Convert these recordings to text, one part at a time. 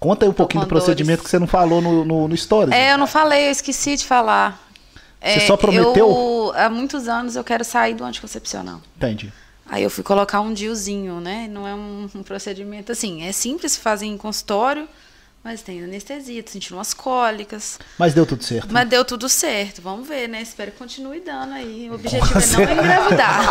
Conta aí um pouquinho do procedimento dores. que você não falou no, no, no Stories. É, né? eu não falei, eu esqueci de falar. Você é, só prometeu? Eu, há muitos anos eu quero sair do anticoncepcional. Entendi. Aí eu fui colocar um diozinho, né? Não é um, um procedimento assim, é simples, fazer em consultório. Mas tem anestesia, tô sentindo umas cólicas. Mas deu tudo certo. Mas deu tudo certo. Vamos ver, né? Espero que continue dando aí. O objetivo é não engravidar.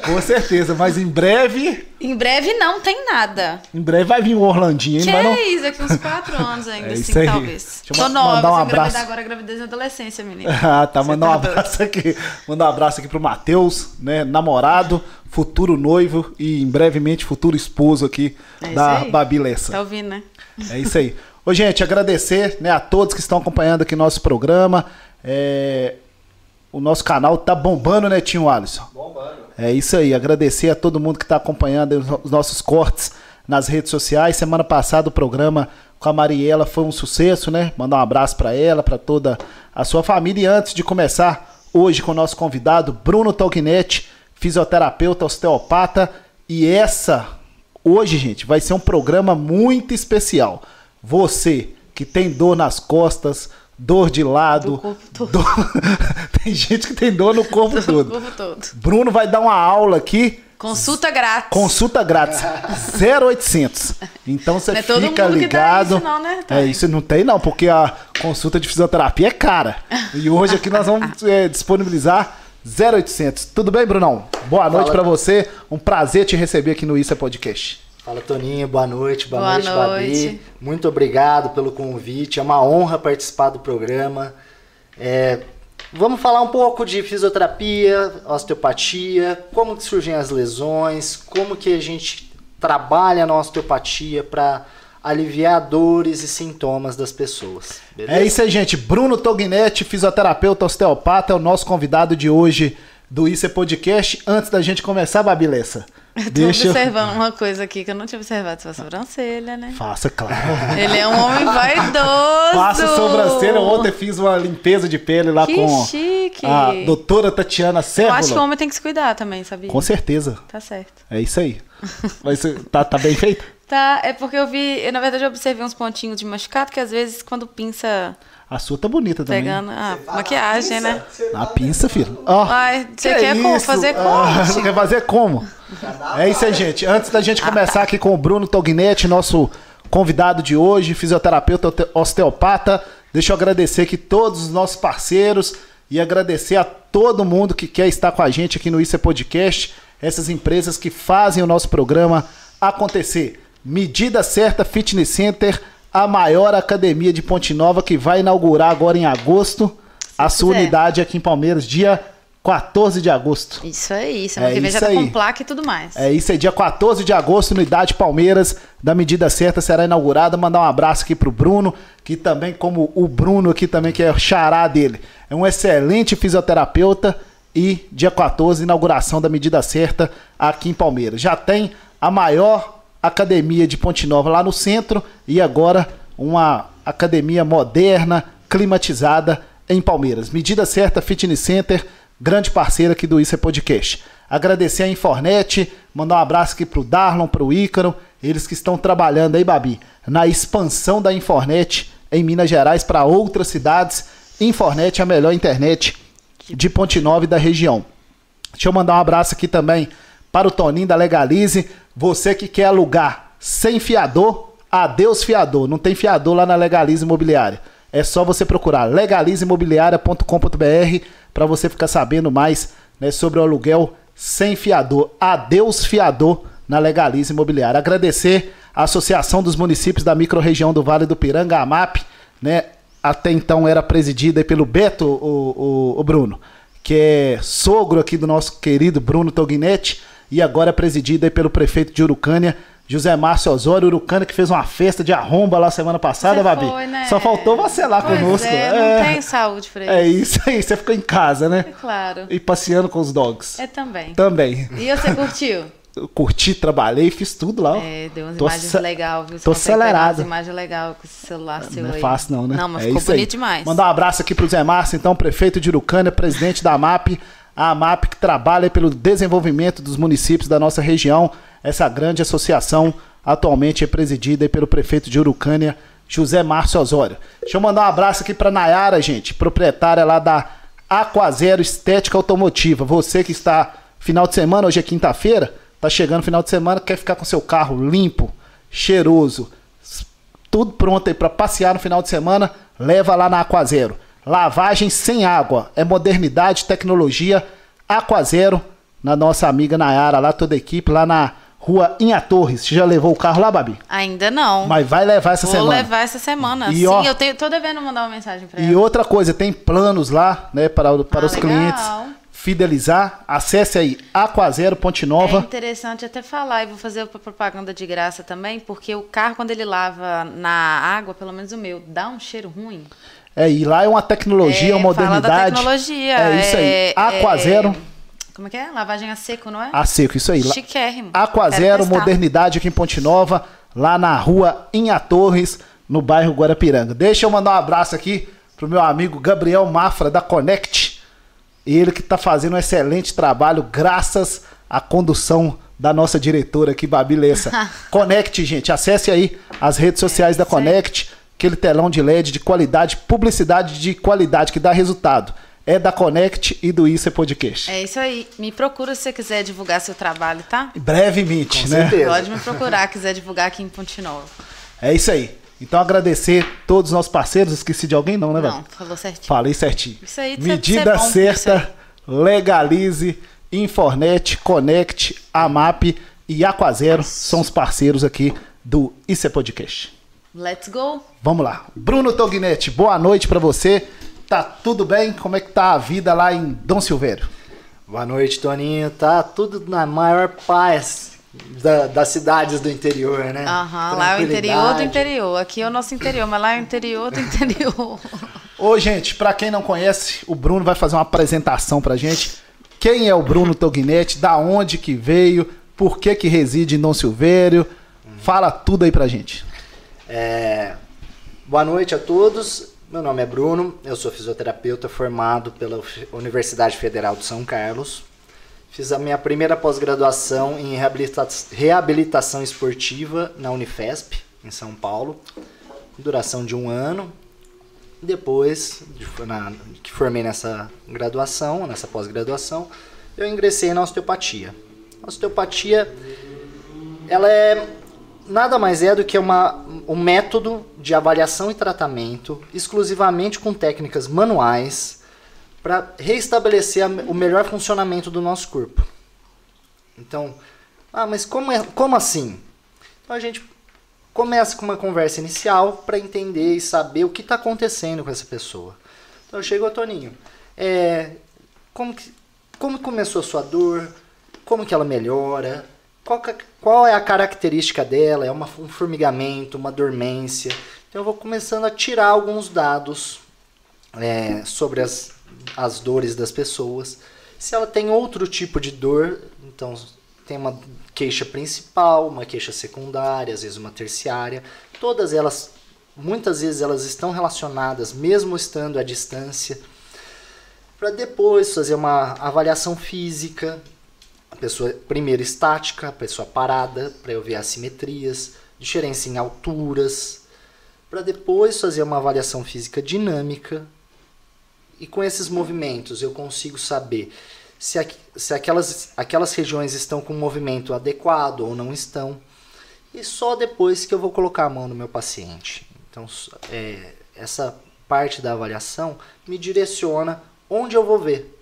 Com certeza, mas em breve. Em breve não tem nada. Em breve vai vir o Orlandinho, hein? Que mas é isso, daqui uns quatro anos ainda, é assim, aí. talvez. Deixa Tô nova, mandar um abraço. agora gravidez na adolescência, menina. ah, tá. Mandar tá um abraço doido. aqui. Mandar um abraço aqui pro Matheus, né? Namorado, futuro noivo e em brevemente futuro esposo aqui é da Babi Lessa. Tá ouvindo, né? É isso aí. Ô, gente, agradecer né, a todos que estão acompanhando aqui nosso programa. É... O nosso canal tá bombando, né, Tinho Alisson? Bombando. É isso aí. Agradecer a todo mundo que está acompanhando os nossos cortes nas redes sociais. Semana passada o programa com a Mariela foi um sucesso, né? Mandar um abraço para ela, para toda a sua família. E antes de começar, hoje com o nosso convidado, Bruno Tolkinetti, fisioterapeuta, osteopata. E essa Hoje, gente, vai ser um programa muito especial. Você que tem dor nas costas, dor de lado. Dor... tem gente que tem dor no corpo todo. corpo todo. Bruno vai dar uma aula aqui. Consulta grátis. Consulta grátis. 0800. Então você é fica ligado. Isso não, né, é isso não tem não, porque a consulta de fisioterapia é cara. E hoje aqui nós vamos é, disponibilizar 0800. Tudo bem, Brunão? Boa noite para você. Um prazer te receber aqui no Isso é Podcast. Fala, Toninho. Boa noite. Boa, boa noite, noite, Babi. Muito obrigado pelo convite. É uma honra participar do programa. É, vamos falar um pouco de fisioterapia, osteopatia, como que surgem as lesões, como que a gente trabalha na osteopatia para aliviar dores e sintomas das pessoas. Beleza? É isso aí, gente. Bruno Tognetti, fisioterapeuta osteopata, é o nosso convidado de hoje do Isso é Podcast. Antes da gente começar, Babilessa. Eu tô Deixa observando eu... uma coisa aqui que eu não tinha observado sua sobrancelha, né? Faça, claro. Ele é um homem vaidoso. Faça sobrancelha. Ontem fiz uma limpeza de pele lá que com chique. a doutora Tatiana Sérvulo. Eu acho que o homem tem que se cuidar também, sabia? Com certeza. Tá certo. É isso aí. Mas tá, tá bem feito? Tá, é porque eu vi, eu, na verdade eu observei uns pontinhos de machucado que às vezes quando pinça a sua tá bonita também. Pegando a maquiagem, né? Na pinça, filho. Oh, Ai, você que quer é fazer como? Ah, você quer fazer como? É isso aí, gente. Antes da gente começar aqui com o Bruno Tognetti, nosso convidado de hoje, fisioterapeuta osteopata, deixa eu agradecer aqui todos os nossos parceiros e agradecer a todo mundo que quer estar com a gente aqui no Isso é Podcast, essas empresas que fazem o nosso programa acontecer. Medida Certa Fitness Center, a maior academia de Ponte Nova que vai inaugurar agora em agosto Se a sua quiser. unidade aqui em Palmeiras, dia 14 de agosto. Isso aí, semana é que vem já tá aí. com placa e tudo mais. É isso aí, dia 14 de agosto, unidade Palmeiras, da medida certa, será inaugurada. Mandar um abraço aqui pro Bruno, que também, como o Bruno aqui também, que é o xará dele, é um excelente fisioterapeuta. E dia 14, inauguração da medida certa aqui em Palmeiras. Já tem a maior academia de Ponte Nova lá no centro e agora uma academia moderna, climatizada em Palmeiras. Medida certa, Fitness Center, grande parceiro aqui do Isso é Podcast. Agradecer a Infornet, mandar um abraço aqui pro Darlon, pro Ícaro, eles que estão trabalhando aí, Babi, na expansão da Infornet em Minas Gerais para outras cidades. Infornet é a melhor internet de Ponte Nova e da região. Deixa eu mandar um abraço aqui também para o Toninho da Legalize. Você que quer alugar sem fiador, adeus fiador. Não tem fiador lá na Legalize Imobiliária. É só você procurar legalizeimobiliaria.com.br para você ficar sabendo mais né, sobre o aluguel sem fiador. Adeus fiador na Legalize Imobiliária. Agradecer a Associação dos Municípios da Microrregião do Vale do Piranga, a MAP, né? Até então era presidida pelo Beto, o, o, o Bruno, que é sogro aqui do nosso querido Bruno Tognetti e agora é presidida pelo prefeito de Urucânia, José Márcio Osório, Urucânia, que fez uma festa de arromba lá semana passada, você Babi. Foi, né? Só faltou você lá pois conosco. É, não é, tem saúde pra é isso. É isso aí, você ficou em casa, né? É claro. E passeando com os dogs. É também. Também. E você curtiu? Eu curti, trabalhei, fiz tudo lá. É, deu umas tô imagens legais, viu? Você tô acelerado. Umas imagens legais com esse celular seu Não é fácil não, né? Não, mas é ficou bonito aí. demais. Mandar um abraço aqui pro Zé Márcio, então, prefeito de Urucânia, presidente da MAP, a AMAP que trabalha pelo desenvolvimento dos municípios da nossa região, essa grande associação atualmente é presidida pelo prefeito de Urucânia, José Márcio Osório. Deixa eu mandar um abraço aqui para Nayara, gente, proprietária lá da Aquazero Estética Automotiva. Você que está final de semana, hoje é quinta-feira, tá chegando final de semana, quer ficar com seu carro limpo, cheiroso, tudo pronto aí para passear no final de semana, leva lá na Aquazero. Lavagem sem água, é modernidade, tecnologia, Aquazero, na nossa amiga Nayara, lá toda a equipe, lá na Rua Inha Torres. Você já levou o carro lá, Babi? Ainda não. Mas vai levar essa Vou semana. Vou levar essa semana. E, Sim, ó, eu tenho, tô devendo mandar uma mensagem pra ela. E outra coisa, tem planos lá, né, para, para Ah, os legal. clientes fidelizar. Acesse aí Aquazero Ponte É Nova. interessante até falar, e vou fazer propaganda de graça também, porque o carro, quando ele lava na água, pelo menos o meu, dá um cheiro ruim. É, e lá é uma tecnologia, é, uma modernidade. Fala da tecnologia. É isso aí. é- Aquazero é- como é que é? Lavagem a seco, não é? a seco, isso aí. Chiquérrimo. Aquazero. Modernidade aqui em Ponte Nova, lá na rua Inha Torres, no bairro Guarapiranga. Deixa eu mandar um abraço aqui pro meu amigo Gabriel Mafra da Connect. Ele que está fazendo um excelente trabalho graças à condução da nossa diretora aqui, Babi Lessa. Connect, gente, acesse aí as redes sociais da isso aí. Aquele telão de LED de qualidade, publicidade de qualidade que dá resultado. É da Connect e do Isso é Podcast. É isso aí. Me procura se você quiser divulgar seu trabalho, tá? Brevemente, Com né? certeza. Pode me procurar, quiser divulgar aqui em Ponte Nova. É isso aí. Então agradecer todos os nossos parceiros. Esqueci de alguém, não, né, Não, velho? falou certinho. Falei certinho. Isso aí, isso Medida é bom, certa, legalize, Infornet, Connect, Amap e Aquazero são os parceiros aqui do Isso é Podcast. Let's go. Vamos lá. Bruno Tognetti, boa noite pra você. Tá tudo bem? Como é que tá a vida lá em Dom Silvério? Boa noite, Toninho. Tá tudo na maior paz da- das cidades do interior, né? Aham, lá é o interior do interior. Aqui é o nosso interior, mas lá é o interior do interior. Ô, gente, pra quem não conhece, o Bruno vai fazer uma apresentação pra gente. Quem é o Bruno Tognetti? Da onde que veio? Por que que reside em Dom Silvério? Fala tudo aí pra gente. É, Boa noite a todos. Meu nome é Bruno, eu sou fisioterapeuta formado pela Universidade Federal de São Carlos. Fiz a minha primeira pós-graduação em reabilita- reabilitação esportiva na Unifesp, em São Paulo, duração de um ano. Depois de- na- que formei nessa graduação, nessa pós-graduação, eu ingressei na osteopatia. A osteopatia ela é nada mais é do que uma, um método de avaliação e tratamento exclusivamente com técnicas manuais para reestabelecer a- o melhor funcionamento do nosso corpo. Então, ah, mas como, é, como assim? Então a gente começa com uma conversa inicial para entender e saber o que está acontecendo com essa pessoa. Então chegou Toninho. É, como, que, como começou a sua dor? Como que ela melhora? Qual, qual é a característica dela? É uma, um formigamento, uma dormência? Então eu vou começando a tirar alguns dados é, sobre as, as dores das pessoas. Se ela tem outro tipo de dor, então tem uma queixa principal, uma queixa secundária, às vezes uma terciária. Todas elas, muitas vezes elas estão relacionadas, mesmo estando à distância. Para depois fazer uma avaliação física, a pessoa primeiro estática, a pessoa parada, para eu ver assimetrias, diferença em alturas, para depois fazer uma avaliação física dinâmica. E com esses movimentos eu consigo saber se, aqu- se aquelas, aquelas regiões estão com um movimento adequado ou não estão. E só depois que eu vou colocar a mão no meu paciente. Então, é, essa parte da avaliação me direciona onde eu vou ver.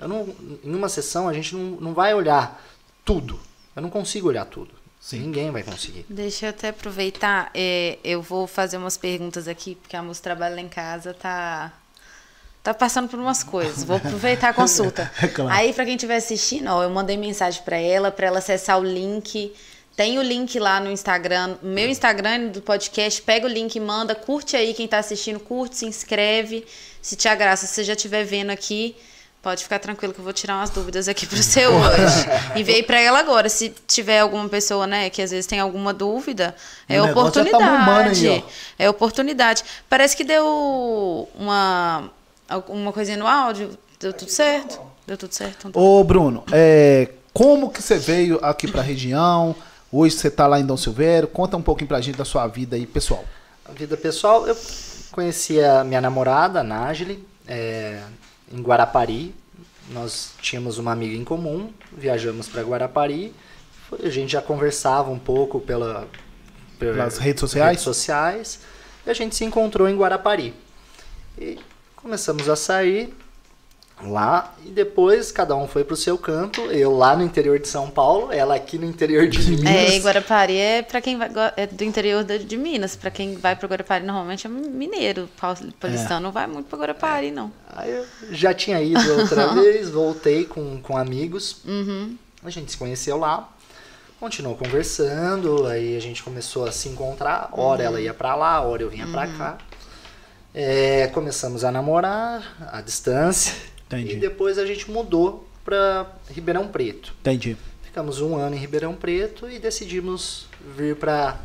Eu não, em uma sessão a gente não, não vai olhar tudo. Eu não consigo olhar tudo. Sim. Ninguém vai conseguir. Deixa eu até aproveitar. é, eu vou fazer umas perguntas aqui, porque a moça trabalha lá em casa, tá. Tá passando por umas coisas. Vou aproveitar a consulta. É claro. Aí, pra quem estiver assistindo, ó, eu mandei mensagem pra ela, pra ela acessar o link. Tem o link lá no Instagram, meu Instagram do podcast. Pega o link e manda. Curte aí quem tá assistindo, curte, se inscreve. Se te agrada, se você já estiver vendo aqui, pode ficar tranquilo que eu vou tirar umas dúvidas aqui pro seu hoje. Enviei pra ela agora. Se tiver alguma pessoa, né, que às vezes tem alguma dúvida, é O tá oportunidade. bombando aí. É oportunidade. Parece que deu uma, uma coisinha no áudio. Deu tudo certo? Deu tudo certo? Então tá. Ô, Bruno, é, como que você veio aqui pra região? Hoje você está lá em Dom Silvério. Conta um pouquinho pra gente da sua vida aí, pessoal. A vida pessoal, eu conheci a minha namorada, a Nájile, é, em Guarapari. Nós tínhamos uma amiga em comum, viajamos para Guarapari. A gente já conversava um pouco pela, pelas redes sociais. redes sociais. E a gente se encontrou em Guarapari. E começamos a sair lá e depois cada um foi pro seu canto. Eu lá no interior de São Paulo, ela aqui no interior de Minas. É, Guarapari é para quem vai é do interior de, de Minas, para quem vai para Guarapari normalmente é mineiro, paulistano é. não vai muito para Guarapari não. Aí eu já tinha ido outra vez, voltei com, com amigos. Uhum. A gente se conheceu lá. Continuou conversando, aí a gente começou a se encontrar. Hora uhum. ela ia para lá, hora eu vinha uhum. para cá. É, começamos a namorar à distância. Entendi. E depois a gente mudou para Ribeirão Preto. Entendi. Ficamos um ano em Ribeirão Preto e decidimos vir para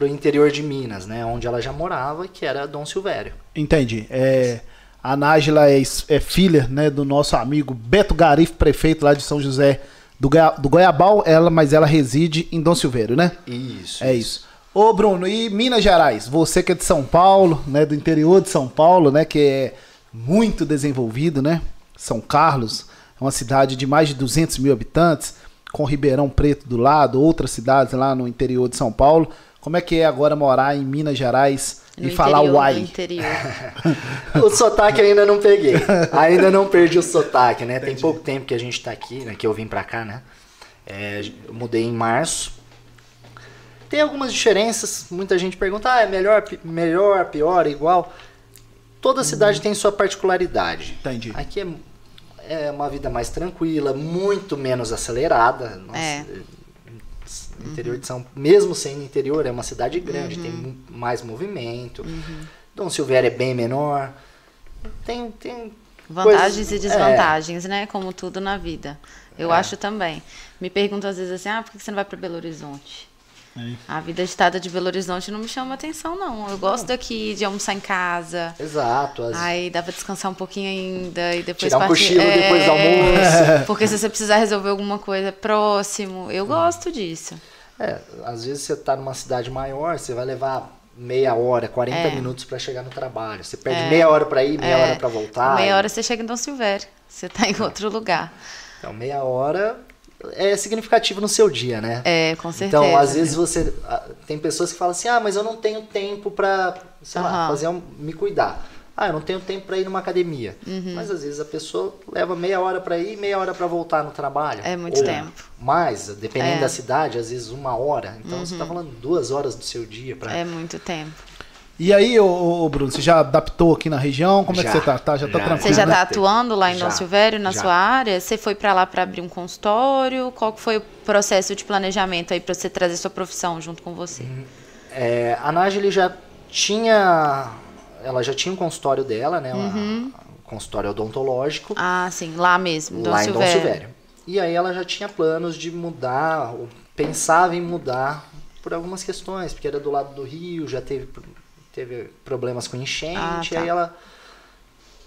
o interior de Minas, né, onde ela já morava, que era Dom Silvério. Entendi. É, a Nájila é, é, filha né, do nosso amigo Beto Garif, prefeito lá de São José do, Goia, do Goiabal, ela, mas ela reside em Dom Silvério, né? Isso. É isso. isso. Ô Bruno, e Minas Gerais? Você que é de São Paulo, né, do interior de São Paulo, né, que é muito desenvolvido, né? São Carlos é uma cidade de mais de 200 mil habitantes, com Ribeirão Preto do lado, outras cidades lá no interior de São Paulo. Como é que é agora morar em Minas Gerais no e falar uai? o sotaque ainda não peguei. Ainda não perdi o sotaque, né? Entendi. Tem pouco tempo que a gente tá aqui, né? Que eu vim pra cá, né? É, eu mudei em março. Tem algumas diferenças. Muita gente pergunta, ah, é melhor, melhor, pior, igual. Toda cidade uhum. tem sua particularidade. Entendi. Aqui é, é uma vida mais tranquila, muito menos acelerada. Nossa, é. Interior uhum. de São mesmo sendo interior, é uma cidade grande, uhum. tem mais movimento. Uhum. Dom Silvério é bem menor. Tem, tem vantagens coisas, e desvantagens, é. né? Como tudo na vida. Eu é. acho também. Me perguntam às vezes assim: ah, por que você não vai para Belo Horizonte? A vida agitada de Belo Horizonte não me chama atenção, não. Eu gosto daqui de almoçar em casa. Exato. As... Aí dá pra descansar um pouquinho ainda e depois Tirar um partir... cochilo é... depois do almoço. Porque se você precisar resolver alguma coisa próximo, eu gosto disso. É, às vezes você tá numa cidade maior, você vai levar meia hora, 40 é. minutos para chegar no trabalho. Você perde é. meia hora para ir, meia é. hora para voltar. Meia hora você chega em Dom Silvério. Você tá em outro lugar. Então, meia hora é significativo no seu dia, né? É, com certeza. Então, às vezes você tem pessoas que falam assim: "Ah, mas eu não tenho tempo para, sei uhum. lá, fazer um, me cuidar". Ah, eu não tenho tempo para ir numa academia. Uhum. Mas às vezes a pessoa leva meia hora para ir, meia hora para voltar no trabalho. É muito tempo. Mais, dependendo é. da cidade, às vezes uma hora. Então uhum. você está falando duas horas do seu dia para. É muito tempo. E aí, ô, ô, Bruno, você já adaptou aqui na região? Como já, é que você tá? tá já tá já, tranquilo? Você já né? tá atuando lá em já, Dom Silvério, na já. sua área? Você foi para lá para abrir um consultório? Qual foi o processo de planejamento aí para você trazer sua profissão junto com você? Uhum. É, a Nájili já tinha. Ela já tinha um consultório dela, né? Uhum. Um consultório odontológico. Ah, sim, lá mesmo, Dom lá Silvério. em Dom Silvério. E aí ela já tinha planos de mudar, pensava em mudar por algumas questões, porque era do lado do rio, já teve teve problemas com enchente, ah, tá. aí ela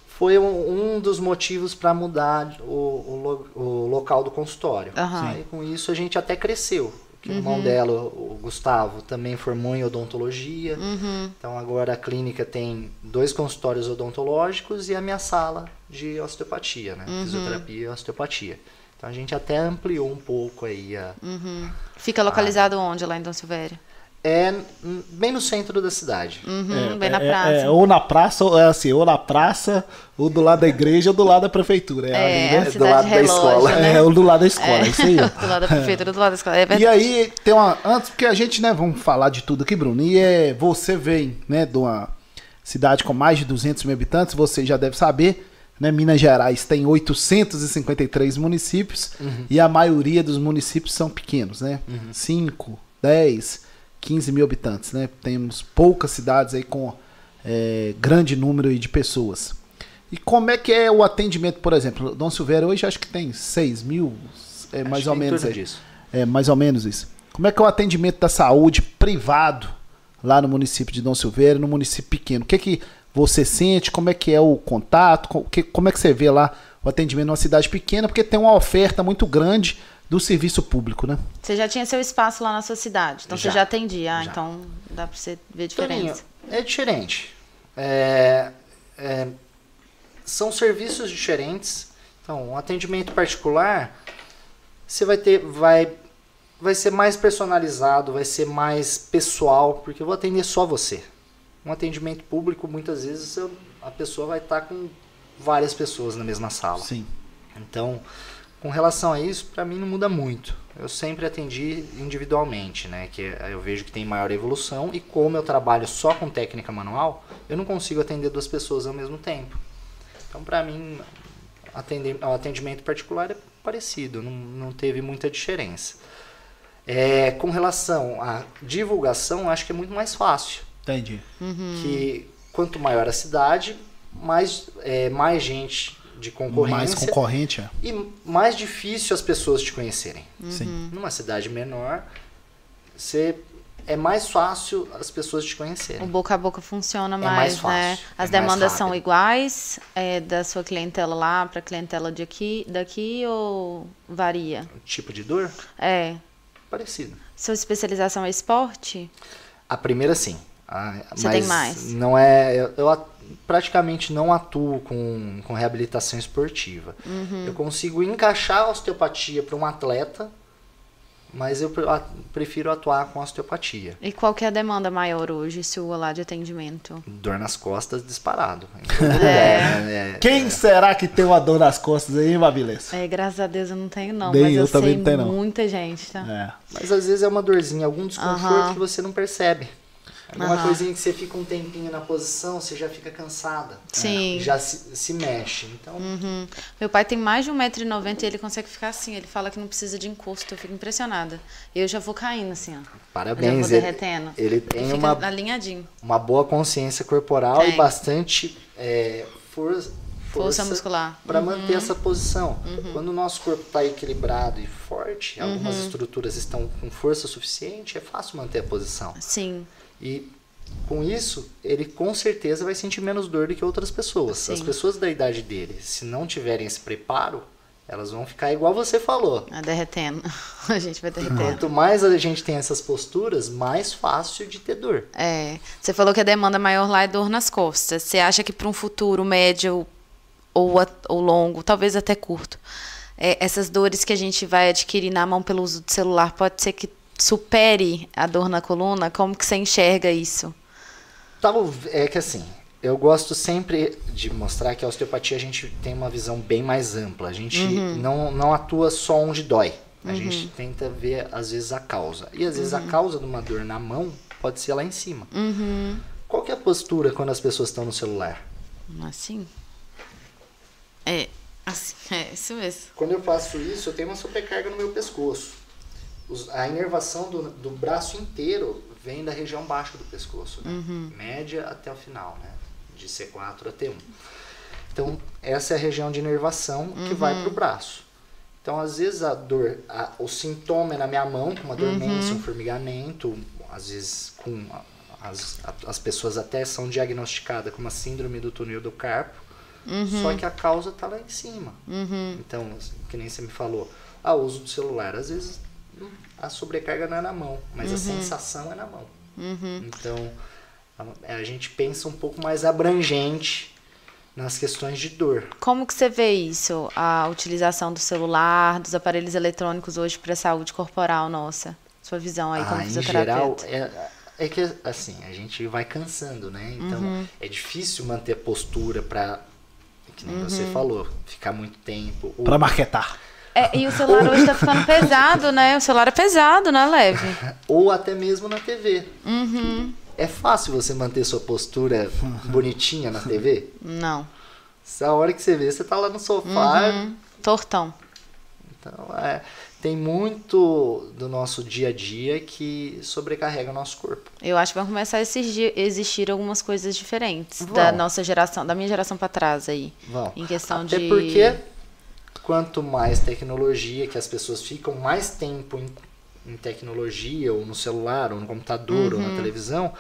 foi um, um dos motivos para mudar o, o, o, local do consultório. Uhum. Aí com isso a gente até cresceu. Que uhum. O irmão dela, o Gustavo, também formou em odontologia. Uhum. Então agora a clínica tem dois consultórios odontológicos e a minha sala de osteopatia, né? Uhum. Fisioterapia e osteopatia. Então a gente até ampliou um pouco aí a. Uhum. Fica localizado a... onde lá em Dom Silvério? É bem no centro da cidade. Uhum, é, bem na é, praça. É, ou na praça, ou é assim, ou na praça, ou do lado da igreja, ou do lado da prefeitura. É, é ali, né? do lado relógio, da escola. Né? É, ou do lado da escola, é. isso aí. do lado da prefeitura, do lado da escola. É e aí, tem uma. Antes, porque a gente, né, vamos falar de tudo aqui, Bruno. E é, você vem, né, de uma cidade com mais de 200 mil habitantes, você já deve saber. Né, Minas Gerais tem 853 municípios uhum. e a maioria dos municípios são pequenos, né? 5, uhum. 10. 15 mil habitantes, né? Temos poucas cidades aí com é, grande número de pessoas. E como é que é o atendimento, por exemplo? Dom Silvério hoje acho que tem 6 mil, é mais ou menos aí. Disso. É mais ou menos isso. Como é que é o atendimento da saúde privado lá no município de Dom Silvério, no município pequeno? O que é que você sente? Como é que é o contato? Como é que você vê lá o atendimento numa cidade pequena? Porque tem uma oferta muito grande do serviço público, né? Você já tinha seu espaço lá na sua cidade, então já. você já atendia, ah, já. então dá para você ver a diferença. Toninho, é diferente. É, é, são serviços diferentes. Então, um atendimento particular, você vai ter, vai, vai ser mais personalizado, vai ser mais pessoal, porque eu vou atender só você. Um atendimento público, muitas vezes a pessoa vai estar com várias pessoas na mesma sala. Sim. Então, com relação a isso, para mim não muda muito. Eu sempre atendi individualmente, né? Que eu vejo que tem maior evolução e como eu trabalho só com técnica manual, eu não consigo atender duas pessoas ao mesmo tempo. Então, para mim, atender, o atendimento particular é parecido, não, não teve muita diferença. É, com relação à divulgação, acho que é muito mais fácil. Entendi. Uhum. Que quanto maior a cidade, mais, é, mais gente de concorrência. Mais concorrente, é. E mais difícil as pessoas te conhecerem. Uhum. Sim. Numa cidade menor, você é mais fácil as pessoas te conhecerem. O boca a boca funciona mais, mais né? fácil, As é mais demandas são iguais é, da sua clientela lá para clientela de aqui, daqui ou varia? O tipo de dor? É. Parecido. Sua especialização é esporte? A primeira sim. Ah, Você mas tem mais? Não é. Eu, eu praticamente não atuo com, com reabilitação esportiva. Uhum. Eu consigo encaixar a osteopatia para um atleta, mas eu prefiro atuar com osteopatia. E qual que é a demanda maior hoje, sua lá de atendimento? Dor nas costas disparado. Lugar, né? É- Quem será que tem uma dor nas costas aí, Babilês? É, graças a Deus eu não tenho não, Nem mas eu, eu também sei não tenho, não. muita gente, tá? É. Mas às vezes é uma dorzinha, algum desconforto Aham. que você não percebe. Alguma Aham. coisinha que você fica um tempinho na posição, você já fica cansada. Sim. Já se, se mexe. Então, Uhum. Meu pai tem mais de 1,90m e ele consegue ficar assim. Ele fala que não precisa de encosto. Eu fico impressionada. Eu já vou caindo assim, ó. Eu parabéns. vou Ele, derretendo. ele tem Fica uma, alinhadinho. uma boa consciência corporal e Tem. bastante é, força, Força muscular. para manter essa posição. Quando o nosso corpo está equilibrado e forte, algumas Uhum. estruturas estão com força suficiente, é fácil manter a posição. Sim. E com isso, ele com certeza vai sentir menos dor do que outras pessoas. Sim. As pessoas da idade dele, se não tiverem esse preparo, elas vão ficar igual você falou. Vai derretendo. A gente vai derretendo. Quanto mais a gente tem essas posturas, mais fácil de ter dor. É. Você falou que a demanda maior lá é dor nas costas. Você acha que para um futuro médio ou, a- ou longo, talvez até curto, é, essas dores que a gente vai adquirir na mão pelo uso do celular pode ser que supere a dor na coluna? Como que você enxerga isso? Tal- É que assim, eu gosto sempre de mostrar que a osteopatia a gente tem uma visão bem mais ampla. A gente não, não atua só onde dói. A gente tenta ver, às vezes, a causa. E às vezes a causa de uma dor na mão pode ser lá em cima. Uhum. Qual que é a postura quando as pessoas estão no celular? Assim? É, assim, é isso mesmo. Quando eu faço isso, eu tenho uma sobrecarga no meu pescoço. Os- a inervação do, do braço inteiro vem da região baixa do pescoço, né? média até o final, né? de C4 a T1. Então, essa é a região de inervação que vai para o braço. Então, às vezes, a dor, a- o sintoma é na minha mão, com uma dormência, um formigamento, às vezes, com a- as, a- as pessoas até são diagnosticadas com uma síndrome do túnel do carpo, só que a causa está lá em cima. Uhum. Então, que nem você me falou, ah, o uso do celular, às vezes a sobrecarga não é na mão, mas a sensação é na mão. Uhum. Então, a, a gente pensa um pouco mais abrangente nas questões de dor. Como que você vê isso? A utilização do celular, dos aparelhos eletrônicos hoje para a saúde corporal nossa? Sua visão aí como Ah, em geral, fisioterapeuta. é, é que assim, a gente vai cansando, né? Então, Uhum. é difícil manter a postura para, que nem você Uhum. falou, ficar muito tempo. ou- Pra marketar. É, e o celular hoje tá ficando pesado, né? O celular é pesado, não é leve? ou até mesmo na TV. Uhum. É fácil você manter sua postura bonitinha na TV? Não. Se a hora que você vê, você tá lá no sofá. Uhum. Tortão. Então, é, tem muito do nosso dia a dia que sobrecarrega o nosso corpo. Eu acho que vão começar a existir, algumas coisas diferentes Vão. da nossa geração, da minha geração para trás aí. Vão. Em questão Até de. porque quanto mais tecnologia, que as pessoas ficam mais tempo em, em tecnologia, ou no celular, ou no computador, ou Uhum. na televisão,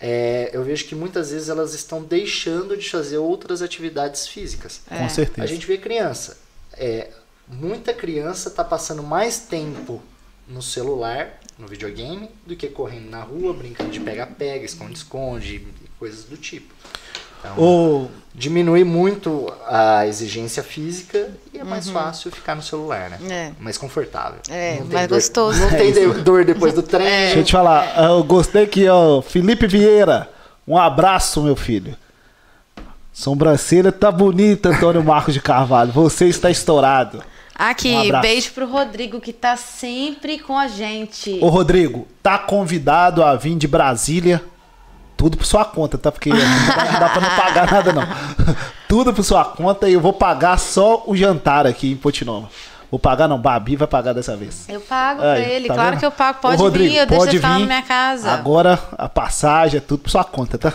é, eu vejo que muitas vezes elas estão deixando de fazer outras atividades físicas. É. Com certeza. A gente vê criança. é, muita criança está passando mais tempo no celular, no videogame, do que correndo na rua, brincando de pega-pega, esconde-esconde, coisas do tipo. Então, diminui muito a exigência física e é mais fácil ficar no celular, né? É. Mais confortável. É, mais dor- gostoso. Não tem de- dor depois do treino. Deixa eu te falar, eu gostei que, ó, Felipe Vieira, um abraço, meu filho. Sobrancelha tá bonita, Antônio Marcos de Carvalho. Você está estourado. Aqui, Um beijo pro Rodrigo, que tá sempre com a gente. Ô, Rodrigo, tá convidado a vir de Brasília. Tudo por sua conta, tá? Porque não dá, não dá pra não pagar nada, não. Tudo por sua conta e eu vou pagar só o jantar aqui em Potinova. Vou pagar, não. Babi vai pagar dessa vez. Eu pago Aí, pra ele, tá claro vendo? que eu pago. Ô, Pode Rodrigo, vir, eu deixo pode ele ficar vir. na minha casa. Agora a passagem é tudo por sua conta, tá?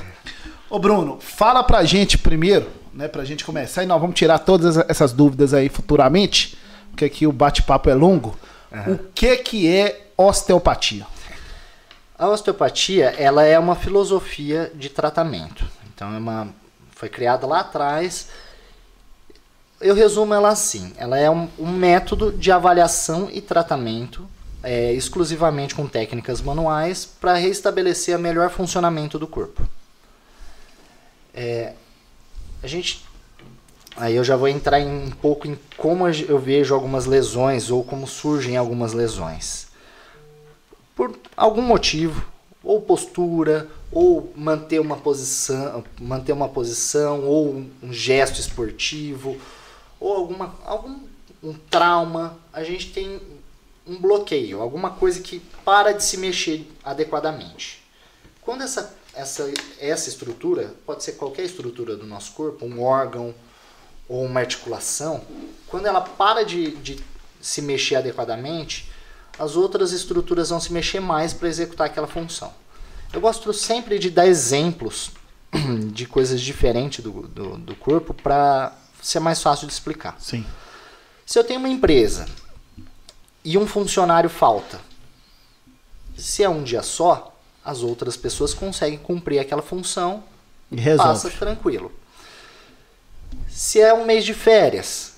Ô Bruno, fala pra gente primeiro, né, pra gente começar e nós vamos tirar todas essas dúvidas aí futuramente, porque aqui o bate-papo é longo. O que que é osteopatia? A osteopatia, ela é uma filosofia de tratamento. Então, é uma, foi criada lá atrás. Eu resumo ela assim: ela é um, um método de avaliação e tratamento é, exclusivamente com técnicas manuais para restabelecer o melhor funcionamento do corpo. É, a gente Aí eu já vou entrar em um pouco em como eu vejo algumas lesões ou como surgem algumas lesões. Por algum motivo, ou postura, ou manter uma posição, manter uma posição, ou um, gesto esportivo, ou alguma algum um trauma, a gente tem um bloqueio, alguma coisa que para de se mexer adequadamente. Quando essa essa essa estrutura, pode ser qualquer estrutura do nosso corpo, um órgão, ou uma articulação, quando ela para de, de se mexer adequadamente, as outras estruturas vão se mexer mais para executar aquela função. Eu gosto sempre de dar exemplos de coisas diferentes do, do, do corpo para ser mais fácil de explicar. Sim. Se eu tenho uma empresa e um funcionário falta, se é um dia só, as outras pessoas conseguem cumprir aquela função E resolve. passa tranquilo. Se é um mês de férias,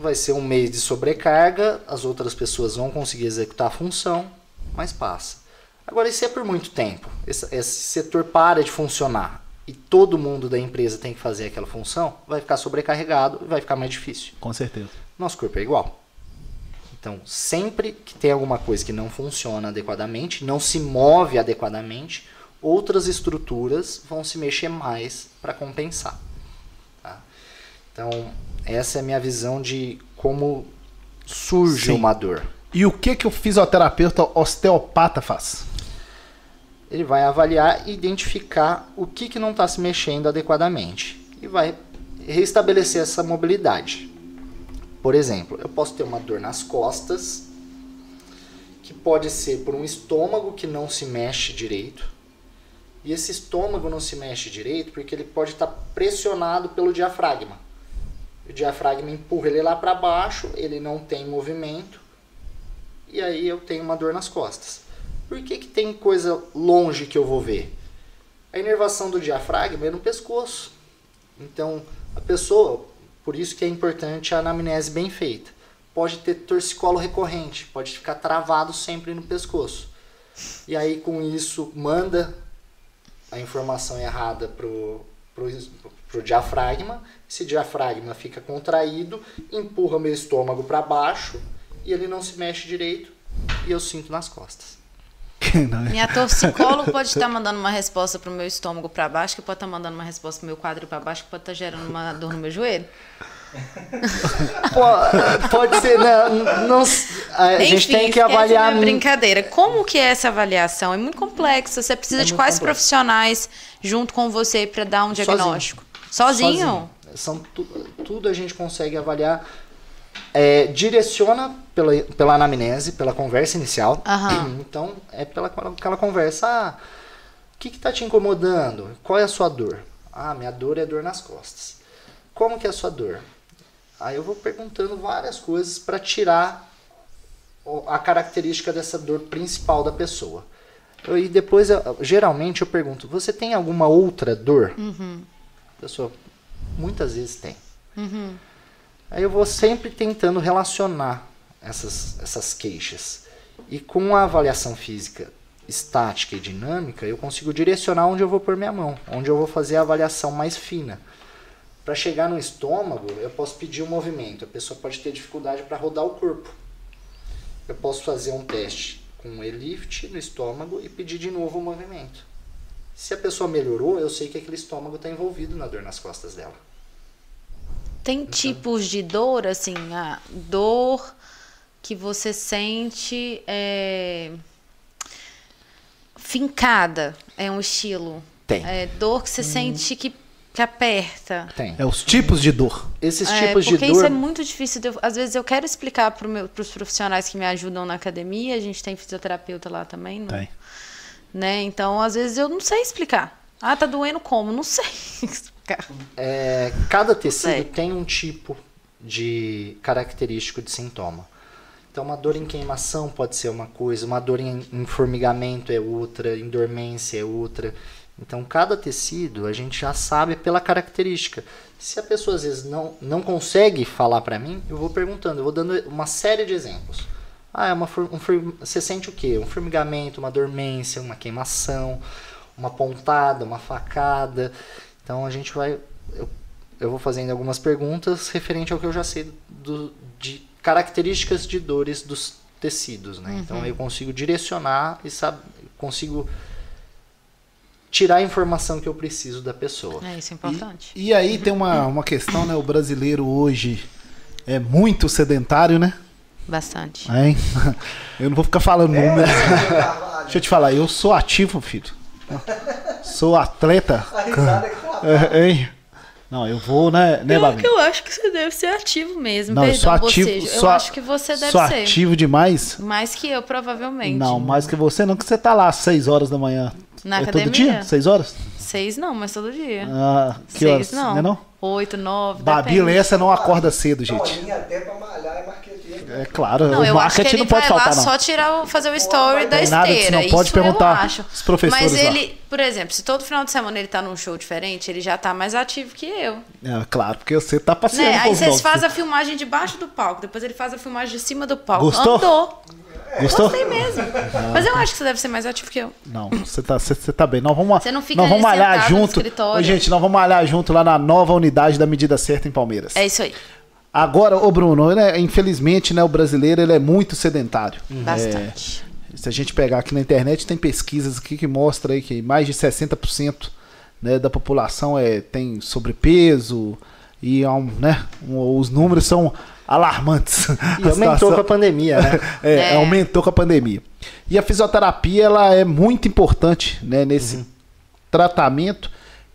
vai ser um mês de sobrecarga, as outras pessoas vão conseguir executar a função, mas passa. Agora, e se é por muito tempo? Esse, esse setor para de funcionar e todo mundo da empresa tem que fazer aquela função, vai ficar sobrecarregado e vai ficar mais difícil. Com certeza. Nosso corpo é igual. Então, sempre que tem alguma coisa que não funciona adequadamente, não se move adequadamente, outras estruturas vão se mexer mais para compensar. Tá? Então, essa é a minha visão de como surge Sim. uma dor. E o que que o fisioterapeuta osteopata faz? Ele vai avaliar e identificar o que, que não está se mexendo adequadamente e vai restabelecer essa mobilidade. Por exemplo, eu posso ter uma dor nas costas, que pode ser por um estômago que não se mexe direito. E esse estômago não se mexe direito porque ele pode estar pressionado pelo diafragma. O diafragma empurra ele lá para baixo, ele não tem movimento, e aí eu tenho uma dor nas costas. Por que, que tem coisa longe que eu vou ver? A inervação do diafragma é no pescoço. Então, a pessoa, por isso que é importante a anamnese bem feita. Pode ter torcicolo recorrente, pode ficar travado sempre no pescoço. E aí, com isso, manda a informação errada pro, pro, pro diafragma. Esse diafragma fica contraído, empurra meu estômago para baixo e ele não se mexe direito e eu sinto nas costas. Não, é? Minha torcicólogo pode estar mandando uma resposta pro meu estômago para baixo, que pode estar mandando uma resposta pro meu quadril para baixo, que pode estar gerando uma dor no meu joelho. Pô, pode ser, não, não a gente Enfim, tem que esquece avaliar minha brincadeira. Como que é essa avaliação? É muito complexo. Você precisa É de quais complexo. profissionais junto com você para dar um diagnóstico? Sozinho? São tu- tudo a gente consegue avaliar. É, direciona pela, pela anamnese, pela conversa inicial. Aham. Então, é pela aquela conversa. Ah, o que está te incomodando? Qual é a sua dor? Ah, minha dor é dor nas costas. Como que é a sua dor? Aí eu vou perguntando várias coisas para tirar a característica dessa dor principal da pessoa. Eu- E depois, eu- geralmente, eu pergunto: você tem alguma outra dor? A pessoa muitas vezes tem. Aí eu vou sempre tentando relacionar essas, essas queixas. E com a avaliação física estática e dinâmica, eu consigo direcionar onde eu vou pôr minha mão, onde eu vou fazer a avaliação mais fina. Para chegar no estômago, eu posso pedir um movimento. A pessoa pode ter dificuldade para rodar o corpo. Eu posso fazer um teste com um lift no estômago e pedir de novo o movimento. Se a pessoa melhorou, eu sei que aquele estômago está envolvido na dor nas costas dela. Tem então, tipos de dor, assim, a dor que você sente é... fincada, é um estilo. Tem. É, dor que você hum. sente que, que aperta. Tem. É os tipos de dor. Esses é, tipos de dor. Porque isso é muito difícil. De, às vezes eu quero explicar para os profissionais que me ajudam na academia. A gente tem fisioterapeuta lá também. Não? Tem. Né? Então, às vezes eu não sei explicar. Ah, tá doendo como? Não sei explicar. É, cada tecido tem um tipo de característico de sintoma. Então, uma dor em queimação pode ser uma coisa, uma dor em, em formigamento é outra, em dormência é outra. Então, cada tecido a gente já sabe pela característica. Se a pessoa às vezes não, não consegue falar para mim, eu vou perguntando, eu vou dando uma série de exemplos. Ah, é uma, um, você sente o quê? Um formigamento, uma dormência, uma queimação, uma pontada, uma facada. Então a gente vai. Eu, eu vou fazendo algumas perguntas referente ao que eu já sei do, de características de dores dos tecidos, né? Então, uhum. Então eu consigo direcionar e sabe, consigo tirar a informação que eu preciso da pessoa. É, isso é importante. E, e aí tem uma, uma questão, né? O brasileiro hoje é muito sedentário, né? Bastante. É, eu não vou ficar falando é, número. Deixa eu te falar, eu sou ativo, filho. Sou atleta. A risada que tá. É, hein? Não, eu vou, né, né eu, eu acho que você deve ser ativo mesmo. Não, Perdão, eu sou ativo. Você, eu acho que você deve sou ser. ativo demais. Mais que eu, provavelmente. Não, mais que você não, que você tá lá às 6 horas da manhã. Na é academia? todo dia? 6 horas? 6 não, mas todo dia. Ah, que Seis, horas? não. Não é não? 8, 9, Babi Lessa não acorda cedo, gente. Não, até pra malhar é é claro, não, o marketing não pode faltar, não. só tirar o, fazer o story da esteira. Nada disso, não pode Isso perguntar os professores Mas ele, lá. por exemplo, se todo final de semana ele tá num show diferente, ele já tá mais ativo que eu. É, claro, porque você tá passeando. Né? Aí vocês fazem a filmagem debaixo do palco, depois ele faz a filmagem de cima do palco. Gostou? Andou. Gostou? Gostei mesmo. Não. Mas eu acho que você deve ser mais ativo que eu. Não, você tá, você, você tá bem. Nós vamos, você não fica nós vamos malhar junto. Ô, gente, nós vamos malhar junto lá na nova unidade da medida certa em Palmeiras. É isso aí. Agora, ô Bruno, né, infelizmente, né, o brasileiro ele é muito sedentário. Uhum. Bastante. É, se a gente pegar aqui na internet, tem pesquisas aqui que mostram aí que mais de 60% né, da população é, tem sobrepeso e é um, né, um, os números são alarmantes. E aumentou com a pandemia, né? é, é. aumentou com a pandemia. E a fisioterapia ela é muito importante né, nesse uhum. tratamento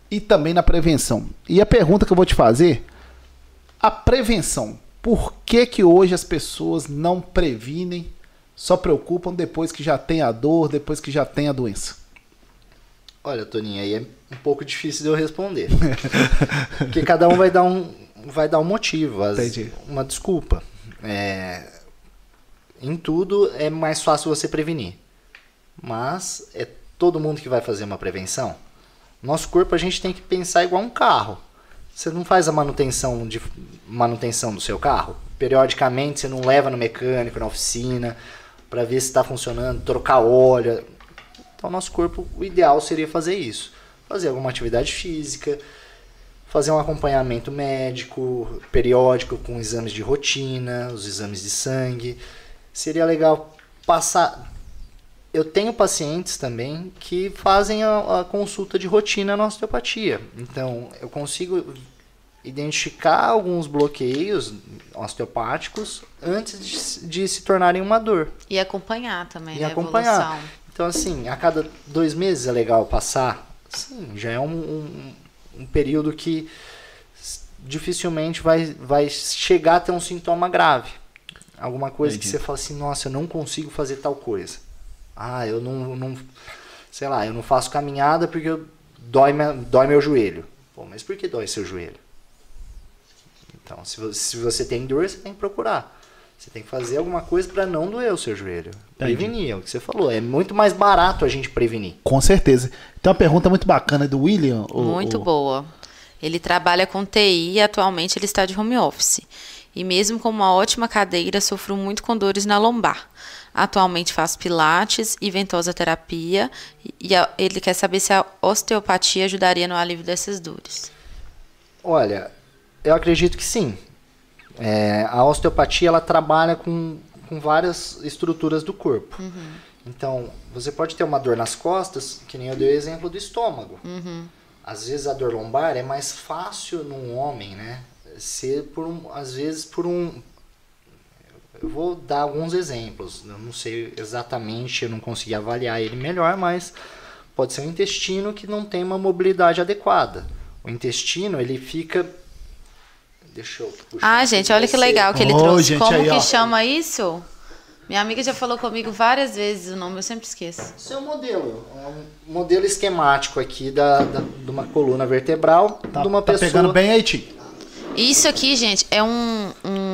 e também na prevenção. E a pergunta que eu vou te fazer a prevenção. Por que, que hoje as pessoas não previnem, só preocupam depois que já tem a dor, depois que já tem a doença? Olha, Toninho, aí é um pouco difícil de eu responder. Porque cada um vai dar um, vai dar um motivo, as, uma desculpa. É, em tudo é mais fácil você prevenir. Mas é todo mundo que vai fazer uma prevenção. Nosso corpo a gente tem que pensar igual um carro. Você não faz a manutenção de manutenção do seu carro? Periodicamente você não leva no mecânico, na oficina, para ver se está funcionando, trocar óleo. Então, nosso corpo, o ideal seria fazer isso. Fazer alguma atividade física, fazer um acompanhamento médico periódico com exames de rotina, os exames de sangue. Seria legal passar. Eu tenho pacientes também que fazem a, a consulta de rotina na osteopatia. Então, eu consigo identificar alguns bloqueios osteopáticos antes de, de, se tornarem uma dor. E acompanhar também, e né? acompanhar. Evolução. Então, assim, a cada dois meses é legal passar. Sim, já é um, um, um período que dificilmente vai, vai chegar a ter um sintoma grave. Alguma coisa Entendi. que você fala assim, nossa, eu não consigo fazer tal coisa. Ah, eu não, não sei lá, eu não faço caminhada porque eu, dói, dói meu joelho. Pô, mas por que dói seu joelho? Então, se você, se você tem dor, você tem que procurar. Você tem que fazer alguma coisa para não doer o seu joelho. Prevenir, é o que você falou. É muito mais barato a gente prevenir. Com certeza. Tem uma pergunta muito bacana do William. Muito o... boa. Ele trabalha com TI e atualmente ele está de home office. e mesmo com uma ótima cadeira, sofro muito com dores na lombar. Atualmente faço pilates e ventosa terapia e ele quer saber se a osteopatia ajudaria no alívio dessas dores. Olha, eu acredito que sim. É, a osteopatia ela trabalha com, com várias estruturas do corpo. Uhum. Então, você pode ter uma dor nas costas, que nem eu dei o exemplo do estômago. Uhum. Às vezes a dor lombar é mais fácil num homem, né? Ser por um, às vezes por um. Eu vou dar alguns exemplos. Eu não sei exatamente, eu não consegui avaliar ele melhor, mas pode ser um intestino que não tem uma mobilidade adequada. O intestino ele fica Deixa eu puxar. Ah, gente, olha que legal que ele oh, trouxe. Gente, Como aí, que ó. chama isso? Minha amiga já falou comigo várias vezes o nome, eu sempre esqueço. Isso é um modelo. É um modelo esquemático aqui da, da de uma coluna vertebral tá, de uma tá pessoa. pegando bem aí, Tim. Isso aqui, gente, é um, um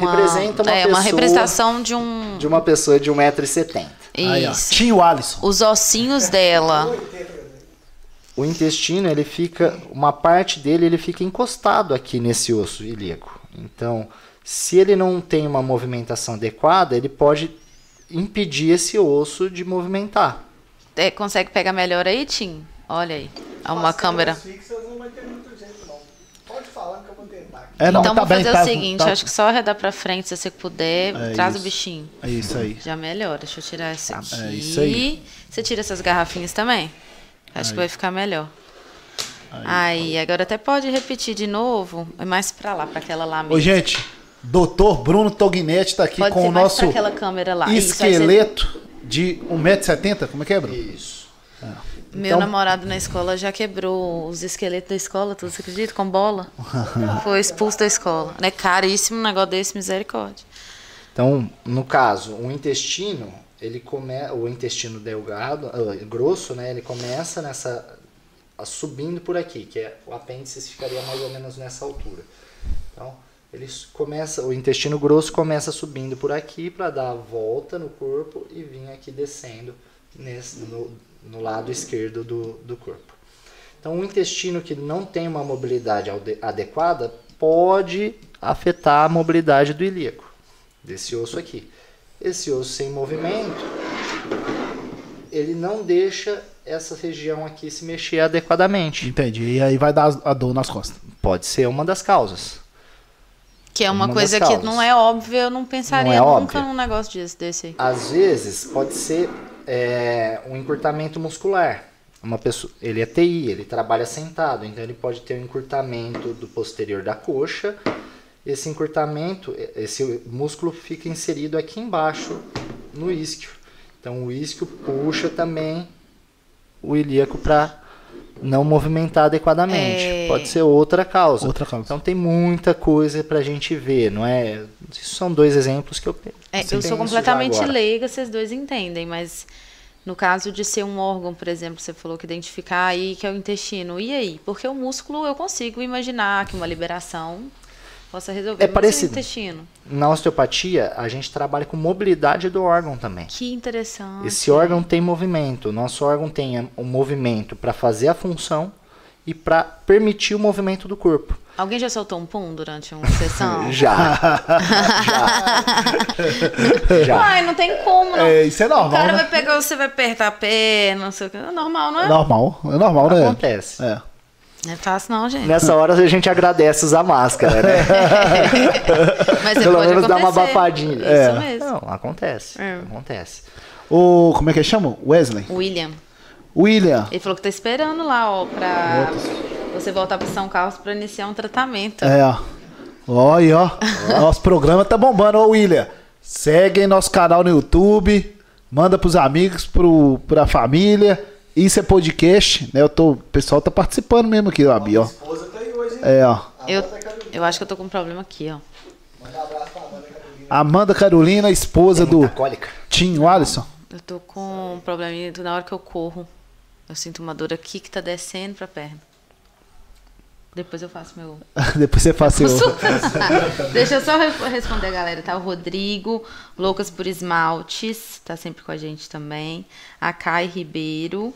uma, Representa uma, é, pessoa, uma representação de um. De uma pessoa de 1,70m. Isso. Tim Alisson. Os ossinhos dela o intestino ele fica uma parte dele ele fica encostado aqui nesse osso ilíaco. Então, se ele não tem uma movimentação adequada, ele pode impedir esse osso de movimentar. É, consegue pegar melhor aí, Tim? Olha aí, há uma câmera. É, não, então tá vou bem, fazer tá, o seguinte, tá... acho que só arredar pra frente, se você puder, é traz isso. o bichinho. É isso aí. Já melhora. Deixa eu tirar essa aqui. É isso aí. Você tira essas garrafinhas também? Acho aí. que vai ficar melhor. Aí, aí, agora até pode repetir de novo, é mais para lá, para aquela lá mesmo. Ô, gente, doutor Bruno Tognetti está aqui pode com o nosso lá. esqueleto Isso, de 1,70m. Como é que é, Bruno? Isso. É. Meu então... namorado na escola já quebrou os esqueletos da escola, tu você acredita? Com bola. Foi expulso da escola. É caríssimo um negócio desse, misericórdia. Então, no caso, o intestino, ele come... o intestino delgado, uh, grosso, né? Ele começa nessa subindo por aqui, que é o apêndice ficaria mais ou menos nessa altura. Então, ele começa, o intestino grosso começa subindo por aqui para dar a volta no corpo e vir aqui descendo nesse, no, no lado esquerdo do, do corpo. Então, o intestino que não tem uma mobilidade adequada pode afetar a mobilidade do ilíaco, desse osso aqui. Esse osso sem movimento, ele não deixa essa região aqui se mexer adequadamente. Entendi. E aí vai dar a dor nas costas. Pode ser uma das causas. Que é uma, uma coisa que não é óbvia, eu não pensaria não é nunca óbvia. num negócio desse, desse aí. Às vezes pode ser é, um encurtamento muscular. Uma pessoa, ele é TI, ele trabalha sentado, então ele pode ter um encurtamento do posterior da coxa. Esse encurtamento, esse músculo fica inserido aqui embaixo no isquio. Então o isquio puxa também o ilíaco para não movimentar adequadamente. É... Pode ser outra causa. Outra causa. Então tem muita coisa para a gente ver, não é? Isso são dois exemplos que eu é, Eu sou completamente leiga, vocês dois entendem, mas no caso de ser um órgão, por exemplo, você falou que identificar aí que é o intestino. E aí? Porque o músculo eu consigo imaginar que uma liberação possa resolver. É parecido. intestino. Na osteopatia, a gente trabalha com mobilidade do órgão também. Que interessante. Esse órgão tem movimento. O nosso órgão tem um movimento para fazer a função e para permitir o movimento do corpo. Alguém já soltou um pum durante uma sessão? já. já. já. Ai, não tem como, não. É, isso é normal. O cara né? vai pegar, você vai apertar a perna, não sei o que. É normal, não é? Normal, é normal, né? Acontece. É. Não é fácil não, gente. Nessa hora a gente agradece usar máscara, né? Mas Pelo menos dá uma abafadinha. Isso é. mesmo. Não, acontece. É. Acontece. O, como é que chama? Wesley? William. William. Ele falou que tá esperando lá, ó, pra Outros. você voltar para São Carlos para iniciar um tratamento. É, ó. Olha, ó. Nosso programa tá bombando, ô William. Segue nosso canal no YouTube, manda pros amigos, pro, pra família. Isso é podcast, né? Eu tô, o pessoal tá participando mesmo aqui, ó, Bia, ó. esposa tá aí hoje, hein? É, ó. Eu, eu acho que eu tô com um problema aqui, ó. Manda um abraço pra Amanda Carolina. Amanda Carolina, esposa do cólica. Tim Alisson. Eu tô com um probleminha na hora que eu corro. Eu sinto uma dor aqui que tá descendo pra perna. Depois eu faço meu. Depois você faz seu. Deixa eu só responder, galera. Tá o Rodrigo, Loucas por Esmaltes, tá sempre com a gente também. A Kai Ribeiro.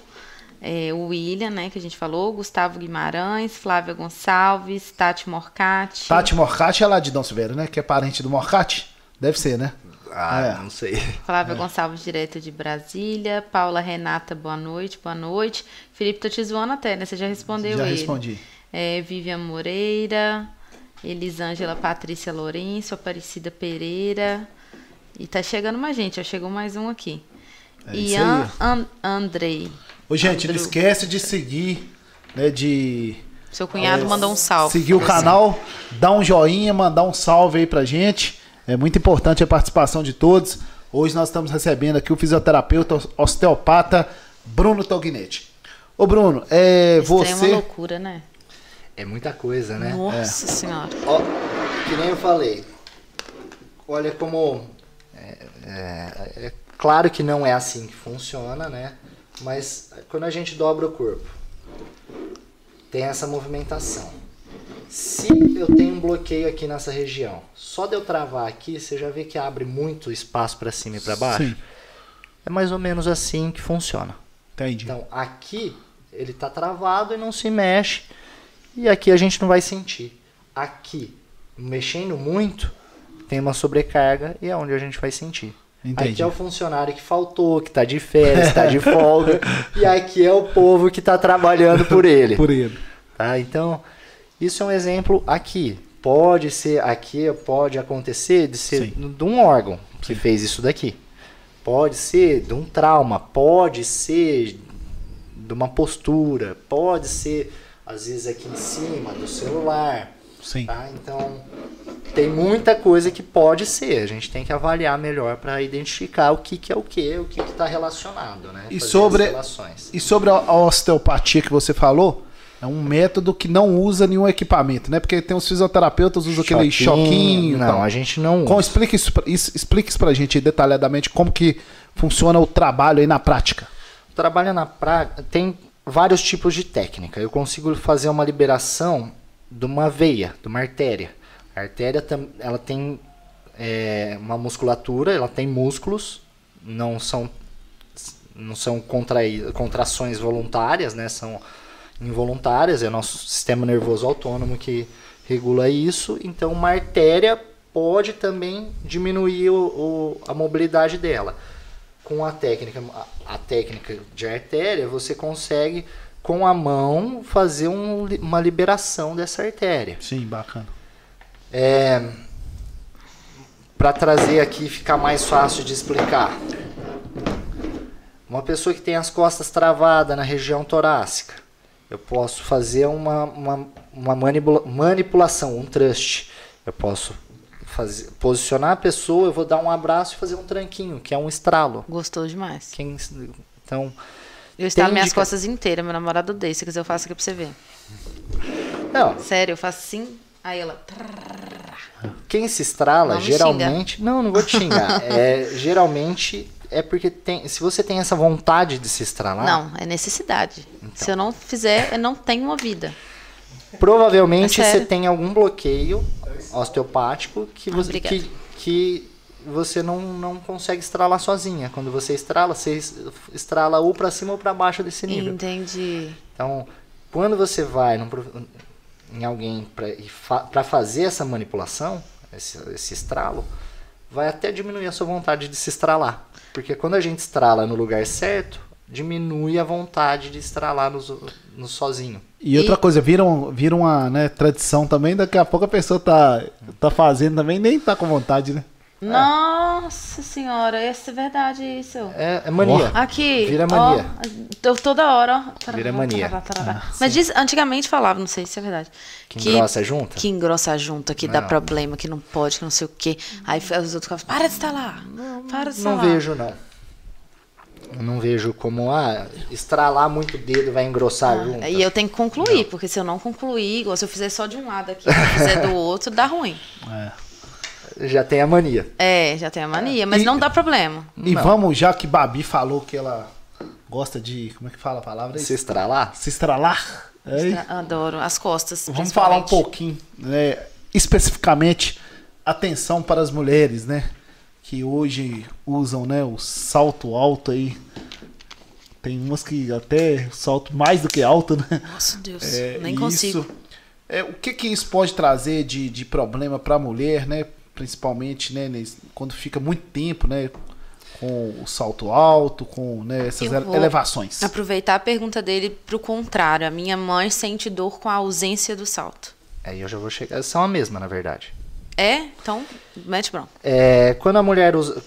é, o William, né, que a gente falou, Gustavo Guimarães, Flávia Gonçalves, Tati Morcati. Tati Morcati é lá de Dom Silveira, né? Que é parente do Morcati? Deve ser, né? Ah, é. não sei. Flávia é. Gonçalves, direto de Brasília. Paula Renata, boa noite, boa noite. Felipe, tô te zoando até, né? Você já respondeu já ele. Já respondi. É, Vivian Moreira, Elisângela Patrícia Lourenço, Aparecida Pereira. E tá chegando mais gente, ó. Chegou mais um aqui. É Ian And Andrei. Ô, gente, Andrew. não esquece de seguir, né? De. Seu cunhado é, mandou um salve. Seguir o canal, dar um joinha, mandar um salve aí pra gente. É muito importante a participação de todos. Hoje nós estamos recebendo aqui o fisioterapeuta osteopata Bruno Tognetti. Ô Bruno, é Isso você. É uma loucura, né? É muita coisa, né? Nossa é. senhora. Ó, que nem eu falei. Olha como. É, é, é claro que não é assim que funciona, né? Mas quando a gente dobra o corpo, tem essa movimentação. Se eu tenho um bloqueio aqui nessa região, só de eu travar aqui, você já vê que abre muito espaço para cima e para baixo? Sim. É mais ou menos assim que funciona. Entendi. Então, aqui ele está travado e não se mexe. E aqui a gente não vai sentir. Aqui, mexendo muito, tem uma sobrecarga e é onde a gente vai sentir. Entendi. Aqui é o funcionário que faltou, que está de férias, está de folga. e aqui é o povo que está trabalhando por ele. Por ele. Tá? Então, isso é um exemplo aqui. Pode ser aqui, pode acontecer de ser Sim. de um órgão que Sim. fez isso daqui. Pode ser de um trauma, pode ser de uma postura, pode ser às vezes aqui em cima do celular. Sim. Tá? Então, tem muita coisa que pode ser. A gente tem que avaliar melhor para identificar o que, que é o que, o que está relacionado, né? E sobre, e sobre a osteopatia que você falou, é um método que não usa nenhum equipamento, né? Porque tem os fisioterapeutas usam choquinho, aquele choquinho. Não, a gente não usa. explique isso, isso, explique isso pra gente detalhadamente como que funciona o trabalho aí na prática. O trabalho na prática tem vários tipos de técnica. Eu consigo fazer uma liberação de uma veia, de uma artéria. A artéria ela tem é, uma musculatura, ela tem músculos, não são não são contrações voluntárias, né? São involuntárias, é nosso sistema nervoso autônomo que regula isso. Então, uma artéria pode também diminuir o, o, a mobilidade dela. Com a técnica, a, a, técnica de artéria, você consegue com a mão fazer um, uma liberação dessa artéria. Sim, bacana. É, Para trazer aqui ficar mais fácil de explicar. Uma pessoa que tem as costas travadas na região torácica, eu posso fazer uma, uma, uma manipula manipulação, um trust. Eu posso fazer, posicionar a pessoa, eu vou dar um abraço e fazer um tranquinho, que é um estralo. Gostou demais. Quem, então. Eu estalo minhas indica... costas inteiras, meu namorado odeia. Se quiser, eu faço aqui pra você ver. Não. Sério, eu faço assim, aí ela. Quem se estrala, não geralmente. Não, não vou te xingar. é, geralmente é porque tem, se você tem essa vontade de se estralar. Não, é necessidade. Então. Se eu não fizer, eu não tenho uma vida. Provavelmente é você tem algum bloqueio osteopático que você, que, que você não, não consegue estralar sozinha. Quando você estrala, você estrala ou para cima ou para baixo desse nível. Entendi. Então, quando você vai num, em alguém para fazer essa manipulação, esse, esse estralo, vai até diminuir a sua vontade de se estralar. Porque quando a gente estrala no lugar certo, diminui a vontade de estralar no, no sozinho. E, outra coisa, vira, um, vira uma né, tradição também, daqui a pouco a pessoa tá, tá fazendo também nem tá com vontade, né? Nossa senhora, essa é verdade isso. É, é mania. Aqui. Vira mania. Ó, toda hora, ó. Vira mania. Ah, Mas diz, antigamente falava, não sei se é verdade. Que, que engrossa junta? Que engrossa junta, que não. dá problema, que não pode, que não sei o quê. Aí os outros falam, para de instalar. Para de instalar. Não vejo, não. Eu não vejo como, ah, estralar muito o dedo vai engrossar ah, junto. E eu tenho que concluir, não. porque se eu não concluir, igual se eu fizer só de um lado aqui, se eu fizer do outro, dá ruim. É já tem a mania. É, já tem a mania, mas e, não dá problema. E não. vamos, já que Babi falou que ela gosta de. Como é que fala a palavra? Se estralar? Se estralar. É. Adoro. As costas. Vamos falar um pouquinho, né? Especificamente, atenção para as mulheres, né? Que hoje usam né, o salto alto aí. Tem umas que até salto mais do que alto, né? Nossa, Deus, é, nem consigo. Isso, é, o que que isso pode trazer de, de problema para a mulher, né? Principalmente, né, quando fica muito tempo, né? com o salto alto, com né, essas elevações. Aproveitar a pergunta dele para o contrário. A minha mãe sente dor com a ausência do salto. Aí eu já vou chegar. São a mesma, na verdade. É? Então, mete bronca. É, quando a mulher usa.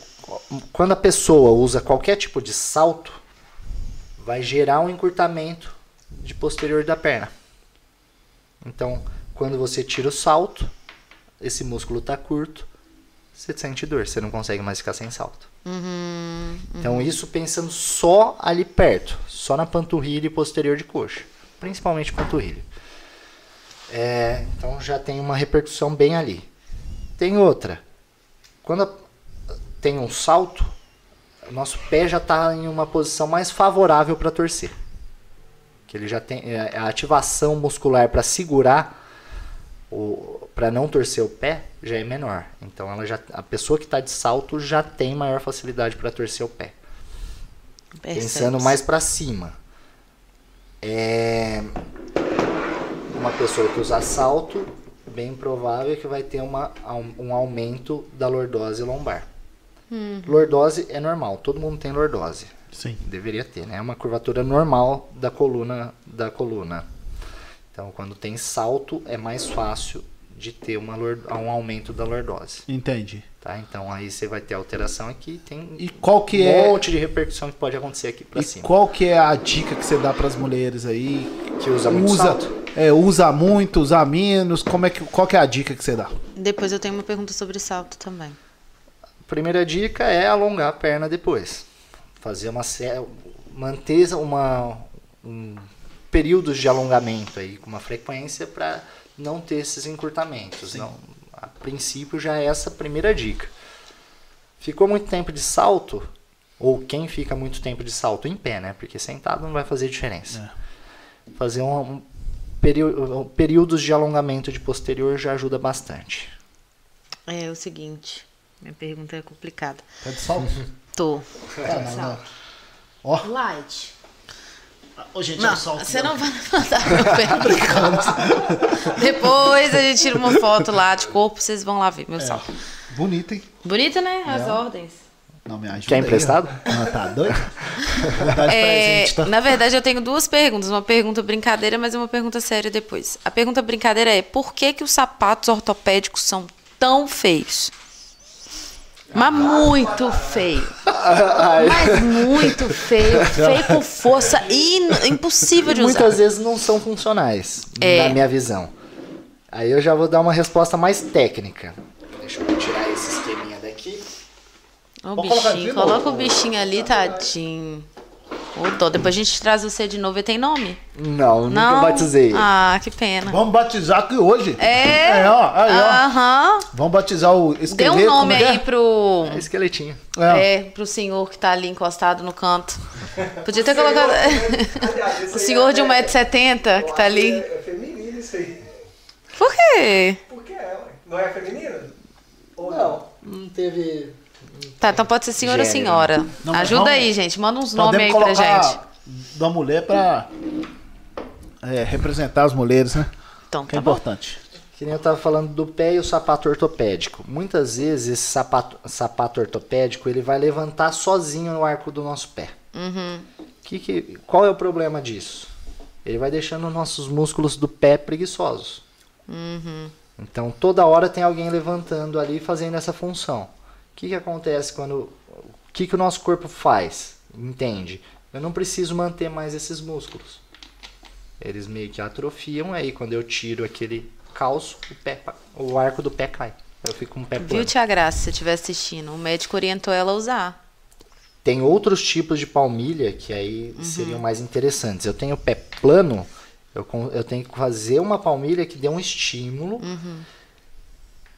Quando a pessoa usa qualquer tipo de salto, vai gerar um encurtamento de posterior da perna. Então, quando você tira o salto, esse músculo está curto, você sente dor, você não consegue mais ficar sem salto. Uhum, uhum. Então, isso pensando só ali perto, só na panturrilha e posterior de coxa, principalmente panturrilha. É, então, já tem uma repercussão bem ali. Tem outra. Quando tem um salto, o nosso pé já está em uma posição mais favorável para torcer. Que ele já tem é, a ativação muscular para segurar para não torcer o pé já é menor. Então ela já, a pessoa que está de salto já tem maior facilidade para torcer o pé. Pensando mais para cima. É uma pessoa que usa salto, bem provável que vai ter uma, um aumento da lordose lombar. Uhum. Lordose é normal, todo mundo tem lordose. Sim. Deveria ter, né? É uma curvatura normal da coluna da coluna. Então, quando tem salto, é mais fácil de ter uma, um aumento da lordose. Entendi. Tá? Então, aí você vai ter alteração aqui, tem e qual que um é... monte de repercussão que pode acontecer aqui para cima. qual que é a dica que você dá para as mulheres aí que usa muito usa, salto? É, usa muito, usa menos, como é que, qual que é a dica que você dá? Depois eu tenho uma pergunta sobre salto também. Primeira dica é alongar a perna depois. Fazer uma manter uma um períodos de alongamento aí com uma frequência para não ter esses encurtamentos. Não, a princípio já é essa a primeira dica. Ficou muito tempo de salto, ou quem fica muito tempo de salto em pé, né? Porque sentado não vai fazer diferença. É. Fazer um, um período, períodos de alongamento de posterior já ajuda bastante. É o seguinte, minha pergunta é complicada. Tá de salto? Tô. Tá de salto. Ó. Light. Ô, gente, não, você não vai levantar meu pé. Depois a gente tira uma foto lá de corpo, vocês vão lá ver meu é. salto. Bonito, hein? Bonito, né? As é. ordens. Não me ajuda. Quer emprestado? Ah, tá doido? é, presente, tá? Na verdade, eu tenho duas perguntas. Uma pergunta brincadeira, mas uma pergunta séria depois. A pergunta brincadeira é: por que, que os sapatos ortopédicos são tão feios? Mas muito feio. Mas muito feio. Feio com força e impossível de usar. Muitas vezes não são funcionais, é. na minha visão. Aí eu já vou dar uma resposta mais técnica. Deixa eu tirar esse esqueminha daqui. O bichinho, coloca o bichinho ali, tadinho. Ô, dó, depois a gente traz você de novo. Ele tem nome? Não, Não? nunca batizei. Ah, que pena. Vamos batizar aqui hoje. É? É, ó. Aí, ó. Aham. Vamos batizar o esqueleto. Dê um nome é aí é? pro... É esqueletinho. É. é, pro senhor que tá ali encostado no canto. Podia ter colocado... o senhor de 1,70m que tá ali. É, é feminino isso aí. Por quê? Porque é, não é feminino? Ou não? Não teve... Tá, então pode ser senhor ou senhora. Não, Ajuda vamos, aí, gente. Manda uns nomes aí pra gente. Da mulher pra é, representar as mulheres, né? Então, que é tá é importante. Que nem eu tava falando do pé e o sapato ortopédico. Muitas vezes esse sapato, sapato ortopédico ele vai levantar sozinho no arco do nosso pé. Uhum. Que, que, qual é o problema disso? Ele vai deixando nossos músculos do pé preguiçosos. Uhum. Então toda hora tem alguém levantando ali fazendo essa função que, que acontece quando. O que, que o nosso corpo faz? Entende? Eu não preciso manter mais esses músculos. Eles meio que atrofiam, aí quando eu tiro aquele calço, o, pé, o arco do pé cai. Eu fico com o pé plano. Viu, Tia Graça, se estiver assistindo? O médico orientou ela a usar. Tem outros tipos de palmilha que aí uhum. seriam mais interessantes. Eu tenho o pé plano, eu, eu tenho que fazer uma palmilha que dê um estímulo. Uhum.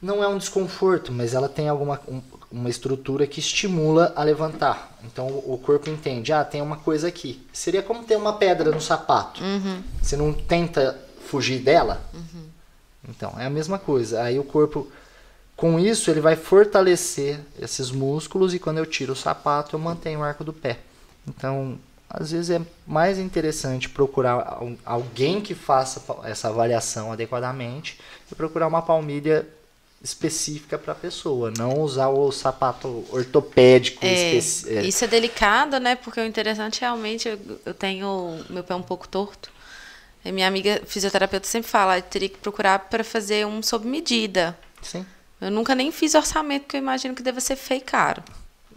Não é um desconforto, mas ela tem alguma, um, uma estrutura que estimula a levantar. Então o corpo entende, ah, tem uma coisa aqui. Seria como ter uma pedra no sapato. Uhum. Você não tenta fugir dela? Uhum. Então, é a mesma coisa. Aí o corpo, com isso, ele vai fortalecer esses músculos e quando eu tiro o sapato, eu mantenho o arco do pé. Então, às vezes é mais interessante procurar alguém que faça essa avaliação adequadamente e procurar uma palmilha específica para a pessoa, não usar o sapato ortopédico. É, é, Isso é delicado, né? Porque o interessante realmente eu, eu tenho meu pé um pouco torto. E minha amiga fisioterapeuta sempre fala, eu teria que procurar para fazer um sob medida. Sim. Eu nunca nem fiz orçamento, porque eu imagino que deva ser feio caro.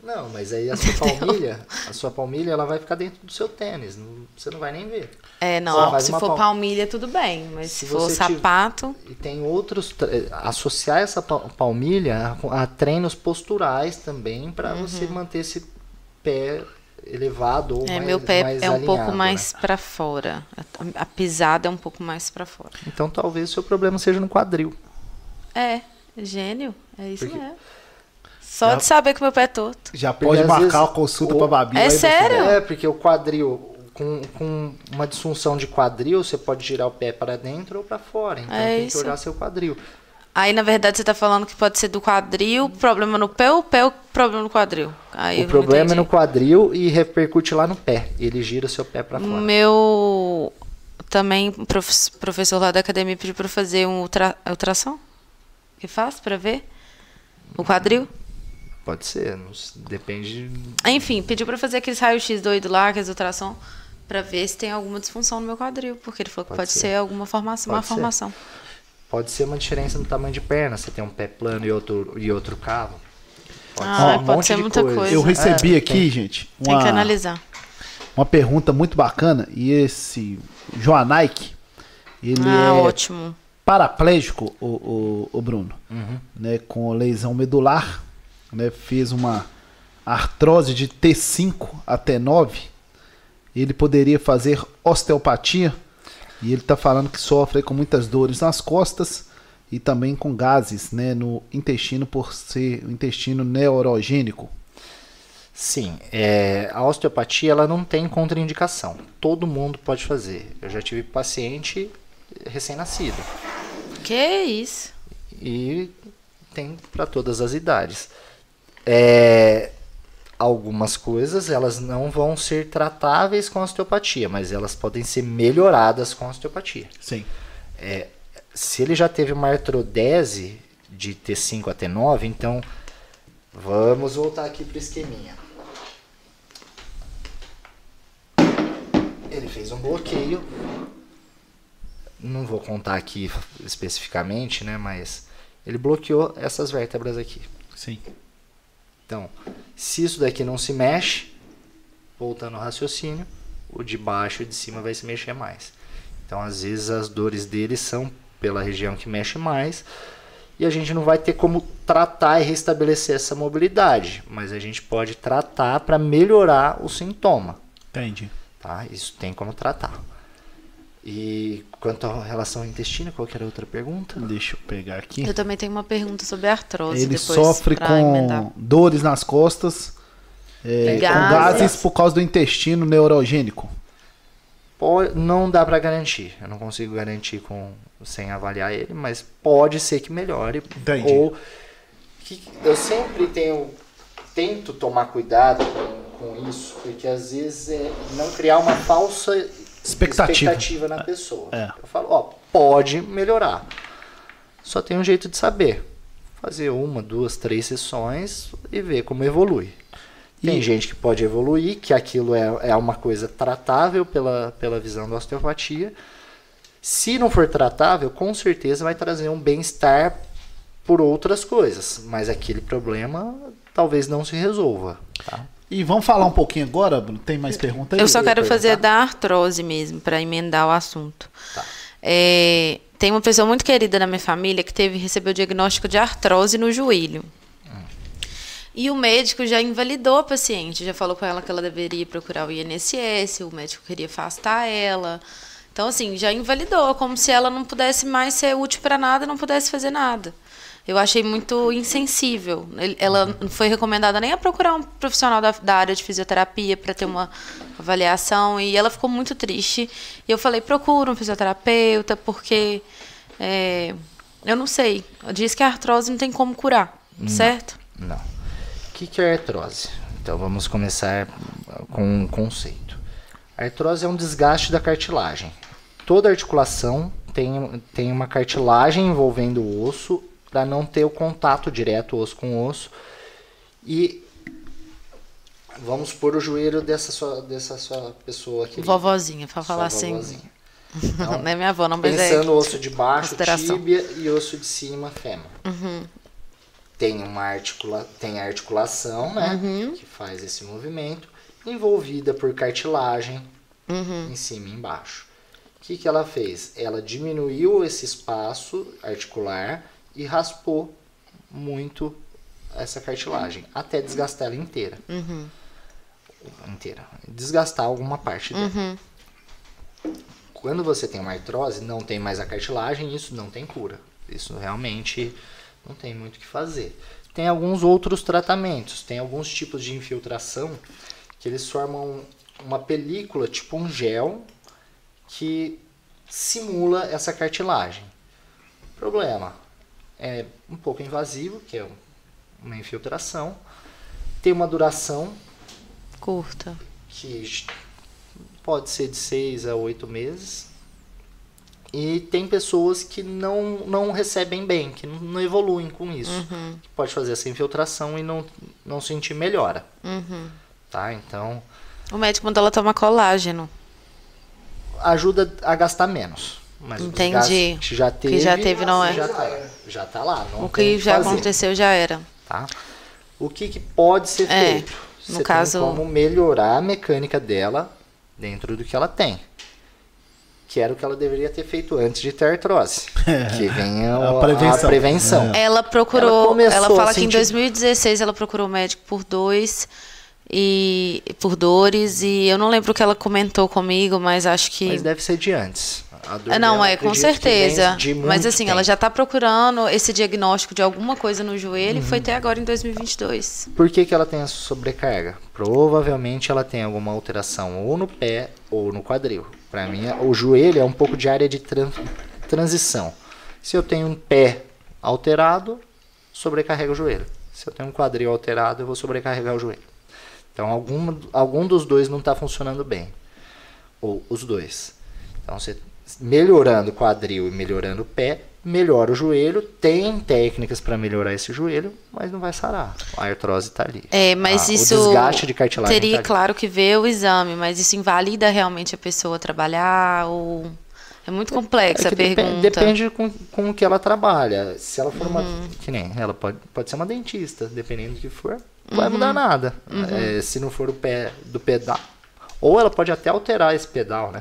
Não, mas aí a sua palmilha, a sua palmilha, ela vai ficar dentro do seu tênis. Não, você não vai nem ver. É, não, se for pal... palmilha, tudo bem. Mas se, se for sapato. E tem outros. Associar essa palmilha a, a treinos posturais também, para uhum. você manter esse pé elevado ou é, mais, meu pé mais é um alinhado, pouco mais né? para fora. A, a pisada é um pouco mais para fora. Então talvez o seu problema seja no quadril. É, gênio. É isso Porque... mesmo. Só já, de saber que meu pé é torto. Já pode marcar a consulta o, para Babi. É sério? É, porque o quadril, com, com uma disfunção de quadril, você pode girar o pé para dentro ou para fora. Então é tem isso. que olhar seu quadril. Aí, na verdade, você está falando que pode ser do quadril, problema no pé ou pé, problema no quadril? Aí o problema é no quadril e repercute lá no pé. Ele gira o seu pé para fora. Meu também professor lá da academia pediu para fazer um ultra, ultrassom. Que faz para ver o quadril? Pode ser, depende. Enfim, pediu para fazer aqueles raio-x doido lá, aqueles ultrassom, para ver se tem alguma disfunção no meu quadril, porque ele falou que pode, pode ser. ser. alguma formação, pode uma ser. formação. Pode ser uma diferença no tamanho de perna, você tem um pé plano e outro e outro cavo. Pode ah, ser, um pode ser muita coisa. coisa. Eu recebi é, aqui, tem, gente, uma, tem que analisar. Uma pergunta muito bacana e esse Joanaik, ele ah, é ótimo. paraplégico, o, o, o Bruno, uhum. né, com lesão medular né, fez uma artrose de T5 a T9, ele poderia fazer osteopatia. E ele está falando que sofre com muitas dores nas costas e também com gases né, no intestino, por ser o intestino neurogênico. Sim, é, a osteopatia ela não tem contraindicação. Todo mundo pode fazer. Eu já tive paciente recém-nascido. Que isso? E tem para todas as idades é, algumas coisas elas não vão ser tratáveis com osteopatia, mas elas podem ser melhoradas com osteopatia. Sim. É, se ele já teve uma artrodese de T5 a T9, então vamos voltar aqui para o esqueminha. Ele fez um bloqueio. Não vou contar aqui especificamente, né, mas ele bloqueou essas vértebras aqui. Sim. Então, se isso daqui não se mexe, voltando ao raciocínio, o de baixo e de cima vai se mexer mais. Então, às vezes, as dores dele são pela região que mexe mais e a gente não vai ter como tratar e restabelecer essa mobilidade, mas a gente pode tratar para melhorar o sintoma. Entendi. Tá? Isso tem como tratar. E quanto à relação ao intestino, qual era a outra pergunta? Deixa eu pegar aqui. Eu também tenho uma pergunta sobre artrose. Ele sofre com emendar. dores nas costas, é, gases. com gases por causa do intestino neurogênico. Pode, não dá para garantir. Eu não consigo garantir com, sem avaliar ele, mas pode ser que melhore. Entendi. Ou que eu sempre tenho tento tomar cuidado com, com isso, porque às vezes é não criar uma falsa expectativa, expectativa na pessoa. É. Eu falo, ó, pode melhorar. Só tem um jeito de saber. Fazer uma, duas, três sessões e ver como evolui. Tem e... gente que pode evoluir, que aquilo é, é uma coisa tratável pela, pela visão da osteopatia. Se não for tratável, com certeza vai trazer um bem-estar por outras coisas. Mas aquele problema talvez não se resolva. Tá? E vamos falar um pouquinho agora, Bruno? Tem mais perguntas? Eu só quero fazer da artrose mesmo, para emendar o assunto. Tá. É, tem uma pessoa muito querida na minha família que teve recebeu o diagnóstico de artrose no joelho. Hum. E o médico já invalidou a paciente, já falou com ela que ela deveria procurar o INSS, o médico queria afastar ela. Então, assim, já invalidou, como se ela não pudesse mais ser útil para nada, não pudesse fazer nada eu achei muito insensível. Ela não foi recomendada nem a procurar um profissional da, da área de fisioterapia para ter uma avaliação e ela ficou muito triste. E eu falei, procura um fisioterapeuta, porque é, eu não sei. Diz que a artrose não tem como curar, não, certo? Não. O que, que é artrose? Então vamos começar com um conceito. A artrose é um desgaste da cartilagem. Toda articulação tem, tem uma cartilagem envolvendo o osso para não ter o contato direto osso com osso. E vamos pôr o joelho dessa sua, dessa sua pessoa aqui. Vovozinha, para falar assim. Então, não é minha avó, não, mas Pensando é osso de baixo, tíbia e osso de cima, fêmur. Uhum. Tem uma articula, tem a articulação, né, uhum. que faz esse movimento, envolvida por cartilagem uhum. em cima e embaixo. O que, que ela fez? Ela diminuiu esse espaço articular e raspou muito essa cartilagem, até desgastar ela inteira. Uhum. Inteira. Desgastar alguma parte dela. Uhum. Quando você tem uma artrose, não tem mais a cartilagem, isso não tem cura. Isso realmente não tem muito o que fazer. Tem alguns outros tratamentos, tem alguns tipos de infiltração que eles formam uma película, tipo um gel, que simula essa cartilagem. Problema, é um pouco invasivo, que é uma infiltração, tem uma duração curta, que pode ser de 6 a 8 meses. E tem pessoas que não, não recebem bem, que não evoluem com isso. Uhum. Pode fazer essa infiltração e não, não sentir melhora. Uhum. Tá? Então. O médico mandou ela tomar colágeno. Ajuda a gastar menos. Mas Entendi. Que já teve, que já teve não é. Já tá, já tá lá. o que já fazer, aconteceu já era. Tá? O que, que pode ser é, feito? No Você caso. tem como melhorar a mecânica dela dentro do que ela tem. Que era o que ela deveria ter feito antes de ter artrose. É. Que vem a, A prevenção. a prevenção. Ela procurou. Ela Ela, fala que em sentir- 2016 ela procurou o médico por dois e por dores e eu não lembro o que ela comentou comigo, mas acho que Mas deve ser de antes. A dor É, Não, dela, é, com certeza. Mas assim, ela tempo. já está procurando esse diagnóstico de alguma coisa no joelho e foi Uhum. até agora em 2022. Por que, que ela tem essa sobrecarga? Provavelmente ela tem alguma alteração ou no pé ou no quadril. Para mim, o joelho é um pouco de área de tran- transição. Se eu tenho um pé alterado, sobrecarrega o joelho. Se eu tenho um quadril alterado, eu vou sobrecarregar o joelho. Então, algum, algum dos dois não está funcionando bem. Ou os dois. Então, você melhorando o quadril e melhorando o pé, melhora o joelho. Tem técnicas para melhorar esse joelho, mas não vai sarar. A artrose está ali. É, mas Ah, isso O desgaste de cartilagem teria, tá claro, que ver o exame, mas isso invalida realmente a pessoa trabalhar ou... É muito complexa É a pergunta. Depende com, com o que ela trabalha. Se ela for Uhum. uma. Que nem, ela pode, pode ser uma dentista, dependendo do que for. Não vai Uhum. mudar nada. É, se não for o pé do pedal. Ou ela pode até alterar esse pedal, né?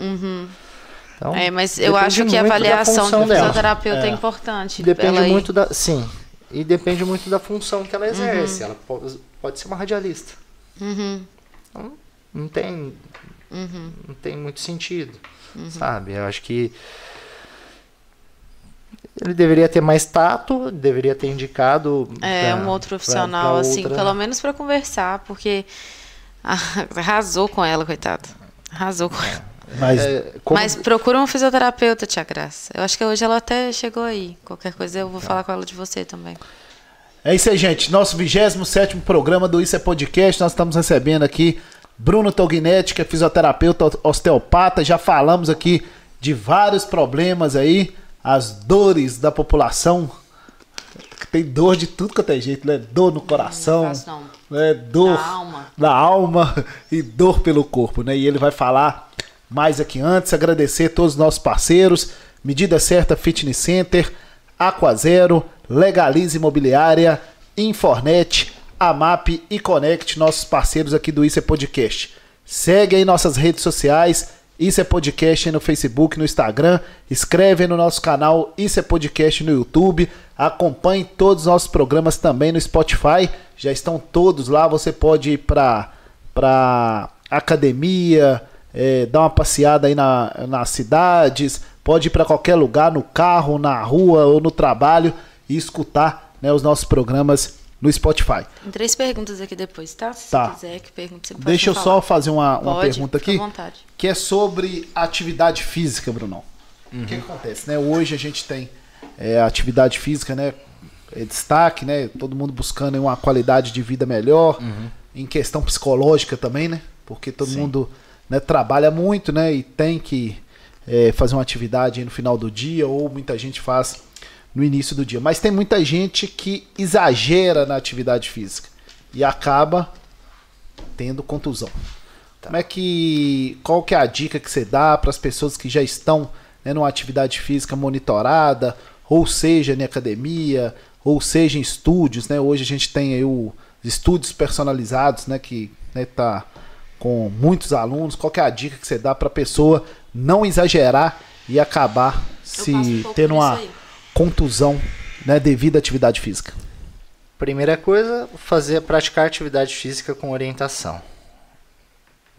Então, É, mas eu acho que a muito avaliação do dela. fisioterapeuta é, É. importante. Depende ela ir- muito da. Sim. E depende muito da função que ela exerce. Uhum. Ela pode, pode ser uma radialista. Uhum, Então, não tem. uhum. Não tem muito sentido. Sabe? Eu acho que. Ele deveria ter mais tato, deveria ter indicado. É, pra- um outro pra- profissional, pra assim, outra- pelo menos para conversar, porque arrasou com ela, coitado. Arrasou com ela. Mas É, como- Mas procura um fisioterapeuta, Tia Graça. Eu acho que hoje ela até chegou aí. Qualquer coisa eu vou Tá. falar com ela de você também. é isso aí, gente. Nosso 27 programa do Isso é Podcast. Nós estamos recebendo aqui Bruno Tognetti, que é fisioterapeuta osteopata. Já falamos aqui de vários problemas aí, as dores da população. Tem dor de tudo quanto é jeito, né? Dor no coração, faço não. né? dor Da alma. da alma e dor pelo corpo, né? E ele vai falar mais aqui antes, agradecer a todos os nossos parceiros, Medida Certa Fitness Center, Aquazero, Legalize Imobiliária, Infornet, Amap e Connect, nossos parceiros aqui do Isso é Podcast. Segue aí nossas redes sociais, Isso é Podcast no Facebook, no Instagram, escreve no nosso canal Isso é Podcast no YouTube, acompanhe todos os nossos programas também no Spotify, já estão todos lá, você pode ir para academia, é, dar uma passeada aí na, nas cidades, pode ir para qualquer lugar, no carro, na rua ou no trabalho e escutar né, os nossos programas no Spotify. Tem três perguntas aqui depois, tá? Se Tá. você quiser que pergunte, você pode Deixa eu falar. só fazer uma, uma Pode, pergunta aqui, vontade. que é sobre atividade física, Brunão. O Uhum. que, que acontece? Né? Hoje a gente tem é, atividade física, né? É destaque, né? Todo mundo buscando uma qualidade de vida melhor, Uhum. em questão psicológica também, né? Porque todo Sim. mundo né, trabalha muito, né, e tem que é, fazer uma atividade no final do dia, ou muita gente faz no início do dia. Mas tem muita gente que exagera na atividade física e acaba tendo contusão. Tá. Como é que. Qual que é a dica que você dá para as pessoas que já estão né, numa atividade física monitorada, ou seja, em academia, ou seja, em estúdios, né? Hoje a gente tem aí os estúdios personalizados, né? Que né, tá com muitos alunos. Qual que é a dica que você dá para a pessoa não exagerar e acabar se um tendo uma contusão né, devido à atividade física? Primeira coisa, fazer praticar atividade física com orientação.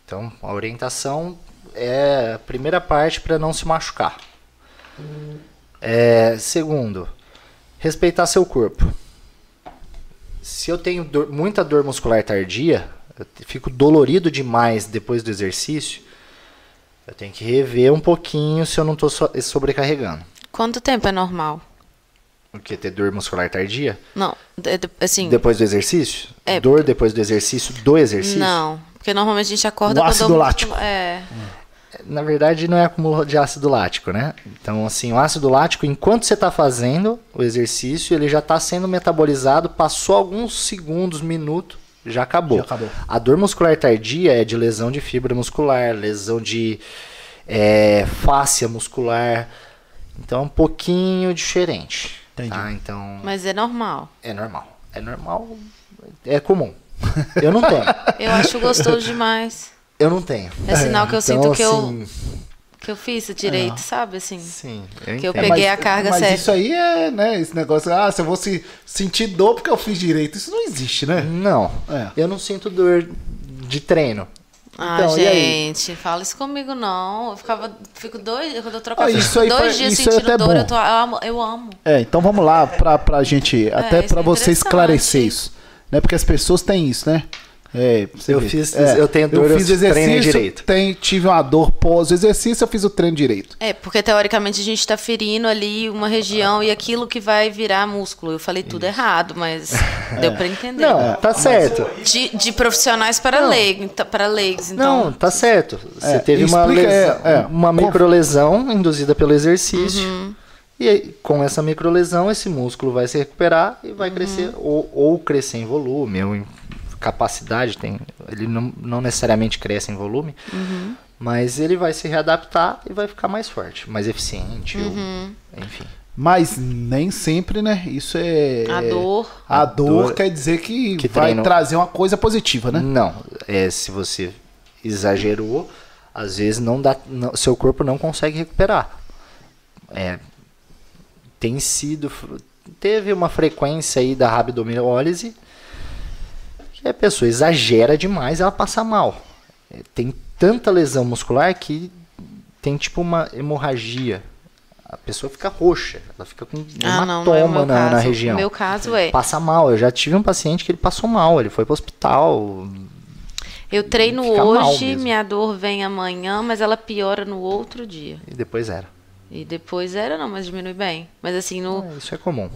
Então, a orientação é a primeira parte para não se machucar. É, segundo, respeitar seu corpo. Se eu tenho dor, muita dor muscular tardia, eu fico dolorido demais depois do exercício, eu tenho que rever um pouquinho se eu não estou so, sobrecarregando. Quanto tempo é normal? O que? Ter dor muscular tardia? Não, assim... Depois do exercício? É, dor depois do exercício do exercício? Não, porque normalmente a gente acorda o ácido lático. É. Na verdade, não é acúmulo de ácido lático, né? Então, assim, o ácido lático, enquanto você está fazendo o exercício, ele já está sendo metabolizado, passou alguns segundos, minutos, já acabou. já acabou. A dor muscular tardia é de lesão de fibra muscular, lesão de é, fáscia muscular. Então, é um pouquinho diferente. Entendi. Tá? Então, Mas é normal. É normal. É normal. É comum. Eu não tenho. Eu acho gostoso demais. Eu não tenho. É sinal que eu então, sinto que assim, eu que eu fiz direito, é. sabe assim? Sim. Eu que eu peguei mas, a carga mas certa. Mas isso aí é, né, esse negócio, ah, se eu vou se sentir dor porque eu fiz direito, isso não existe, né? Não. É. Eu não sinto dor de treino. Ah, então, gente, fala isso comigo não. Eu ficava, fico dois, quando eu troco ah, isso aí dois dias isso sentindo dor, eu, tô, eu, amo, eu amo. É, então vamos lá pra, pra gente, é, até para é você esclarecer isso. Né? Porque as pessoas têm isso, né? É, eu fiz, é, eu tenho dor, eu fiz exercício, direito. Tem, tive uma dor pós exercício, eu fiz o treino direito. É, porque teoricamente a gente está ferindo ali uma região e aquilo que vai virar músculo. Eu falei tudo Isso. errado, mas é. deu para entender. Não, tá certo. De, de profissionais para leigos, para leigos, então. Não, tá certo. Você é, teve uma, lesão, é, é. uma microlesão induzida pelo exercício. Uhum. E com essa microlesão, esse músculo vai se recuperar e vai uhum. crescer, ou, ou crescer em volume, ou em capacidade, tem, ele não, não necessariamente cresce em volume, uhum. mas ele vai se readaptar e vai ficar mais forte, mais eficiente, uhum. ou, enfim. Mas nem sempre, né? Isso é. A dor. A, dor, dor, quer dizer que, que vai treino... trazer uma coisa positiva, né? Não. É, se você exagerou, às vezes não dá. Não, seu corpo não consegue recuperar. É, tem sido. Teve uma frequência aí da rabdomiólise que a pessoa exagera demais, ela passa mal. Tem tanta lesão muscular que tem tipo uma hemorragia. A pessoa fica roxa, ela fica com ah, hematoma é na, caso. na região. No meu caso é. Passa mal. Eu já tive um paciente que ele passou mal, ele foi para o hospital. Eu treino hoje, minha dor vem amanhã, mas ela piora no outro dia. E depois era. E depois era, não, mas diminui bem. Mas assim, no. É, isso é comum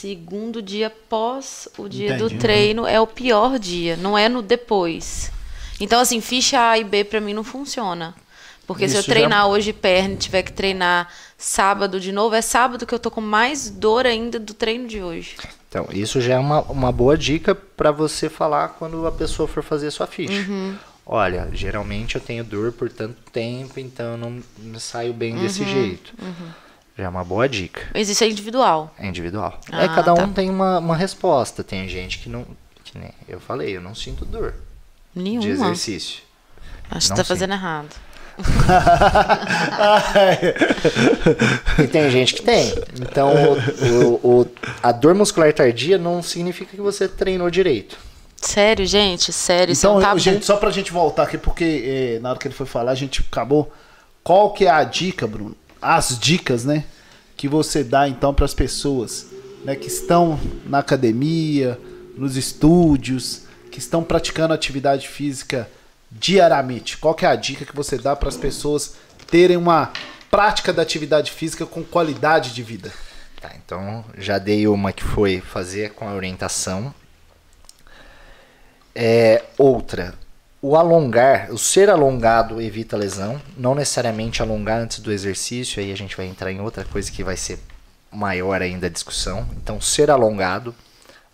segundo dia após o dia Entendi. do treino é o pior dia, não é no depois. Então, assim, ficha A e B para mim não funciona. Porque Isso se eu treinar já... hoje perna e tiver que treinar sábado de novo, é sábado que eu tô com mais dor ainda do treino de hoje. Então, isso já é uma, uma boa dica para você falar quando a pessoa for fazer a sua ficha. Uhum. Olha, geralmente eu tenho dor por tanto tempo, então eu não me saio bem uhum. desse jeito. Uhum. Já é uma boa dica. Mas isso é individual? É individual. Ah, é, cada tá. um tem uma, uma resposta. Tem gente que não. Que nem eu falei, eu não sinto dor. Nenhuma. De exercício. Acho que tá fazendo errado. e tem gente que tem. Então, o, o, a dor muscular tardia não significa que você treinou direito. Sério, gente? Sério, então, isso é um gente, só pra gente voltar aqui, porque eh, na hora que ele foi falar, a gente acabou. Qual que é a dica, Bruno? As dicas, né, que você dá então para as pessoas, né, que estão na academia, nos estúdios, que estão praticando atividade física diariamente. Qual que é a dica que você dá para as pessoas terem uma prática da atividade física com qualidade de vida? Tá, então já dei uma que foi fazer com a orientação. É, outra, o alongar, o ser alongado evita lesão, não necessariamente alongar antes do exercício, aí a gente vai entrar em outra coisa que vai ser maior ainda a discussão. Então, ser alongado,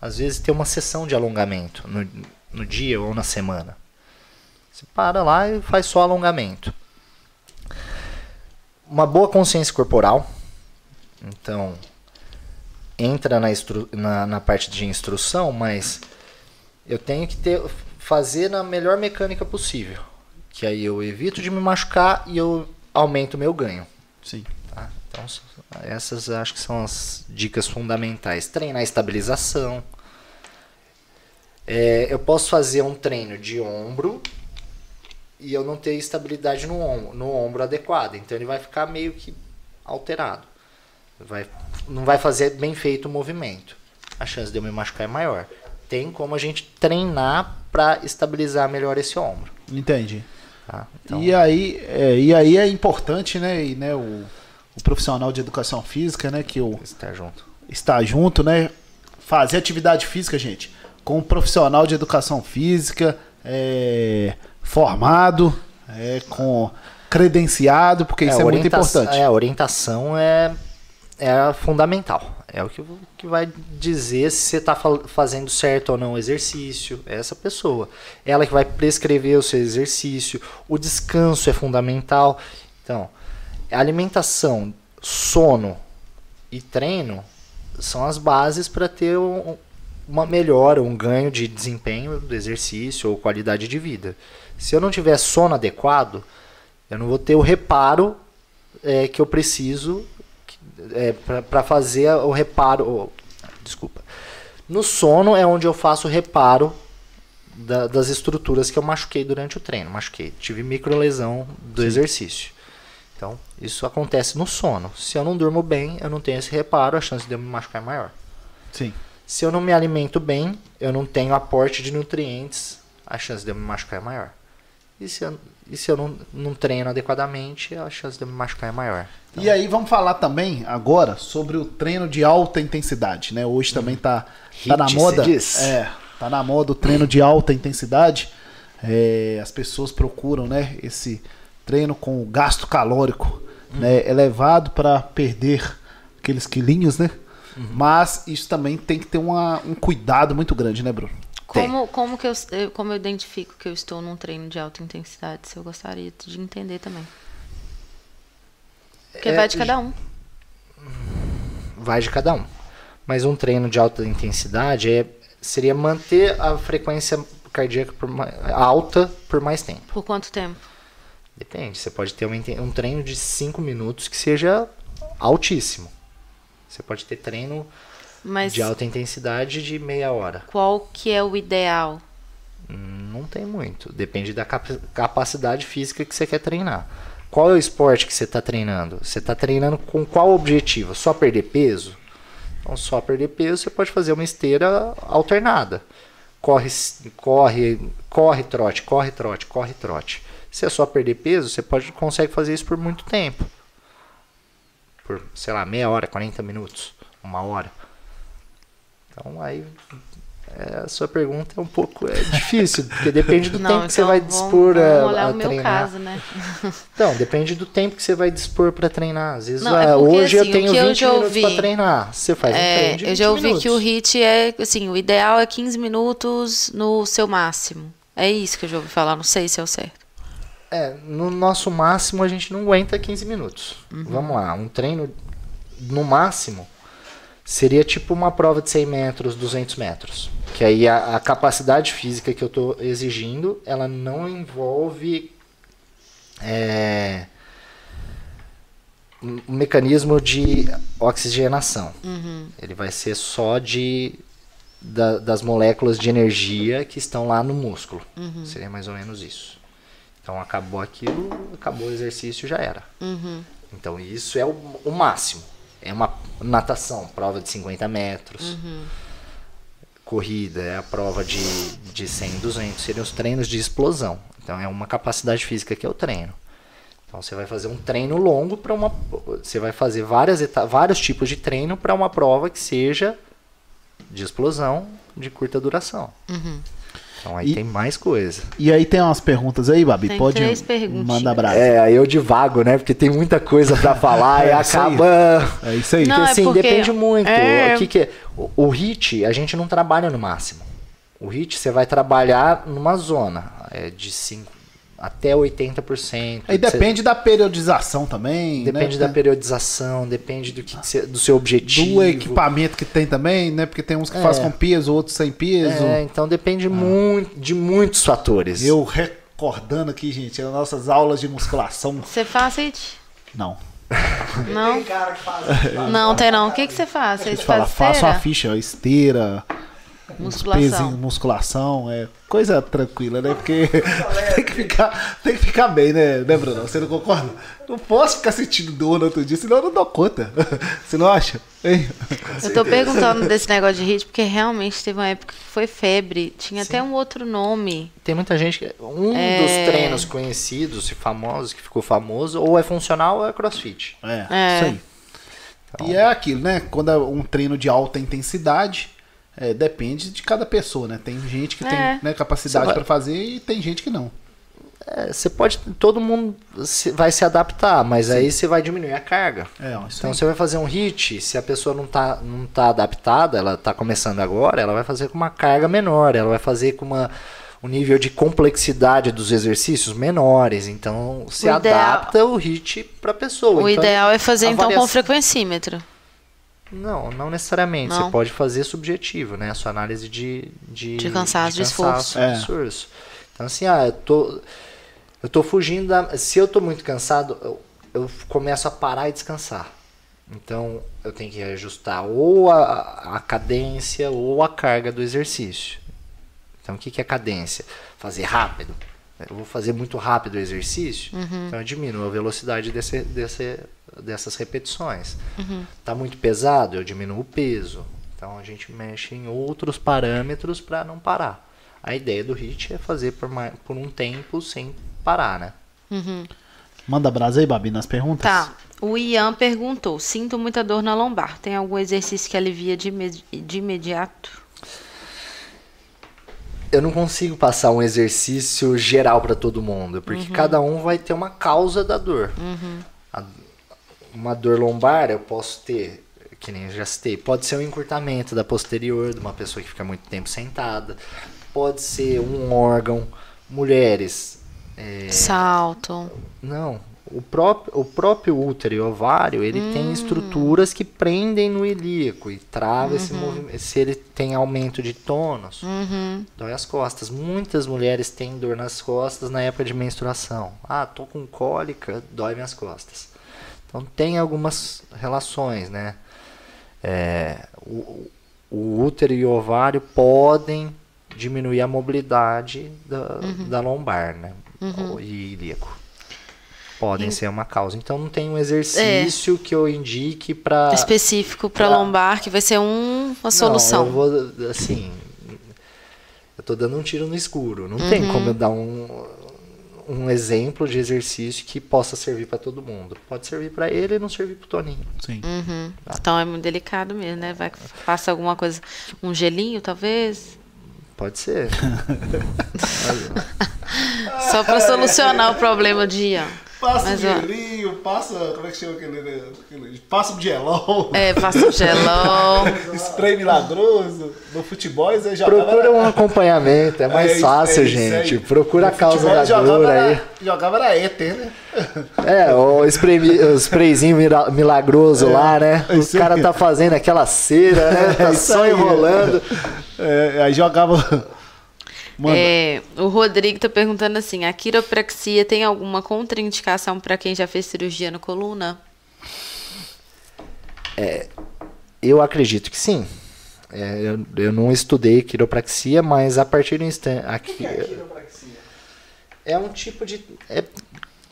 às vezes tem uma sessão de alongamento no, no dia ou na semana. Você para lá e faz só alongamento. Uma boa consciência corporal. Então, entra na, na, na parte de instrução, mas eu tenho que ter fazer na melhor mecânica possível. Que aí eu evito de me machucar e eu aumento o meu ganho. Sim. Tá? Então, essas acho que são as dicas fundamentais. Treinar estabilização. É, eu posso fazer um treino de ombro e eu não ter estabilidade no ombro, no ombro adequado. Então ele vai ficar meio que alterado. Vai, não vai fazer bem feito o movimento. A chance de eu me machucar é maior. Tem como a gente treinar para estabilizar melhor esse ombro. Entendi. Tá? Então... E, aí, é, e aí é importante, né, e, né o, o, profissional de educação física, né, que o está junto, está junto, né, fazer atividade física, gente, com um profissional de educação física, é, formado, é, com credenciado, porque é, isso é muito importante. É, a orientação é, é fundamental. É o que, que vai dizer se você está fazendo certo ou não o exercício. É essa pessoa. Ela que vai prescrever o seu exercício. O descanso é fundamental. Então, alimentação, sono e treino são as bases para ter um, uma melhora, um ganho de desempenho do exercício ou qualidade de vida. Se eu não tiver sono adequado, eu não vou ter o reparo é, que eu preciso é, para fazer o reparo. Oh, desculpa. No sono é onde eu faço o reparo da, das estruturas que eu machuquei durante o treino. Machuquei, tive microlesão do Sim. exercício. Então, isso acontece no sono. Se eu não durmo bem, eu não tenho esse reparo, a chance de eu me machucar é maior. Sim. Se eu não me alimento bem, eu não tenho aporte de nutrientes, a chance de eu me machucar é maior. E se eu, e se eu não, não treino adequadamente, a chance de eu me machucar é maior. Então... E aí vamos falar também agora sobre o treino de alta intensidade, né? Hoje também tá, tá na moda. É, tá na moda o treino de alta intensidade. É, as pessoas procuram, né, esse treino com gasto calórico, uhum. né, elevado para perder aqueles quilinhos, né? Uhum. Mas isso também tem que ter uma, um cuidado muito grande, né, Bruno? Como, como, que eu, como eu identifico que eu estou num treino de alta intensidade? Se eu gostaria de entender também. Porque é, vai de cada um. Vai de cada um. Mas um treino de alta intensidade é, seria manter a frequência cardíaca por alta por mais tempo. Por quanto tempo? Depende. Você pode ter um, um treino de 5 minutos que seja altíssimo. Você pode ter treino Mas de alta intensidade de meia hora. Qual que é o ideal? Não tem muito. Depende da capacidade física que você quer treinar. Qual é o esporte que você está treinando? Você está treinando com qual objetivo? Só perder peso? Então, só perder peso, você pode fazer uma esteira alternada. Corre, corre, corre, trote, corre, trote, corre, trote. Se é só perder peso, você pode consegue fazer isso por muito tempo. Por, sei lá, meia hora, 40 minutos, uma hora. Então aí é, a sua pergunta é um pouco é difícil, porque depende do Não, tempo então que você então vai dispor vamos, vamos a, a treinar. Caso, né? Então, depende do tempo que você vai dispor para treinar. Às vezes, Não, é porque, hoje assim, eu tenho 20 eu minutos para treinar. Você faz é, um treino de Eu já ouvi minutos. que o HIT é, assim, o ideal é 15 minutos no seu máximo. É isso que eu já ouvi falar, não sei se é o certo. É, no nosso máximo a gente não aguenta 15 minutos. Uhum. Vamos lá, um treino no máximo seria tipo uma prova de 100 metros, 200 metros. Que aí a, a capacidade física que eu estou exigindo, ela não envolve é, um mecanismo de oxigenação. Uhum. Ele vai ser só de da, das moléculas de energia que estão lá no músculo. Uhum. Seria mais ou menos isso. Então acabou aquilo, acabou o exercício, já era. Uhum. Então isso é o, o máximo. É uma natação, prova de 50 metros. Uhum. Corrida, é a prova de, de 100, 200. Seriam os treinos de explosão. Então é uma capacidade física que é o treino. Então você vai fazer um treino longo para uma. Você vai fazer várias vários tipos de treino para uma prova que seja de explosão de curta duração. Uhum. Então aí e, tem mais coisa. E aí tem umas perguntas aí, Babi? Tem Pode três perguntas. mandar brasa. É, aí eu divago, né? Porque tem muita coisa para falar é, e acaba. É isso aí. Não, porque, é assim, porque... depende muito. É... O que, que é? O, o HIT, a gente não trabalha no máximo. O HIT você vai trabalhar numa zona é, de 5 até 80%. Aí depende da periodização também. Depende né? da periodização, depende do, que, do seu objetivo. Do equipamento que tem também, né? Porque tem uns que é. faz com peso, outros sem peso. É, então depende ah. muito de muitos fatores. Eu recordando aqui, gente, as nossas aulas de musculação. Você faz, It? Não. Não. Tem cara que faz. Não, tem não. O que, que você faz? Você faz faço a ficha, esteira, Musculação. musculação, é coisa tranquila, né? Porque tem que ficar, tem que ficar bem, né, né, Bruno? Você não concorda? Não posso ficar sentindo dor no outro dia, senão eu não dou conta. Você não acha? Hein? Eu tô perguntando desse negócio de hit, porque realmente teve uma época que foi febre. Tinha Sim. até um outro nome. Tem muita gente que. Um é... dos treinos conhecidos e famosos, que ficou famoso, ou é funcional ou é crossfit. É, é. isso aí. Então... E é aquilo, né? Quando é um treino de alta intensidade é, depende de cada pessoa, né? Tem gente que é. tem né, capacidade para fazer e tem gente que não. É, você pode. Todo mundo vai se adaptar, mas Sim. aí você vai diminuir a carga. É, então você vai fazer um hit, se a pessoa não tá, não tá adaptada, ela tá começando agora, ela vai fazer com uma carga menor, ela vai fazer com uma, um nível de complexidade dos exercícios menores. Então se o adapta ideal... o hit para a pessoa. O então, ideal é fazer então com frequencímetro. Não, não necessariamente. Não. Você pode fazer subjetivo, né? A sua análise de... De, de cansaço, de, de esforço. É. esforço. Então, assim, ah, eu tô, eu tô fugindo da... Se eu tô muito cansado, eu, eu começo a parar e descansar. Então, eu tenho que ajustar ou a, a cadência ou a carga do exercício. Então, o que, que é cadência? Fazer rápido. Eu vou fazer muito rápido o exercício, uhum. então eu diminuo a velocidade desse, desse, dessas repetições. Uhum. Tá muito pesado, eu diminuo o peso. Então a gente mexe em outros parâmetros para não parar. A ideia do HIT é fazer por, mais, por um tempo sem parar, né? Uhum. Manda brasa aí, Babi, nas perguntas. Tá. O Ian perguntou: Sinto muita dor na lombar. Tem algum exercício que alivia de, de imediato? Eu não consigo passar um exercício geral para todo mundo, porque uhum. cada um vai ter uma causa da dor. Uhum. A uma dor lombar eu posso ter, que nem eu já citei, pode ser um encurtamento da posterior de uma pessoa que fica muito tempo sentada, pode ser um órgão, mulheres. É, Salto. Não, o próprio, o próprio útero e ovário, ele hum. tem estruturas que prendem no ilíaco e trava uhum. esse movimento. Se ele tem aumento de tônus, uhum. dói as costas. Muitas mulheres têm dor nas costas na época de menstruação. Ah, tô com cólica, dói minhas costas. Então tem algumas relações, né? É, o, o útero e o ovário podem diminuir a mobilidade da, uhum. da lombar, né? Uhum. E ilíaco. Podem e... ser uma causa. Então não tem um exercício é. que eu indique para específico para pra... lombar que vai ser um, uma solução. Não, eu vou assim, eu tô dando um tiro no escuro. Não uhum. tem como eu dar um um exemplo de exercício que possa servir para todo mundo. Pode servir para ele e não servir para o Toninho. Sim. Uhum. Tá. Então é muito delicado mesmo, né? Vai passa alguma coisa, um gelinho talvez. Pode ser. Só para solucionar o problema de Ian. Passa Mas, gelinho, ó, passa. Como é que chama aquele. aquele passa um gelol. É, passa um gelol. Spray milagroso. No futebol você já Procura um acompanhamento, é mais é, fácil, é, gente. Procura a causa da dor aí. Jogava era éter, né? É, o, spray, o sprayzinho milagroso é, lá, né? O cara tá fazendo aquela cera, né? Tá só enrolando. É, aí jogava é, o Rodrigo está perguntando assim: a quiropraxia tem alguma contraindicação para quem já fez cirurgia no coluna? É, eu acredito que sim. É, eu, eu, não estudei quiropraxia, mas a partir do instante. O que, que é quiropraxia? É um tipo de. É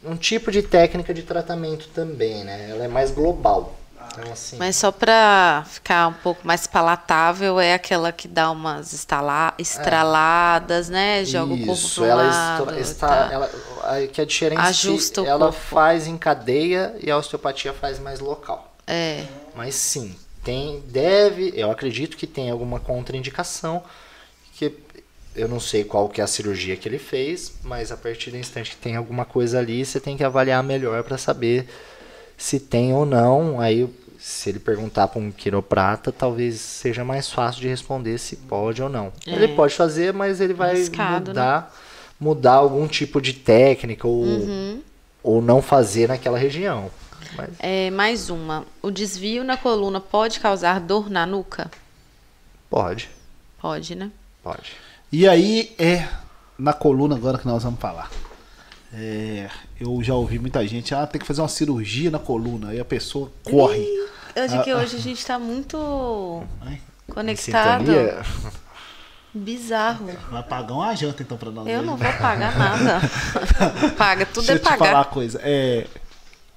um tipo de técnica de tratamento também, né? Ela é mais global. Então, assim, Mas só para ficar um pouco mais palatável, é aquela que dá umas estala, estraladas, é. né? Joga Isso, o corpo para ela lado. Está, tá. ela, que a diferença Ajusta o ela corpo. faz em cadeia e a osteopatia faz mais local. É. Mas sim, tem, deve, eu acredito que tem alguma contraindicação que eu não sei qual que é a cirurgia que ele fez, mas a partir do instante que tem alguma coisa ali, você tem que avaliar melhor para saber se tem ou não. Aí, se ele perguntar para um quiroprata, talvez seja mais fácil de responder se pode ou não. É. Ele pode fazer, mas ele vai Arriscado, mudar, mudar algum tipo de técnica ou, Uhum. ou não fazer naquela região. Mas É, mais uma. O desvio na coluna pode causar dor na nuca? pode, Pode, né? pode. E aí é na coluna agora que nós vamos falar. É, eu já ouvi muita gente, ah, tem que fazer uma cirurgia na coluna. Aí a pessoa corre. Eu digo Ah, que ah. hoje a gente tá muito Ai, conectado. Bizarro. Vai pagar uma janta então pra nós. Eu hoje, não vou pagar nada. Paga, tudo Deixa é eu te falar pagar. uma coisa. É,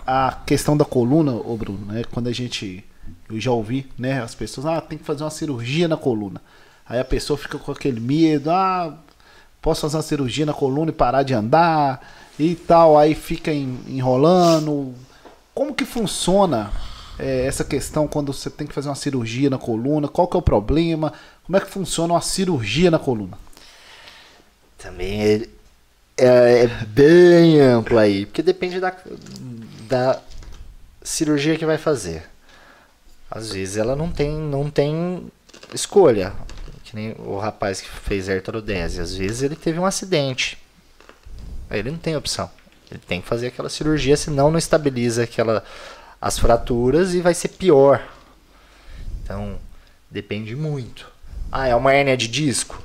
a questão da coluna, ô Bruno, né? Quando a gente. Eu já ouvi, né? As pessoas, ah, tem que fazer uma cirurgia na coluna. Aí a pessoa fica com aquele medo, ah, posso fazer uma cirurgia na coluna e parar de andar e tal. Aí fica en- enrolando. Como que funciona é, essa questão quando você tem que fazer uma cirurgia na coluna? Qual que é o problema? Como é que funciona uma cirurgia na coluna? Também é, é, é bem amplo aí, porque depende da, da cirurgia que vai fazer. Às vezes ela não tem, não tem escolha. Que nem o rapaz que fez artrodese. Às vezes ele teve um acidente. Ele não tem opção. Ele tem que fazer aquela cirurgia, senão não estabiliza aquela, as fraturas e vai ser pior. Então, depende muito. Ah, é uma hérnia de disco?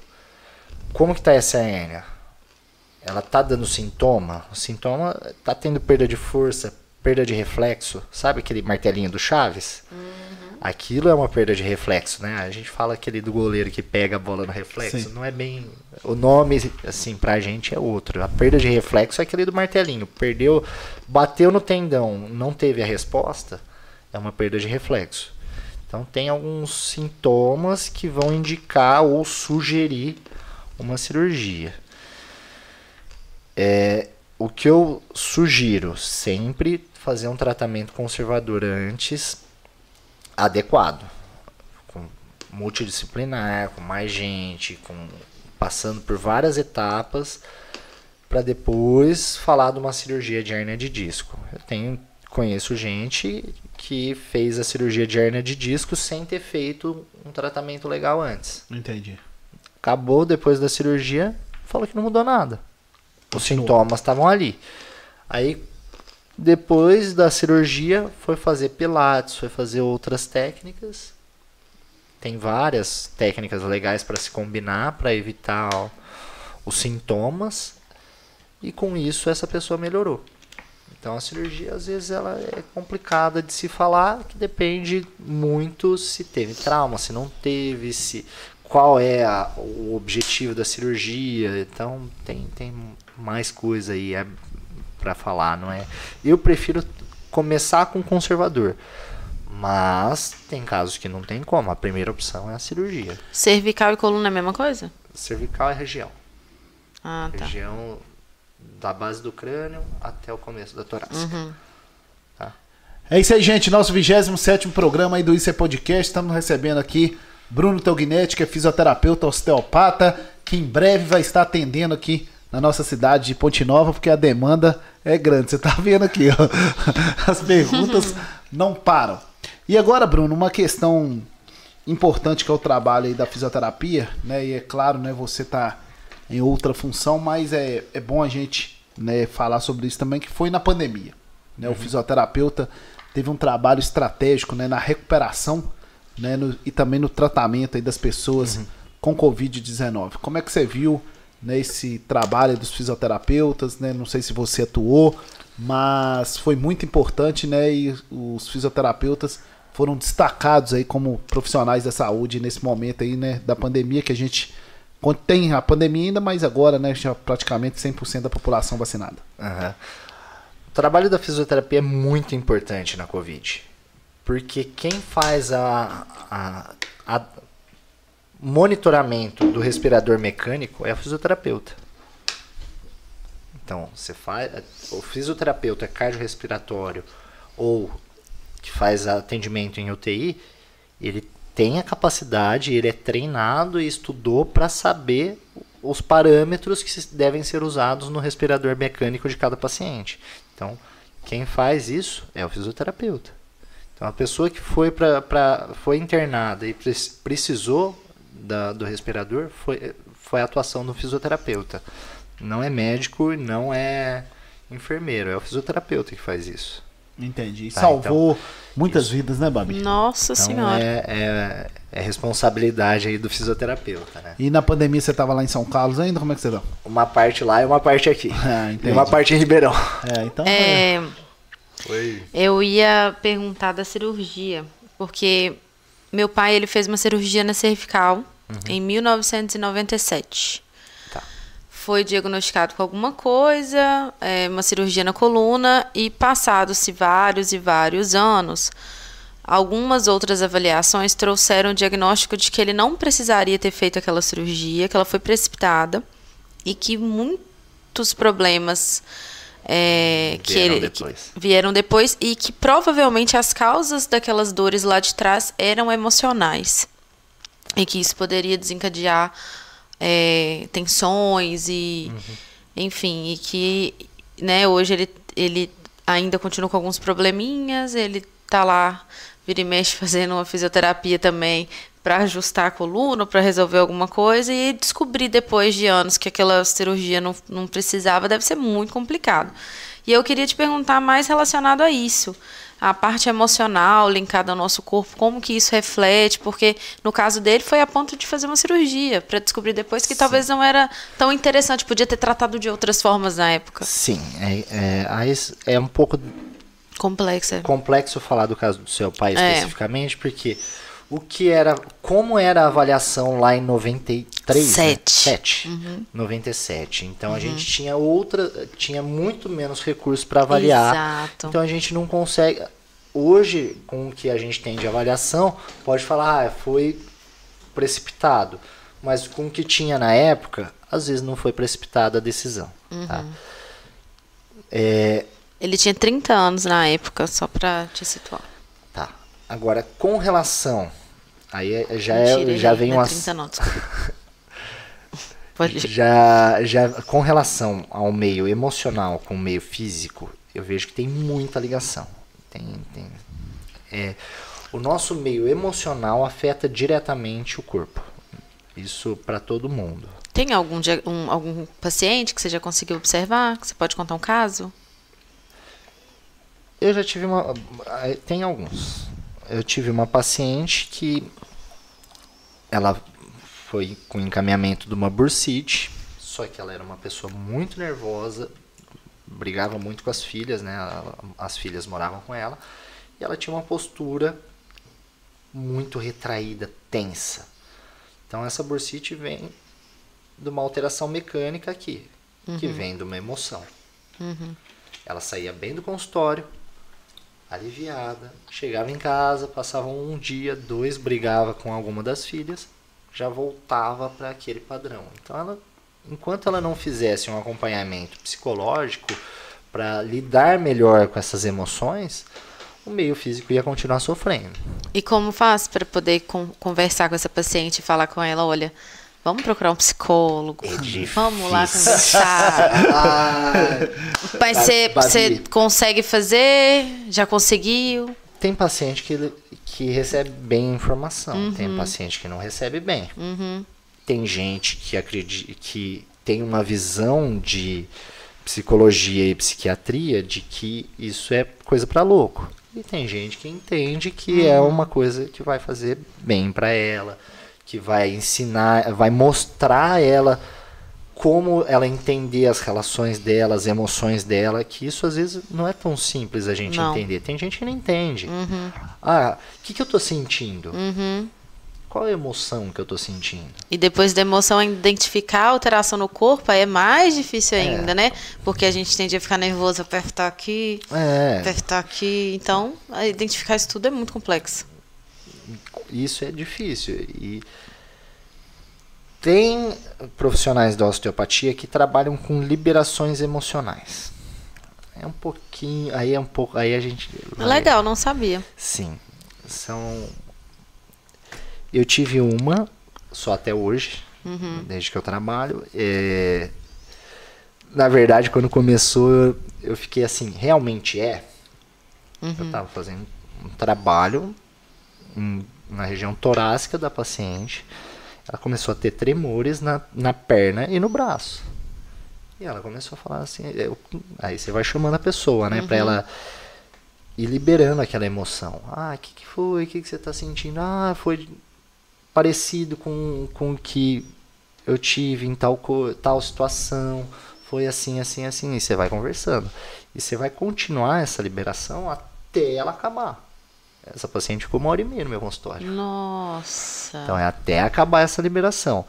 Como que tá essa hérnia? Ela tá dando sintoma? O sintoma tá tendo perda de força, perda de reflexo. Sabe aquele martelinho do Chaves? Aquilo é uma perda de reflexo, né? A gente fala aquele do goleiro que pega a bola no reflexo. Sim. Não é bem. O nome, assim, pra gente é outro. A perda de reflexo é aquele do martelinho. Perdeu, bateu no tendão, não teve a resposta, é uma perda de reflexo. Então tem alguns sintomas que vão indicar ou sugerir uma cirurgia. É, o que eu sugiro sempre fazer um tratamento conservador antes adequado, com multidisciplinar, com mais gente, com passando por várias etapas para depois falar de uma cirurgia de hernia de disco. Eu tenho conheço gente que fez a cirurgia de hernia de disco sem ter feito um tratamento legal antes. Entendi. Acabou depois da cirurgia, falou que não mudou nada. Os Continuou. sintomas estavam ali. Aí, depois da cirurgia, foi fazer pilates, foi fazer outras técnicas. Tem várias técnicas legais para se combinar para evitar ó, os sintomas. E com isso essa pessoa melhorou. Então a cirurgia às vezes ela é complicada de se falar, que depende muito se teve trauma, se não teve, se qual é a- o objetivo da cirurgia. Então tem, tem mais coisa aí é, para falar, não é? Eu prefiro começar com conservador. Mas tem casos que não tem como. A primeira opção é a cirurgia. Cervical e coluna é a mesma coisa? Cervical é região. Ah, tá. Região da base do crânio até o começo da torácica. Uhum. É isso aí, gente. Nosso 27 programa aí do Isso é Podcast. Estamos recebendo aqui Bruno Telguinetti, que é fisioterapeuta osteopata, que em breve vai estar atendendo aqui na nossa cidade de Ponte Nova, porque a demanda é grande. Você tá vendo aqui, ó. As perguntas não param. E agora, Bruno, uma questão importante que é o trabalho aí da fisioterapia, né? E é claro, né, você tá em outra função, mas é, é bom a gente né, falar sobre isso também, que foi na pandemia. Né? O fisioterapeuta teve um trabalho estratégico né, na recuperação né, no- e também no tratamento aí das pessoas com Covid-19. Como é que você viu né, esse trabalho dos fisioterapeutas? Né? Não sei se você atuou, mas foi muito importante né, e os fisioterapeutas foram destacados aí como profissionais da saúde nesse momento aí, né, da pandemia que a gente tem a pandemia ainda, mas agora, né, já praticamente 100% da população vacinada. Aham. O trabalho da fisioterapia é muito importante na Covid. Porque quem faz a, a, a monitoramento do respirador mecânico é o fisioterapeuta. Então, você faz. O fisioterapeuta cardiorrespiratório ou que faz atendimento em UTI, ele tem a capacidade, ele é treinado e estudou para saber os parâmetros que devem ser usados no respirador mecânico de cada paciente. Então, quem faz isso é o fisioterapeuta. Então, a pessoa que foi, pra, pra, foi internada e precisou da, do respirador foi, foi a atuação do fisioterapeuta. Não é médico, não é enfermeiro, é o fisioterapeuta que faz isso. Entendi. Tá, Salvou então, muitas isso. vidas, né, Babi? Nossa então, Senhora. É, é, é, responsabilidade aí do fisioterapeuta, né? E na pandemia você estava lá em São Carlos ainda? Como é que você tá? Uma parte lá e uma parte aqui. Ah, e uma parte em Ribeirão. É, então. É... é. Eu ia perguntar da cirurgia, porque meu pai ele fez uma cirurgia na cervical uhum. em 1997 foi diagnosticado com alguma coisa, é, uma cirurgia na coluna, e passados-se vários e vários anos, algumas outras avaliações trouxeram o diagnóstico de que ele não precisaria ter feito aquela cirurgia, que ela foi precipitada e que muitos problemas é, que, ele, depois. que vieram depois e que provavelmente as causas daquelas dores lá de trás eram emocionais e que isso poderia desencadear é, tensões e uhum. enfim e que né hoje ele ele ainda continua com alguns probleminhas ele tá lá vira e mexe fazendo uma fisioterapia também para ajustar a coluna para resolver alguma coisa e descobrir depois de anos que aquela cirurgia não, não precisava deve ser muito complicado e eu queria te perguntar mais relacionado a isso a parte emocional linkada ao nosso corpo, como que isso reflete, porque no caso dele foi a ponto de fazer uma cirurgia, para descobrir depois que Sim. talvez não era tão interessante, podia ter tratado de outras formas na época. Sim, é, é, é um pouco complexo, é. complexo falar do caso do seu pai é. especificamente, porque o que era, como era a avaliação lá em 93, Sete. Né? 7, uhum. 97. Então uhum. a gente tinha outra, tinha muito menos recursos para avaliar. Exato. Então a gente não consegue hoje com o que a gente tem de avaliação, pode falar, ah, foi precipitado, mas com o que tinha na época, às vezes não foi precipitada a decisão, uhum. tá? É, Ele tinha 30 anos na época, só para te situar. Tá. Agora, com relação Aí é, já, é, Mentira, é, já vem uma. já, já com relação ao meio emocional com o meio físico, eu vejo que tem muita ligação. Tem, tem, é, o nosso meio emocional afeta diretamente o corpo. Isso para todo mundo. Tem algum, um, algum paciente que você já conseguiu observar? Que você pode contar um caso? Eu já tive uma. Tem alguns. Eu tive uma paciente que ela foi com encaminhamento de uma bursite, só que ela era uma pessoa muito nervosa, brigava muito com as filhas, né? As filhas moravam com ela, e ela tinha uma postura muito retraída, tensa. Então essa bursite vem de uma alteração mecânica aqui, uhum. que vem de uma emoção. Uhum. Ela saía bem do consultório, aliviada. Chegava em casa, passava um dia, dois, brigava com alguma das filhas, já voltava para aquele padrão. Então, ela, enquanto ela não fizesse um acompanhamento psicológico para lidar melhor com essas emoções, o meio físico ia continuar sofrendo. E como faz para poder con conversar com essa paciente e falar com ela, olha, Vamos procurar um psicólogo. É Vamos lá conversar. ah, Mas você, você consegue fazer? Já conseguiu? Tem paciente que, que recebe bem informação. Uhum. Tem paciente que não recebe bem. Uhum. Tem gente que acredita que tem uma visão de psicologia e psiquiatria de que isso é coisa para louco. E tem gente que entende que é uhum. é uma coisa que vai fazer bem para ela que vai ensinar, vai mostrar a ela como ela entender as relações dela, as emoções dela, que isso às vezes não é tão simples a gente não. entender. Tem gente que não entende. Uhum. Ah, o que, que eu estou sentindo? Uhum. Qual a emoção que eu estou sentindo? E depois da emoção, identificar a alteração no corpo é mais difícil é. ainda, é. né? Porque a gente tende a ficar nervoso, apertar aqui, é. apertar aqui. Então, identificar isso tudo é muito complexo isso é difícil. E tem profissionais da osteopatia que trabalham com liberações emocionais. É um pouquinho, aí é um pouco, aí a gente. Legal, não sabia. Sim. São Eu tive uma só até hoje, uhum. desde que eu trabalho. É... Na verdade, quando começou, eu, eu fiquei assim, realmente é? Uhum. Eu estava fazendo um trabalho em, na região torácica da paciente. Ela começou a ter tremores na, na perna e no braço. E ela começou a falar assim, eu, aí você vai chamando a pessoa, né, uhum. para ela ir liberando aquela emoção. Ah, o que, que foi? O que, que você está sentindo? Ah, foi parecido com, com o que eu tive em tal, tal situação. Foi assim, assim, assim. E você vai conversando. E você vai continuar essa liberação até ela acabar. Essa paciente ficou uma hora e meia no meu consultório. Nossa. Então é até acabar essa liberação.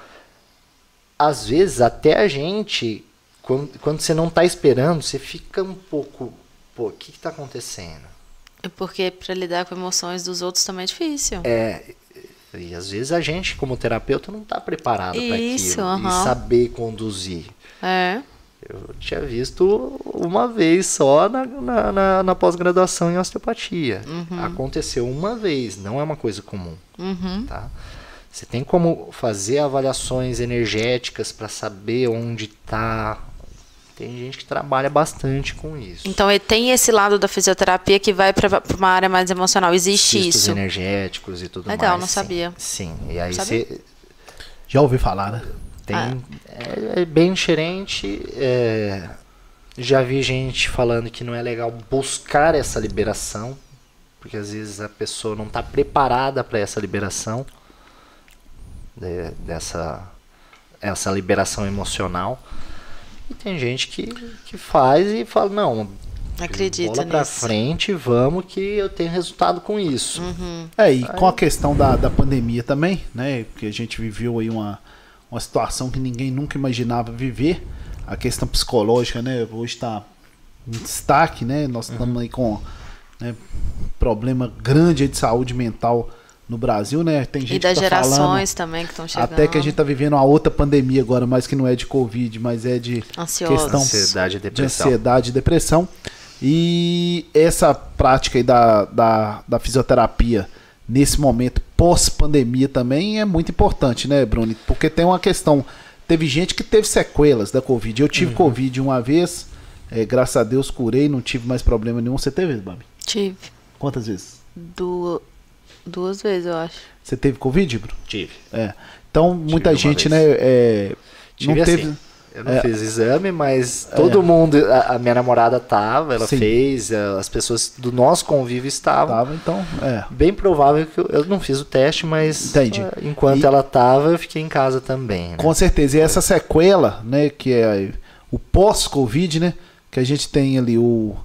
Às vezes, até a gente, quando, quando você não está esperando, você fica um pouco. Pô, o que está acontecendo? É porque para lidar com emoções dos outros também é difícil. É, e às vezes a gente, como terapeuta, não está preparado para aquilo uhum. e saber conduzir. É. Eu tinha visto uma vez só na, na, na, na pós-graduação em osteopatia. Uhum. Aconteceu uma vez, não é uma coisa comum. Uhum. Tá? Você tem como fazer avaliações energéticas para saber onde está tem gente que trabalha bastante com isso. Então tem esse lado da fisioterapia que vai para uma área mais emocional. Existe Cistos isso? energéticos e tudo Legal, mais. não sabia. Sim. E aí você. Já ouvi falar, né? Tem, ah. é, é, bem diferente. É, já vi gente falando que não é legal buscar essa liberação, porque às vezes a pessoa não está preparada para essa liberação, de, dessa essa liberação emocional. E tem gente que, que faz e fala, não, Acredita bola pra frente, vamos que eu tenho resultado com isso. Uhum. É, e aí... com a questão da, da pandemia também, né? Porque a gente viveu aí uma, uma situação que ninguém nunca imaginava viver. A questão psicológica, né? Hoje está em destaque, né? Nós estamos uhum. aí com né, problema grande de saúde mental no Brasil, né? Tem gente e das que tá gerações também que estão chegando. Até que a gente está vivendo uma outra pandemia agora, mas que não é de Covid, mas é de Ansiosos. questão ansiedade e depressão. de ansiedade e depressão. E essa prática aí da, da, da fisioterapia nesse momento pós-pandemia também é muito importante, né, Bruno? Porque tem uma questão. Teve gente que teve sequelas da Covid. Eu tive uhum. Covid uma vez, é, graças a Deus curei, não tive mais problema nenhum. Você teve, Babi? Tive. Quantas vezes? Du Duas vezes, eu acho. Você teve Covid, Bruno? Tive. É. Então, tive muita gente, vez. né, é, tive não teve... Assim. Eu não é, fiz exame, mas é. todo é. mundo, a, a, minha namorada tava, ela Sim. fez, as pessoas do nosso convívio estavam. Tava, então, é. Bem provável que eu, eu não fiz o teste, mas Entendi. Uh, enquanto e, ela tava, eu fiquei em casa também. Né? Com certeza. E essa sequela, né, que é o pós-Covid, né, que a gente tem ali o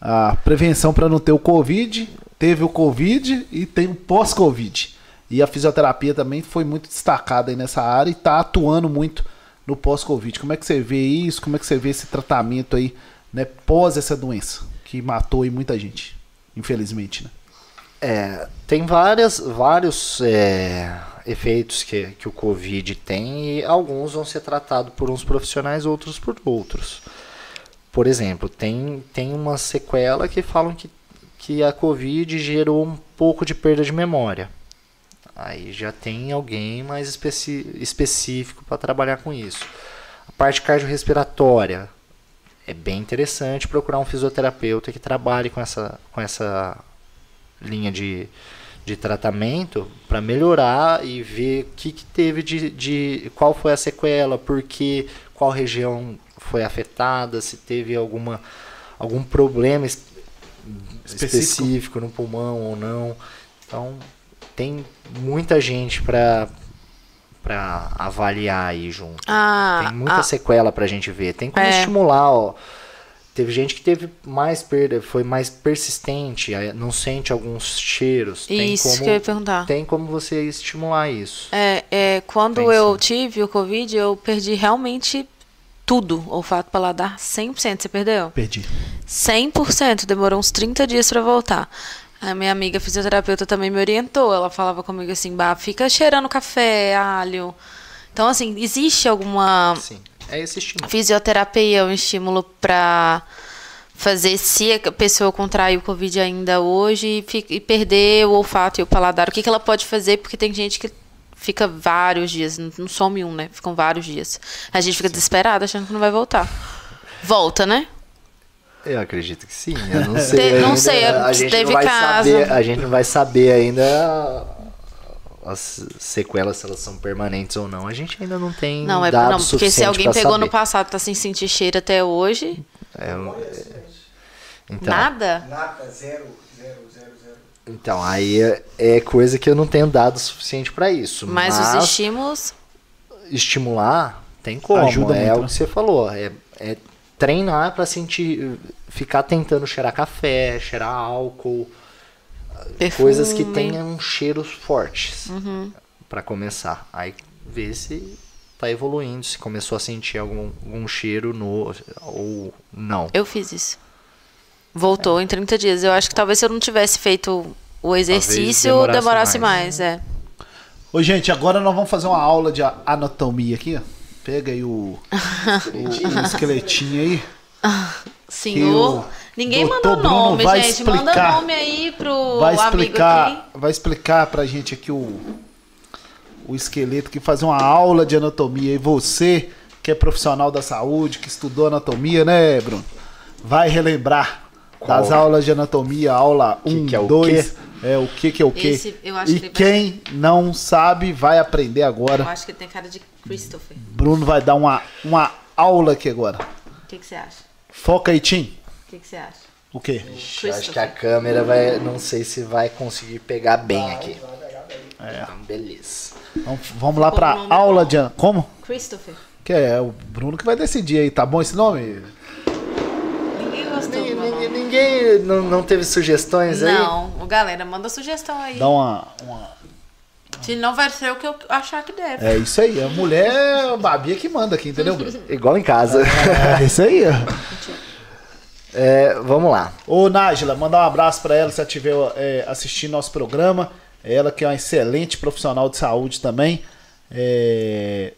a prevenção para não ter o Covid, teve o Covid e tem o pós-Covid. E a fisioterapia também foi muito destacada aí nessa área e está atuando muito no pós-Covid. Como é que você vê isso? Como é que você vê esse tratamento aí, né, pós essa doença que matou aí muita gente, infelizmente, né? É, tem várias, vários é, efeitos que, que o Covid tem e alguns vão ser tratados por uns profissionais, outros por outros. Por exemplo, tem, tem uma sequela que falam que que a Covid gerou um pouco de perda de memória. Aí já tem alguém mais especi específico para trabalhar com isso. A parte cardiorrespiratória é bem interessante procurar um fisioterapeuta que trabalhe com essa, com essa linha de, de tratamento para melhorar e ver o que, que teve de, de. qual foi a sequela, porque qual região foi afetada, se teve alguma, algum problema específico. específico no pulmão ou não. Então, tem muita gente para para avaliar aí junto. Ah, tem muita ah, sequela pra gente ver. Tem como é. estimular, ó. Teve gente que teve mais perda, foi mais persistente, não sente alguns cheiros. Isso tem como, que eu ia perguntar. Tem como você estimular isso. É, é quando Pensa. eu tive o Covid, eu perdi realmente tudo, olfato, paladar, 100%. Você perdeu? Perdi. 100%. Demorou uns 30 dias para voltar. A minha amiga fisioterapeuta também me orientou. Ela falava comigo assim, bah, fica cheirando café, alho. Então, assim, existe alguma. Sim, é esse estímulo. Fisioterapia, um estímulo para fazer se a pessoa contrair o Covid ainda hoje e, e, perder o olfato e o paladar. O que, que ela pode fazer? Porque tem gente que fica vários dias, não, some um, né? Ficam vários dias. A gente fica desesperado achando que não vai voltar. Volta, né? Eu acredito que sim. Eu não sei. Te- não sei, a gente teve não caso. saber. A gente não vai saber ainda as sequelas se elas são permanentes ou não. A gente ainda não tem Não, é dados não, porque se alguém pegou saber. no passado e tá sem sentir cheiro até hoje, É, então, nada. Nata, zero, zero, zero, zero. então aí é, é coisa que eu não tenho dado suficiente pra isso. Mas, Mas, os estímulos. estimular tem como. Ajuda é muito, o né? que você falou. É, é treinar pra sentir, ficar tentando cheirar café, cheirar álcool. Perfume. coisas que tenham cheiros fortes Uhum. Pra começar. Aí ver se tá evoluindo, se começou a sentir algum, algum cheiro no ou não. Eu fiz isso. Voltou em 30 dias. Eu acho que talvez se eu não tivesse feito o exercício, demorasse demorasse, mais. mais. é. Ô, gente, agora nós vamos fazer uma aula de anatomia aqui, ó. Pega aí o, o, o esqueletinho aí. Senhor. Ninguém mandou nome, gente. Manda explicar. nome aí pro Vai amigo explicar, aqui. vai explicar pra gente aqui o, o esqueleto que fazer uma aula de anatomia. E você, que é profissional da saúde, que estudou anatomia, né, Bruno? Vai relembrar Qual? das aulas de anatomia, aula Que 1, que é o 2. É o que que é o que. Esse, eu acho E que vai- quem não sabe vai aprender Eu agora. acho que ele tem cara de Christopher. Bruno vai dar uma, uma aula aqui agora. O que, que você acha? Foca aí, Tim. O que, que você acha? O quê? Eu acho que a câmera vai, não sei se vai conseguir pegar bem aqui. É. Então, beleza. Vamos, vamos lá pra nome aula é de. Como? Christopher. Que é o Bruno que vai decidir aí, tá bom esse nome? Ninguém gostou Ninguém, não, não teve sugestões aí? Não, o galera, manda sugestão aí. Dá uma. uma- Se não vai ser o que eu achar que deve. É isso aí, a mulher a Babia que manda aqui, entendeu? Igual em casa. É isso aí. É, vamos lá. Ô, Nájila, mandar um abraço pra ela se ela estiver é, assistindo nosso programa. Ela que é uma excelente profissional de saúde também. É,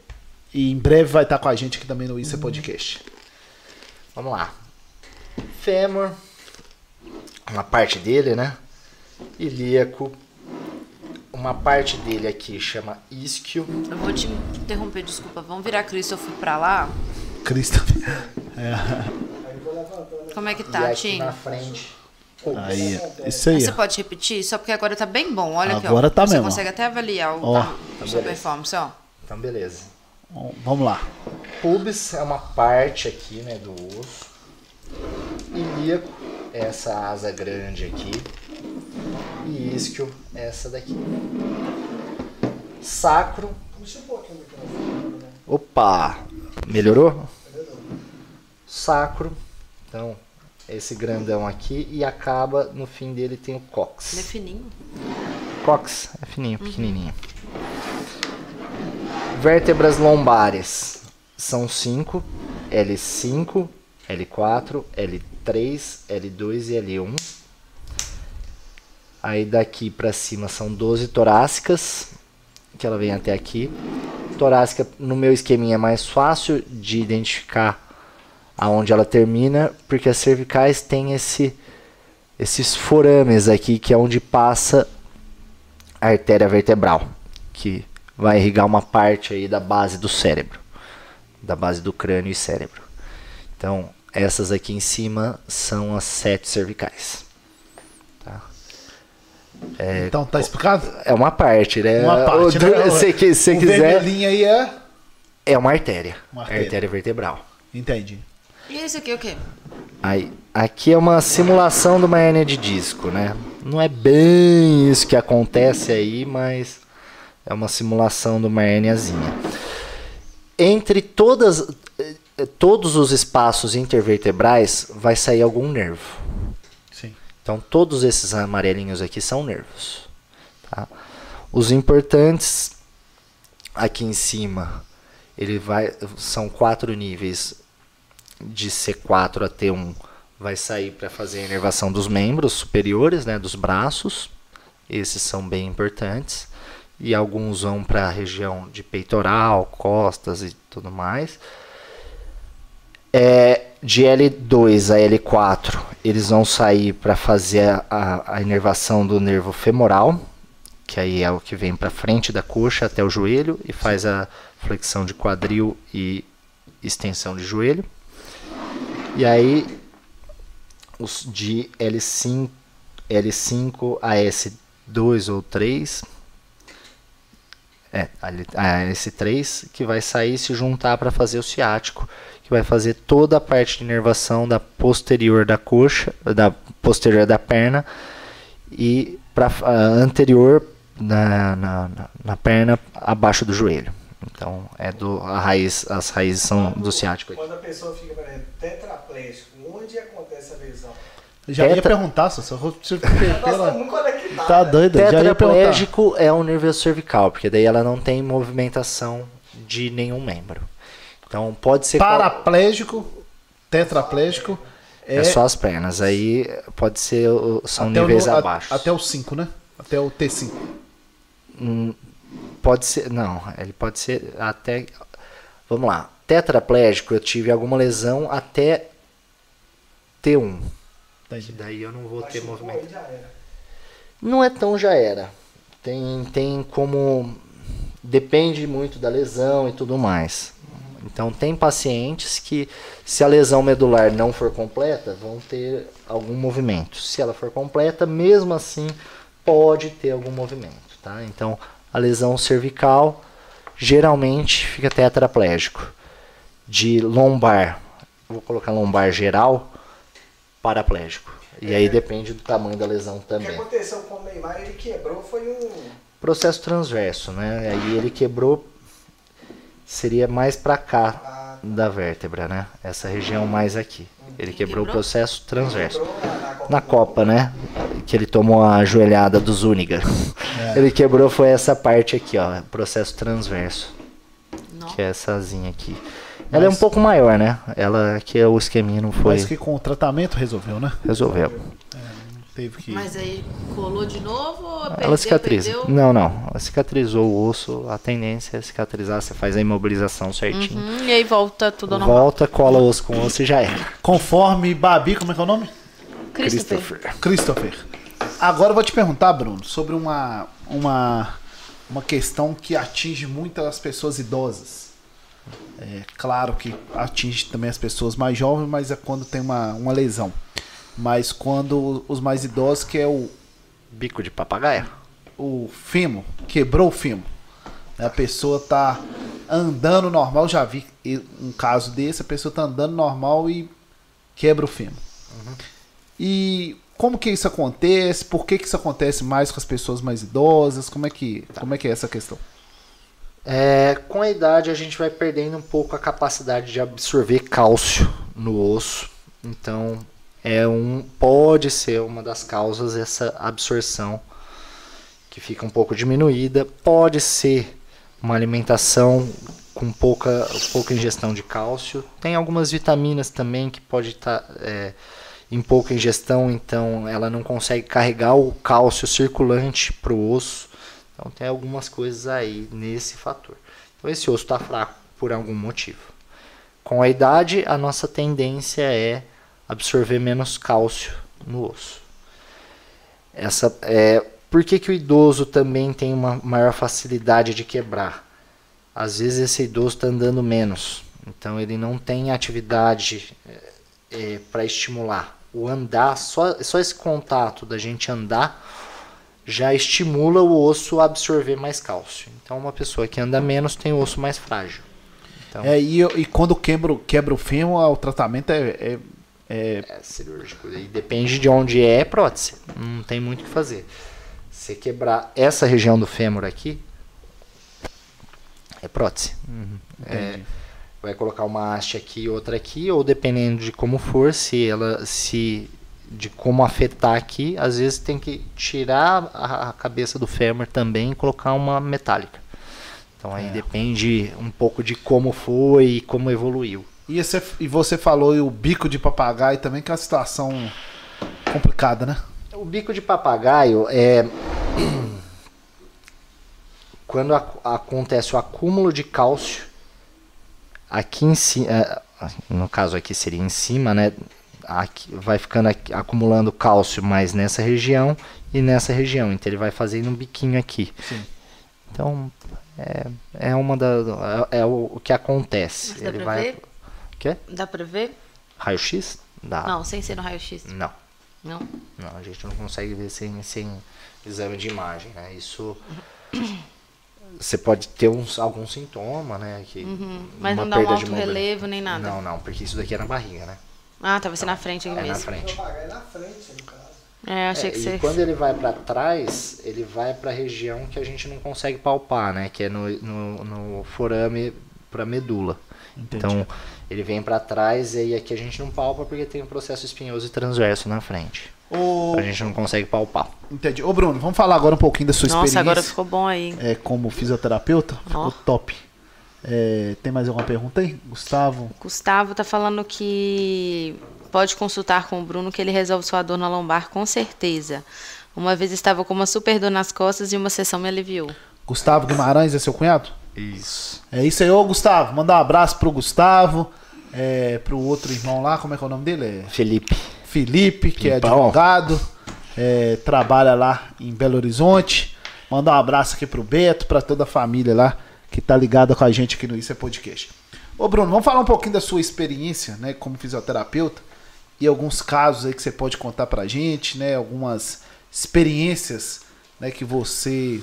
E em breve vai estar com a gente aqui também no Isso é Podcast. Vamos lá. Fêmur. Uma parte dele, né? Ilíaco. Uma parte dele aqui chama isquio. Eu vou te interromper, desculpa. Vamos virar Christopher pra lá? Cristo. Como é que tá, aqui Tim? na frente. Aí, isso aí. Você pode repetir? Só porque agora tá bem bom. Olha aqui, ó. Agora tá Você mesmo, ó. consegue até avaliar o, Ó. a sua performance, ó. Então, beleza. Bom, Vamos lá. Pubis é uma parte aqui, né, do osso. Ilíaco essa asa grande aqui. E isquio é essa daqui. Sacro. Opa! Melhorou? Sacro. Então, esse grandão aqui e acaba no fim dele tem o Ele é cox. fininho. Cox é fininho, pequenininho. Vértebras lombares são 5, L5, L4, L3, L2 e L1. Aí daqui pra cima são 12 torácicas, que ela vem até aqui. Torácica no meu esqueminha é mais fácil de identificar aonde ela termina, porque as cervicais têm esse esses forames aqui, que é onde passa a artéria vertebral, que vai irrigar uma parte aí da base do cérebro, da base do crânio e cérebro. Então, essas aqui em cima são as sete cervicais. Tá? Então, tá explicado? É uma parte, né? Uma parte, O- né? Se, que- se o quiser, vermelhinho aí é... é uma artéria. Uma artéria. artéria vertebral. Entendi. E esse aqui é o quê? Aí, aqui é uma simulação de uma hérnia de disco, né? Não é bem isso que acontece aí, mas é uma simulação de uma hérniazinha. Entre todas, todos os espaços intervertebrais vai sair algum nervo. Sim. Então todos esses amarelinhos aqui são nervos. tá? Os importantes aqui em cima, ele vai são quatro níveis de C4 a T1 vai sair para fazer a inervação dos membros superiores, né, dos braços. Esses são bem importantes. E alguns vão para a região de peitoral, costas e tudo mais. É, de L2 a L4, eles vão sair para fazer a, a, inervação do nervo femoral, que aí é o que vem para frente da coxa até o joelho e faz a flexão de quadril e extensão de joelho. E aí os de L5, L5 a S2 ou 3 é, a S3 que vai sair e se juntar para fazer o ciático, que vai fazer toda a parte de inervação da posterior da coxa, da posterior da perna e para anterior na, na, na, perna abaixo do joelho. Então é do a raiz, as raízes são do ciático. Quando a pessoa fica exemplo, tetraplégico, onde acontece a lesão? Já Tetra... ia perguntar, só você pela... Tá doido, Tetraplégico é o nível cervical, porque daí ela não tem movimentação de nenhum membro. Então pode ser paraplégico, qual... tetraplégico é... é... só as pernas. Aí pode ser são até níveis no... abaixo. Até o 5, né? Até o T5. Hum, pode ser, não, ele pode ser até Vamos lá. Tetraplégico, eu tive alguma lesão até T1. Entendi. Daí eu não vou Mas ter movimento. Não é tão já era. Tem, tem como. Depende muito da lesão e tudo mais. Então tem pacientes que, se a lesão medular não for completa, vão ter algum movimento. Se ela for completa, mesmo assim, pode ter algum movimento. Tá? Então, a lesão cervical geralmente fica tetraplégico. De lombar, vou colocar lombar geral, paraplégico. E é. aí depende do tamanho da lesão também. O que aconteceu com o Neymar, ele quebrou, foi um... Processo transverso, né? Aí ele quebrou, seria mais para cá ah, tá. da vértebra, né? Essa região mais aqui. Ele quebrou, o processo transverso. Na Copa, né? Que ele tomou a joelhada do Zúñiga. É. Ele quebrou foi essa parte aqui, ó, processo transverso. Que é essa asinha aqui. Ela é um pouco maior, né? Ela que o esqueminha não foi. Mas que com o tratamento resolveu, né? Resolveu. Teve que... Mas aí colou de novo ou perdeu, Ela cicatriza. Perdeu? Não, não. Ela cicatrizou o osso. A tendência é cicatrizar. Você faz a imobilização certinho. Uhum, e aí volta tudo normal. Volta, cola osso com osso e já é. Conforme Babi, como é que é o nome? Christopher. Christopher. Agora eu vou te perguntar, Bruno, sobre uma, uma, uma questão que atinge muitas pessoas idosas é claro que atinge também as pessoas mais jovens, mas é quando tem uma, uma lesão. Mas quando os mais idosos, que é o. Bico de papagaio? O fimo, quebrou o fimo. A pessoa tá andando normal, já vi um caso desse, a pessoa tá andando normal e quebra o fimo. Uhum. E como que isso acontece? Por que, que isso acontece mais com as pessoas mais idosas? Como é que, tá. como é, que é essa questão? É, com a idade a gente vai perdendo um pouco a capacidade de absorver cálcio no osso. Então é um pode ser uma das causas essa absorção que fica um pouco diminuída. Pode ser uma alimentação com pouca, pouca ingestão de cálcio. Tem algumas vitaminas também que pode estar tá, é, em pouca ingestão, então ela não consegue carregar o cálcio circulante para o osso. Então tem algumas coisas aí nesse fator. Então esse osso está fraco por algum motivo. Com a idade, a nossa tendência é absorver menos cálcio no osso. Essa é por que, que o idoso também tem uma maior facilidade de quebrar? Às vezes esse idoso está andando menos, então ele não tem atividade é, é, para estimular. O andar, só, só esse contato da gente andar já estimula o osso a absorver mais cálcio. Então, uma pessoa que anda menos tem o osso mais frágil. Então, é, e, e quando quebra, quebra o fêmur, o tratamento é, é, é... é cirúrgico. E depende de onde é, é prótese. Não tem muito o que fazer. Se quebrar essa região do fêmur aqui, é prótese. Uhum, é, vai colocar uma haste aqui e outra aqui, ou dependendo de como for, se ela se de como afetar aqui, às vezes tem que tirar a, cabeça do fêmur também e colocar uma metálica. Então aí é. depende um pouco de como foi e como evoluiu. E, esse, e você falou e o bico de papagaio também, que é uma situação complicada, né? O bico de papagaio é quando a, acontece o acúmulo de cálcio aqui em cima, é, no caso aqui seria em cima, né, aqui, vai ficando aqui, acumulando cálcio mais nessa região e nessa região. Então ele vai fazendo um biquinho aqui. Sim. Então é, é uma da é, é o, o que acontece. Mas dá ele pra vai ver? Quê? Dá pra ver? Raio-X? Dá. Não, sem ser no raio-x. Não. Não? Não, a gente não consegue ver sem, sem exame de imagem, né? Isso você pode ter uns, algum sintoma, né? Que Uhum. Mas uma não dá um perda de alto relevo nem nada. Não, não, porque isso daqui é na barriga, né? Ah, tava sendo na frente aqui É na mesmo. frente. Propagar na frente, no caso. É, achei É, que e você. quando ele vai pra trás, ele vai pra região que a gente não consegue palpar, né? Que é no, no, no forame pra medula. Entendi. Então, ele vem pra trás e aí aqui a gente não palpa porque tem um processo espinhoso e transverso na frente. Ô, A gente não consegue palpar. entendi. Ô, Bruno, vamos falar agora um pouquinho da sua Nossa, experiência. agora ficou bom aí. é, como fisioterapeuta. Ficou Ó. top. É, tem mais alguma pergunta aí? Gustavo? Gustavo tá falando que pode consultar com o Bruno que ele resolve sua dor na lombar com certeza. Uma vez estava com uma super dor nas costas e uma sessão me aliviou. Gustavo Guimarães é seu cunhado? Isso. É isso aí, ô Gustavo. Mandar um abraço pro Gustavo, é, pro outro irmão lá, como é que é o nome dele? É Felipe. Felipe, que é advogado, é, trabalha lá em Belo Horizonte. Mandar um abraço aqui pro Beto, pra toda a família lá que tá ligada com a gente aqui no Isso é Podcast. Ô Bruno, vamos falar um pouquinho da sua experiência, né, como fisioterapeuta e alguns casos aí que você pode contar pra gente, né, algumas experiências, né, que você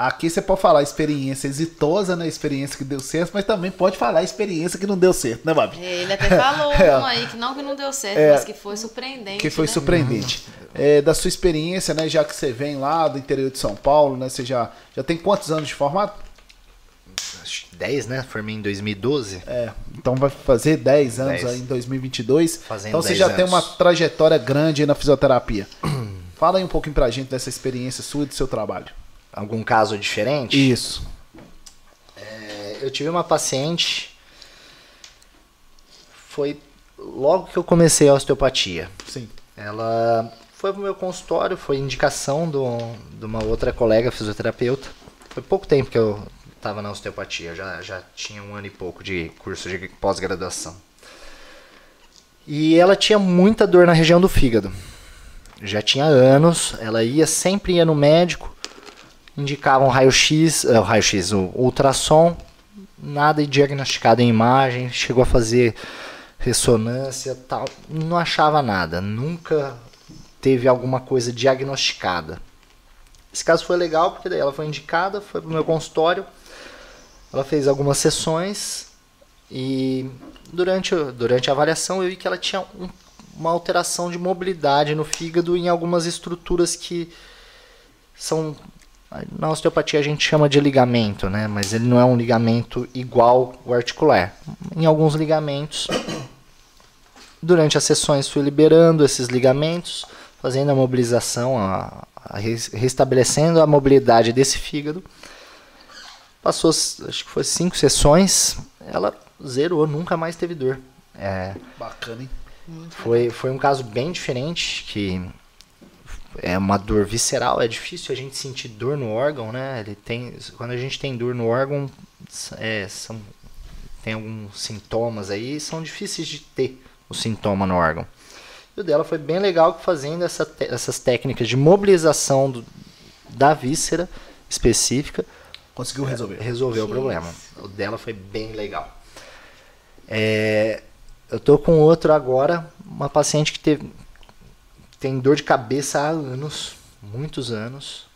Aqui você pode falar experiência exitosa, né? Experiência que deu certo, mas também pode falar experiência que não deu certo, né, Babi? Ele até falou É. um aí que não que não deu certo, É. mas que foi surpreendente. Que foi né? surpreendente. É, da sua experiência, né? Já que você vem lá do interior de São Paulo, né? Você já, já tem quantos anos de que 10, né? Formei em 2012. É, então vai fazer 10 anos 10. aí em 2022. Fazendo então você 10 já tem uma anos. trajetória grande aí na fisioterapia. Fala aí um pouquinho pra gente dessa experiência sua e do seu trabalho. Algum caso diferente? Isso. É, eu tive uma paciente. Foi logo que eu comecei a osteopatia. Sim. Ela foi pro meu consultório, foi indicação do, de uma outra colega fisioterapeuta. Foi pouco tempo que eu estava na osteopatia, já, já tinha um ano e pouco de curso de pós-graduação. E ela tinha muita dor na região do fígado. Já tinha anos, ela ia sempre ia no médico, indicavam raio-x, eh, raio-x, o ultrassom, nada diagnosticado em imagem, chegou a fazer ressonância, tal, não achava nada, nunca teve alguma coisa diagnosticada. Esse caso foi legal porque daí ela foi indicada, foi pro meu consultório, ela fez algumas sessões e durante, durante a avaliação eu vi que ela tinha um- uma alteração de mobilidade no fígado em algumas estruturas que são na osteopatia a gente chama de ligamento, né? Mas ele não é um ligamento igual o articular. Em alguns ligamentos, durante as sessões fui liberando esses ligamentos, fazendo a mobilização, a, a res- restabelecendo a mobilidade desse fígado. Passou, acho que foi cinco sessões, ela zerou, nunca mais teve dor. É, Bacana, hein? foi, foi um caso bem diferente, que é uma dor visceral, é difícil a gente sentir dor no órgão, né? Ele tem, quando a gente tem dor no órgão, é, são, tem alguns sintomas aí, são difíceis de ter o sintoma no órgão. E o dela foi bem legal que fazendo essa essas técnicas de mobilização do- da víscera específica, Conseguiu resolver. resolveu o Que problema. O dela foi bem legal. É, eu tô com outro agora, uma paciente que teve, tem dor de cabeça há anos, muitos anos,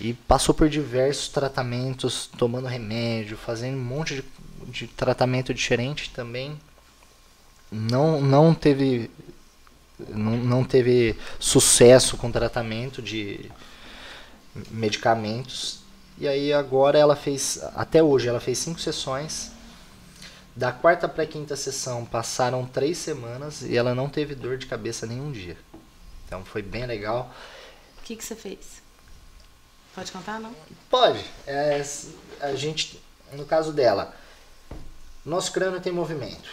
e passou por diversos tratamentos, tomando remédio, fazendo um monte de, de tratamento diferente também. Não, não teve não, não teve sucesso com tratamento de medicamentos. E aí agora ela fez, até hoje, ela fez cinco sessões. Da quarta para quinta sessão passaram três semanas e ela não teve dor de cabeça nenhum dia. Então foi bem legal. O que, que você fez? Pode contar, não? Pode. É, a gente, no caso dela, nosso crânio tem movimento.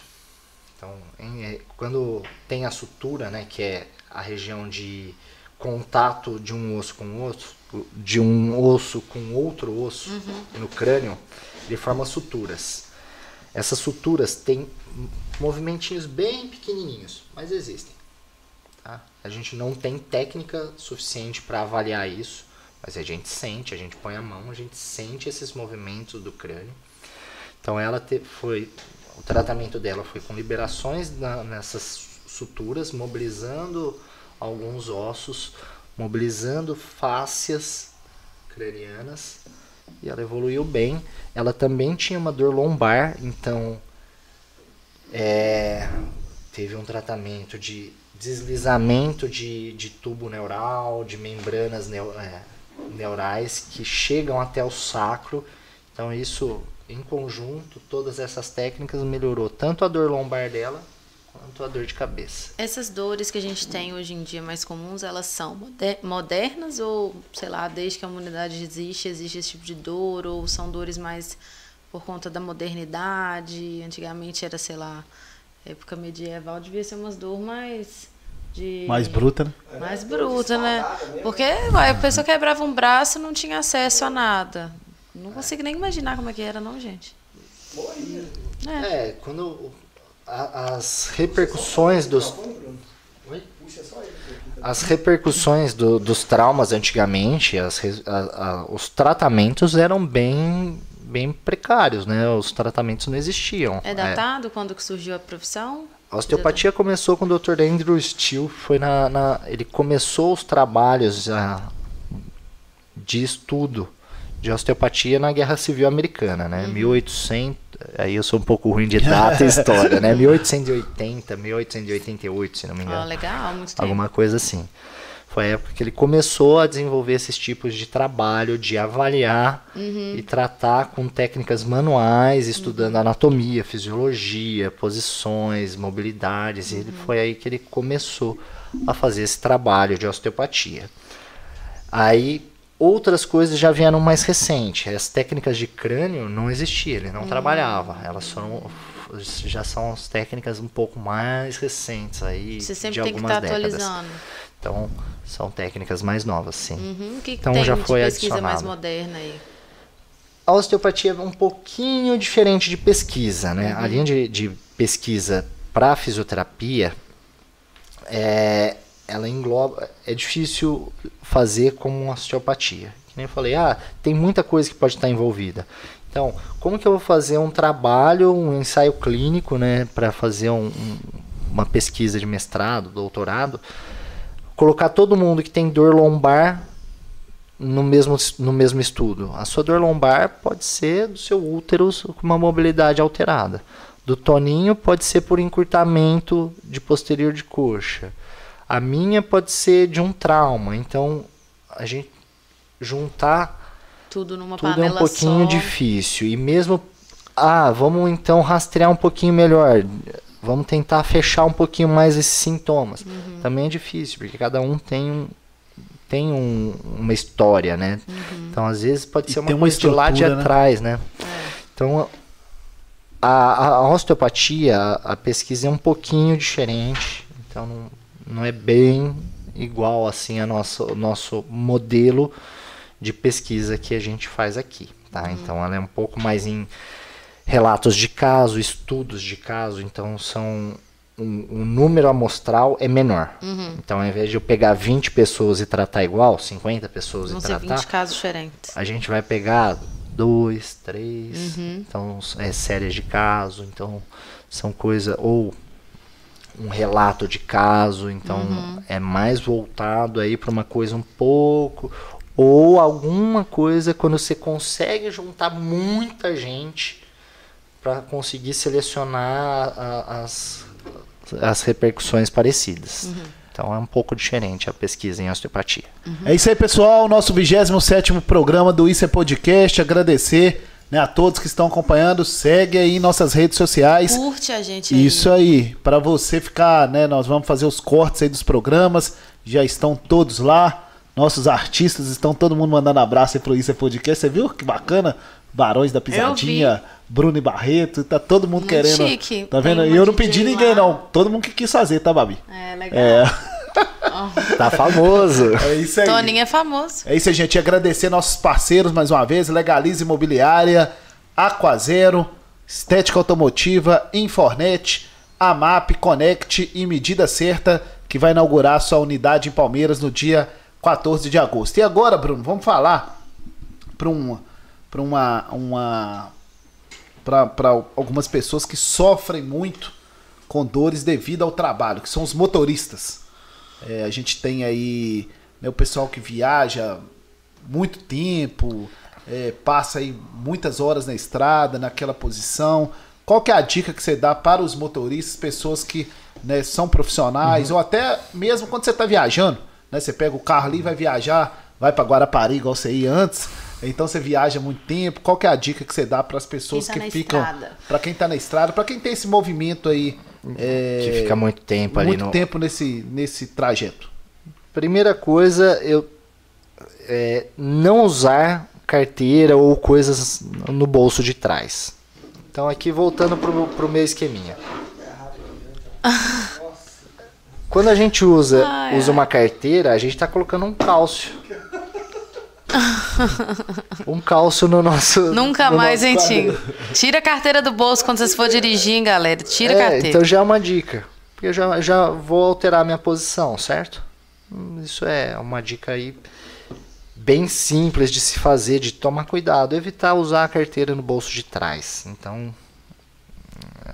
Então, em- é, quando tem a sutura, né, que é a região de contato de um osso com outro, de um osso com outro osso no crânio, ele forma suturas. Essas suturas têm movimentinhos bem pequenininhos, mas existem. Tá? A gente não tem técnica suficiente para avaliar isso, mas a gente sente, a gente põe a mão, a gente sente esses movimentos do crânio. Então ela te, foi o tratamento dela foi com liberações na, nessas suturas, mobilizando alguns ossos, mobilizando fáscias cranianas e ela evoluiu bem. Ela também tinha uma dor lombar, então é, teve um tratamento de deslizamento de, de tubo neural, de membranas é, neurais que chegam até o sacro. Então isso em conjunto, todas essas técnicas melhorou tanto a dor lombar dela quanto a dor de cabeça. Essas dores que a gente tem hoje em dia mais comuns, elas são modernas ou, sei lá, desde que a humanidade existe, existe esse tipo de dor ou são dores mais por conta da modernidade? Antigamente era, sei lá, época medieval, devia ser umas dores mais de mais bruta, né? Mais bruta, né? Porque a pessoa quebrava um braço, não tinha acesso a nada. Não consigo nem imaginar como é que era, não, gente. É, é quando a, as repercussões dos. As repercussões do, dos traumas antigamente, as, a, a, os tratamentos eram bem, bem precários, né? Os tratamentos não existiam. É datado é. quando surgiu a profissão? A osteopatia começou com o Dr. Andrew Steele, foi na, na ele começou os trabalhos ah, de estudo de osteopatia na Guerra Civil Americana, né? Uhum. 1800, aí eu sou um pouco ruim de data e história, né? 1880, 1888, se não me engano. Ah, legal, muito tempo. Alguma coisa assim. Foi a época que ele começou a desenvolver esses tipos de trabalho, de avaliar uhum. e tratar com técnicas manuais, estudando uhum. anatomia, fisiologia, posições, mobilidades. Uhum. E foi aí que ele começou a fazer esse trabalho de osteopatia. Aí Outras coisas já vieram mais recente. As técnicas de crânio não existiam, ele não hum. trabalhava. Elas foram já são as técnicas um pouco mais recentes aí Você sempre de tem algumas que estar décadas. atualizando. Então, são técnicas mais novas, sim. Uhum. O que, então tem já foi de pesquisa adicionado. mais moderna aí? A osteopatia é um pouquinho diferente de pesquisa, né? Uhum. A linha de, de pesquisa para fisioterapia é, ela engloba. É difícil fazer como uma osteopatia. Que nem eu falei, ah, tem muita coisa que pode estar envolvida. Então, como que eu vou fazer um trabalho, um ensaio clínico, né, para fazer um, um, uma pesquisa de mestrado, doutorado, colocar todo mundo que tem dor lombar no mesmo, no mesmo estudo. A sua dor lombar pode ser do seu útero com uma mobilidade alterada. Do Toninho pode ser por encurtamento de posterior de coxa. A minha pode ser de um trauma. Então, a gente juntar tudo numa tudo panela é um pouquinho só. difícil. E mesmo ah, vamos então rastrear um pouquinho melhor. Vamos tentar fechar um pouquinho mais esses sintomas. Uhum. Também é difícil, porque cada um tem um, tem um, uma história, né? Uhum. Então, às vezes, pode e ser uma coisa de lá de né? atrás, né? É. Então, a, a, osteopatia, a, a, pesquisa é um pouquinho diferente. Então, não, não é bem igual assim a nosso, nosso modelo de pesquisa que a gente faz aqui, tá? Uhum. Então ela é um pouco mais em relatos de caso, estudos de caso, então são um, um número amostral é menor. Uhum. Então ao invés de eu pegar 20 pessoas e tratar igual, 50 pessoas Vão e tratar, 20 casos diferentes. A gente vai pegar dois, três, uhum. então é séries de caso, então são coisas ou um relato de caso, então uhum. é mais voltado aí para uma coisa um pouco ou alguma coisa quando você consegue juntar muita gente para conseguir selecionar a, as, as repercussões parecidas. Uhum. Então é um pouco diferente a pesquisa em osteopatia. Uhum. É isso aí, pessoal. Nosso 27 programa do Isso é Podcast. Agradecer né, a todos que estão acompanhando, segue aí nossas redes sociais. Curte a gente aí. Isso aí, para você ficar, né, nós vamos fazer os cortes aí dos programas, já estão todos lá. Nossos artistas estão todo mundo mandando abraço aí pro Isso é Podcast. Você viu que bacana? Barões da Pisadinha, Bruno e Barreto, tá todo mundo Muito querendo. Chique. Tá vendo? E eu não pedi ninguém, lá. não. Todo mundo que quis fazer, tá, Babi? É, legal. É. Tá famoso. É isso aí. Toninho é famoso. É isso aí, gente. Agradecer nossos parceiros mais uma vez: Legalize Imobiliária, Aquazero, Estética Automotiva, Infornet, AMAP, Connect e Medida Certa, que vai inaugurar sua unidade em Palmeiras no dia 14 de agosto. E agora, Bruno, vamos falar para um, pra uma, uma para algumas pessoas que sofrem muito com dores devido ao trabalho, que são os motoristas. É, a gente tem aí né, o pessoal que viaja muito tempo, é, passa aí muitas horas na estrada, naquela posição. Qual que é a dica que você dá para os motoristas, pessoas que né, são profissionais, uhum. ou até mesmo quando você está viajando, né, você pega o carro ali e vai viajar, vai para Guarapari igual você ia antes, então você viaja muito tempo. Qual que é a dica que você dá para as pessoas tá que ficam, para quem está na estrada, para quem tem esse movimento aí, é, que fica muito tempo ali muito no... tempo nesse nesse trajeto. Primeira coisa, eu é, não usar carteira ou coisas no bolso de trás. Então aqui voltando pro, pro meu esqueminha. Quando a gente usa, usa uma carteira, a gente está colocando um cálcio. Um cálcio no nosso. Nunca no mais, hein, Tim? Tira a carteira do bolso quando vocês for dirigir, galera. Tira é, a carteira. Então já é uma dica. Porque eu já, já vou alterar minha posição, certo? Isso é uma dica aí bem simples de se fazer, de tomar cuidado, evitar usar a carteira no bolso de trás. Então,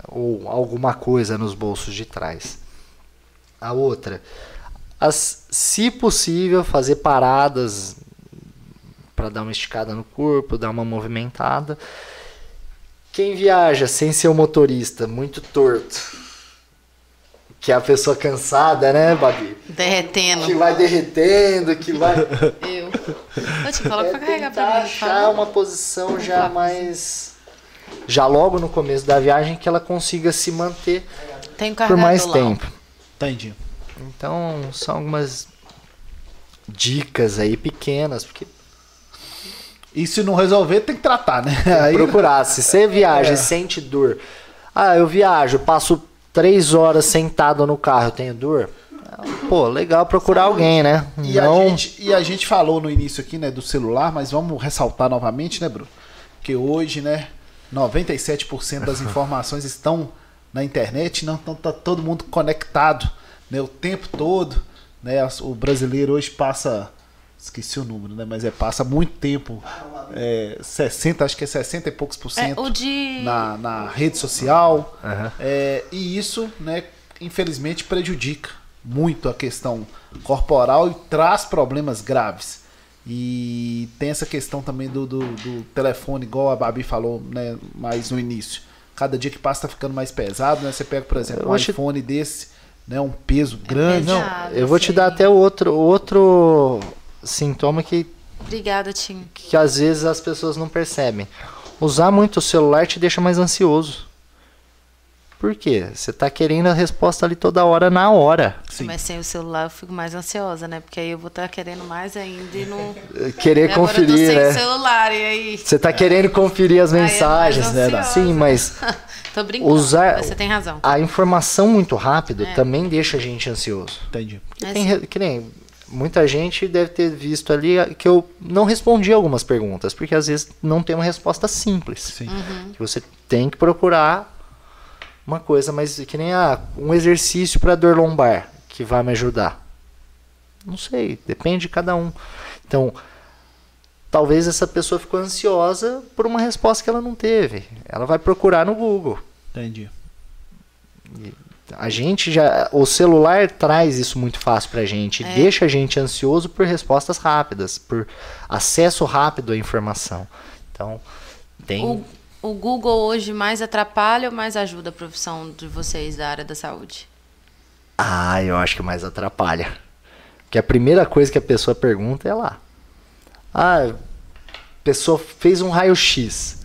ou alguma coisa nos bolsos de trás. A outra, as, se possível, fazer paradas para dar uma esticada no corpo, dar uma movimentada. Quem viaja sem ser o motorista, muito torto, que é a pessoa cansada, né, Babi? Derretendo. Que vai derretendo, que vai. Eu. Eu te coloco é pra carregar pra mim. achar uma posição já mais. Já logo no começo da viagem que ela consiga se manter por mais tempo. Entendi. Então, são algumas dicas aí pequenas, porque e se não resolver, tem que tratar, né? Aí... Procurar. Se você viaja é. e sente dor. Ah, eu viajo, passo três horas sentado no carro, tenho dor. Pô, legal procurar Sabe? alguém, né? E, não... a gente, e a gente falou no início aqui, né, do celular, mas vamos ressaltar novamente, né, Bruno? Que hoje, né, 97% das informações estão na internet, não então tá todo mundo conectado, né, o tempo todo, né? O brasileiro hoje passa esqueci o número, né? Mas é passa muito tempo, é, 60, acho que é 60 e poucos por cento é, de... na, na rede social. Uhum. É, e isso, né, infelizmente, prejudica muito a questão corporal e traz problemas graves. E tem essa questão também do, do, do telefone, igual a Babi falou né, mais no início. Cada dia que passa tá ficando mais pesado, né? Você pega, por exemplo, um iPhone desse, né, um peso é grande. Não, eu vou te dar até outro, outro sintoma que. Obrigada, Tim. Que às vezes as pessoas não percebem. Usar muito o celular te deixa mais ansioso. Por quê? Você está querendo a resposta ali toda hora, na hora. Sim. Mas sem o celular eu fico mais ansiosa, né? Porque aí eu vou estar tá querendo mais ainda e não. Querer e conferir, eu tô sem né? celular, e aí. Você está querendo conferir as mensagens, é né? Sim, mas. tô brincando. Usar você tem razão. A informação muito rápido é. também deixa a gente ansioso. Entendi. É tem, que nem muita gente deve ter visto ali que eu não respondi algumas perguntas, porque às vezes não tem uma resposta simples. Uhum. Que você tem que procurar uma coisa, mas que nem ah, um exercício para dor lombar que vai me ajudar. Não sei, depende de cada um. Então, talvez essa pessoa ficou ansiosa por uma resposta que ela não teve. Ela vai procurar no Google. Entendi. E a gente já. O celular traz isso muito fácil pra gente. É. Deixa a gente ansioso por respostas rápidas, por acesso rápido à informação. Então, tem. O, o Google hoje mais atrapalha ou mais ajuda a profissão de vocês da área da saúde? Ah, eu acho que mais atrapalha. Porque a primeira coisa que a pessoa pergunta é lá. Ah, a pessoa fez um raio-x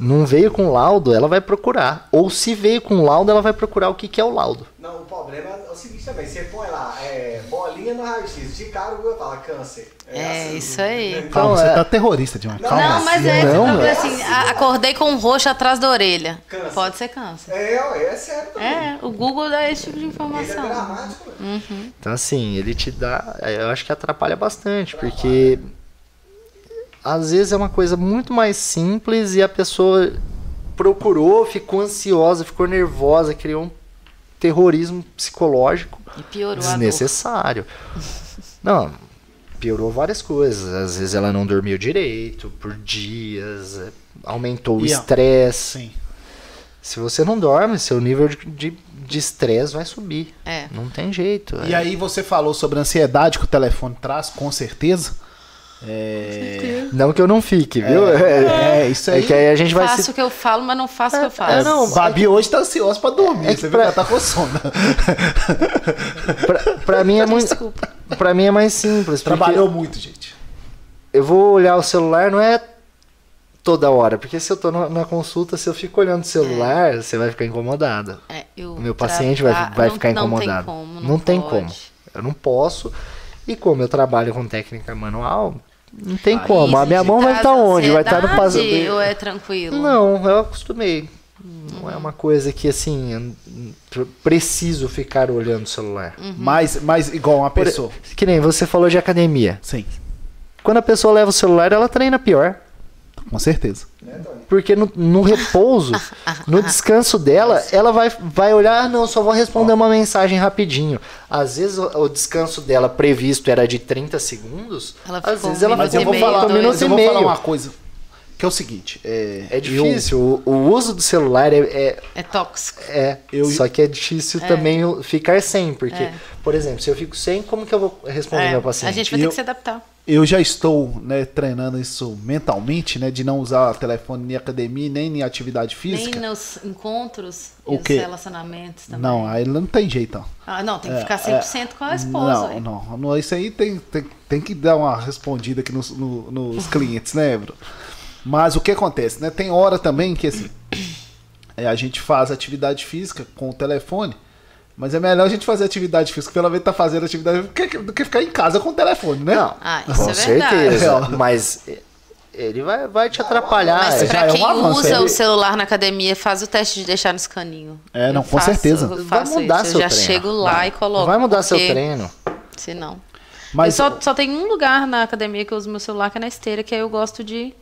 não veio com laudo, ela vai procurar. Ou se veio com laudo, ela vai procurar o que, que é o laudo. Não, o problema é o seguinte também, você põe lá, é, bolinha no raio-x, de cara o fala câncer. É, é assim, isso aí. Né? Calma, você é... tá terrorista, de uma calma. Não, mas é, não, não, assim, acordei com um roxo atrás da orelha. Câncer. Pode ser câncer. É, é sério também. É, o Google dá esse tipo de informação. Ele é dramático. Né? Uhum. Então assim, ele te dá, eu acho que atrapalha bastante, porque às vezes é uma coisa muito mais simples e a pessoa procurou, ficou ansiosa, ficou nervosa, criou um terrorismo psicológico E piorou desnecessário. Não, piorou várias coisas. Às vezes ela não dormiu direito por dias, é, aumentou o E estresse. Sim. Se você não dorme, seu nível de- de de estresse vai subir. É. Não tem jeito. E é. aí você falou sobre a ansiedade que o telefone traz, com certeza. É, Não que eu não fique, viu? é, isso aí. É que aí a gente vai Faço se o que eu falo, mas não faço o que eu faço. É, não, Babi hoje tá ansiosa pra dormir. É que você viu pra- que ela tá com sono. pra, pra mim é muito Desculpa. para mim é mais simples, Trabalhou muito, gente. eu vou olhar o celular não é toda hora, porque se eu tô na, na consulta, se eu fico olhando o celular, você vai ficar incomodada. É, eu meu paciente vai, traba- vai não- ficar não tem incomodado. como, não tem pode. como. Eu não posso. E como eu trabalho com técnica manual, não tem Aí como. A minha mão vai estar onde? Vai estar no ansiedade passo. Ou é tranquilo? Não, eu acostumei. Não é uma coisa que assim, preciso ficar olhando o celular. Uhum. Mas, mas igual uma Por- pessoa. Que nem você falou de academia. Sim, Quando a pessoa leva o celular, ela treina pior. Com certeza. Porque no, no repouso, no descanso dela, ela vai, vai olhar, ah, não, só vou responder uma mensagem rapidinho. Às vezes o, o descanso dela previsto era de 30 segundos, Ela às vezes ela um Mas eu vou e falar, um mas e eu vou meio. falar uma coisa. Que é o seguinte. É, É difícil, o, o uso do celular é, é, É tóxico. é Eu- só que é difícil também o- ficar sem, porque, É. por exemplo, se eu fico sem, como que eu vou responder É, meu paciente? a gente vai ter eu- que se adaptar. Eu já estou né, treinando isso mentalmente, né? De não usar telefone em academia nem em atividade física. Nem nos encontros O e os quê? relacionamentos também. Não, aí não tem jeito. ó. Ah, não, tem que É, ficar 100% com a esposa. Não, hein? não, não. Isso aí tem, tem, tem que dar uma respondida aqui nos, no- nos clientes, né, Bro? Mas o que acontece, né? Tem hora também que assim, é, a gente faz atividade física com o telefone, mas é melhor a gente fazer atividade física pela vez que tá fazendo atividade do que, do que ficar em casa com o telefone, né? Não, Ah, isso com é verdade. certeza, mas ele vai, vai te atrapalhar. Mas é. pra é um quem avanço, usa é. o celular na academia, faz o teste de deixar no escaninho. É, não, Eu com certeza. Eu Vai faço mudar isso. seu Eu já treino. chego lá e coloco. vai mudar seu porque treino. Se não. Mas eu só, só tem um lugar na academia que eu uso meu celular, que é na esteira, que aí eu gosto de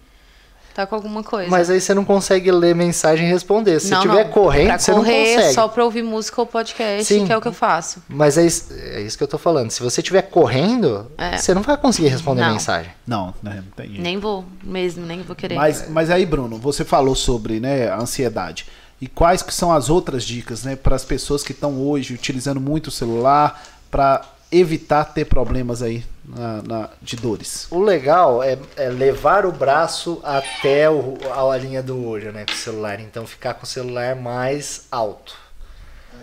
estar com alguma coisa. Mas aí você não consegue ler mensagem e responder. Se não, tiver não. correndo, pra você correr, não consegue. só pra ouvir música ou podcast, Sim. que é o que eu faço. Mas é isso, é isso que eu tô falando. Se você estiver correndo, É. você não vai conseguir responder Não. mensagem. não, né, não tem jeito. Nem vou mesmo, nem vou querer. Mas, mas aí, Bruno, você falou sobre né, a ansiedade. E quais que são as outras dicas né, para as pessoas que estão hoje utilizando muito o celular para evitar ter problemas aí na, na- de dores? O legal é, é levar o braço até o, a linha do olho, né, com o celular. Então ficar com o celular mais alto.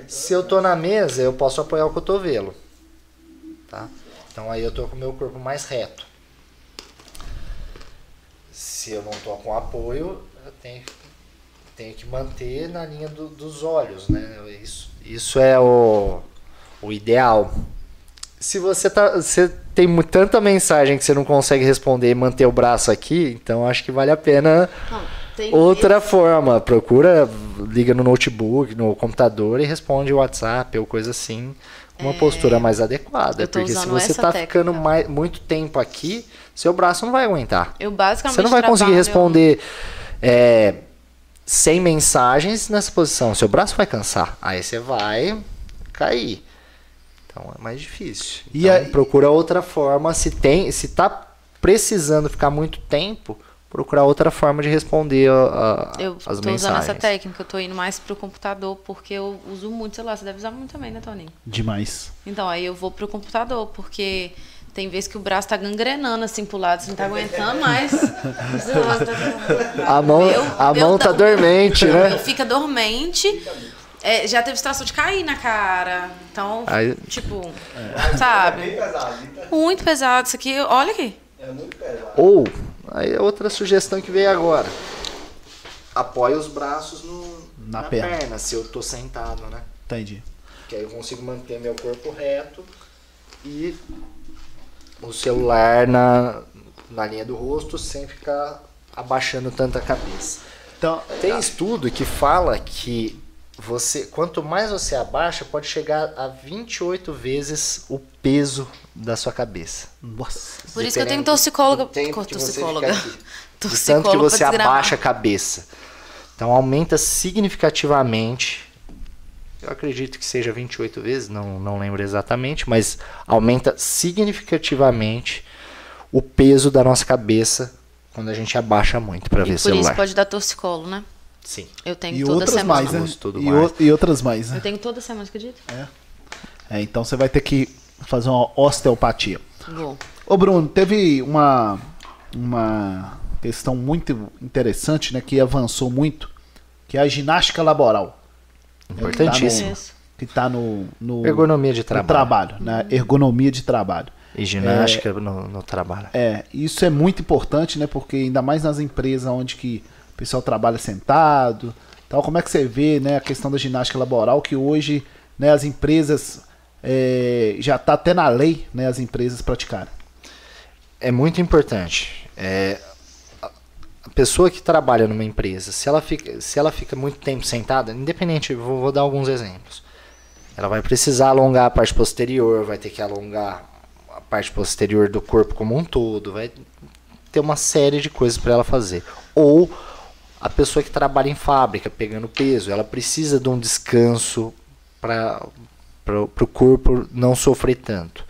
Se eu tô na mesa, eu posso apoiar o cotovelo. Tá? Então aí eu tô com o meu corpo mais reto. Se eu não tô com apoio, eu tenho, tenho que manter na linha do- dos olhos, né? Isso, isso é o, o ideal. Se você tá, você tem tanta mensagem que você não consegue responder e manter o braço aqui, então acho que vale a pena Não, outra forma. Procura, liga no notebook, no computador e responde o WhatsApp ou coisa assim. Uma postura mais adequada. eu Porque se você tá técnica. ficando mais, muito tempo aqui, seu braço não vai aguentar. Eu basicamente Você não vai conseguir responder é, 100 mensagens nessa posição. Seu braço vai cansar. Aí você vai cair. Então é mais difícil. E Então, aí- procura outra forma. Se tem, se tá precisando ficar muito tempo, procurar outra forma de responder a- a- Eu as tô usando mensagens. essa técnica, eu tô indo mais pro computador, porque eu uso muito celular. Você deve usar muito também, né, Toninho? Demais. Então, aí eu vou pro computador, porque tem vezes que o braço tá gangrenando assim pro lado, você não tá aguentando mais. A mão, Meu- a meu mão tá dormente, né? fica dormente. É, já teve situação de cair na cara. Então, Aí- tipo, É bem sabe? pesado, tá? Muito pesado isso aqui. Olha aqui. É muito pesado. Ou, aí é outra sugestão que veio agora. Apoie os braços no, Na na, perna. perna. se eu tô sentado, né? Entendi. Que aí eu consigo manter meu corpo reto e o celular na, na linha do rosto sem ficar abaixando tanto a cabeça. Então, Tem estudo que fala que você, quanto mais você abaixa, pode chegar a 28 vezes o peso da sua cabeça. nossa. Por isso que eu tenho fica aqui. De tanto que você abaixa a cabeça. Então aumenta significativamente. Eu acredito que seja 28 vezes, não, não lembro exatamente, mas aumenta significativamente o peso da nossa cabeça quando a gente abaixa muito para ver por celular. isso pode dar torcicolo, né? Sim. Eu tenho E toda outras semana. mais, né? E, mais. o- e outras mais, né? Eu tenho toda semana, acredita? É, então você vai ter que fazer uma osteopatia. Vou. Ô Bruno, teve uma, uma questão muito interessante, né? Que avançou muito, que é a ginástica laboral. Importantíssimo. Isso. Que está no, no, Ergonomia de no trabalho. trabalho, né? Ergonomia de trabalho. E ginástica no, no trabalho. É, isso é muito importante, né? Porque ainda mais nas empresas onde que o pessoal trabalha sentado, tal. Como é que você vê, né, a questão da ginástica laboral que hoje, né, as empresas é, já tá até na lei, né, as empresas praticarem. é muito importante. É, a a pessoa que trabalha numa empresa, se ela fica, se ela fica muito tempo sentada, independente, vou, vou dar alguns exemplos. Ela vai precisar alongar a parte posterior, vai ter que alongar a parte posterior do corpo como um todo, vai ter uma série de coisas para ela fazer. Ou a pessoa que trabalha em fábrica, pegando peso, ela precisa de um descanso para o corpo não sofrer tanto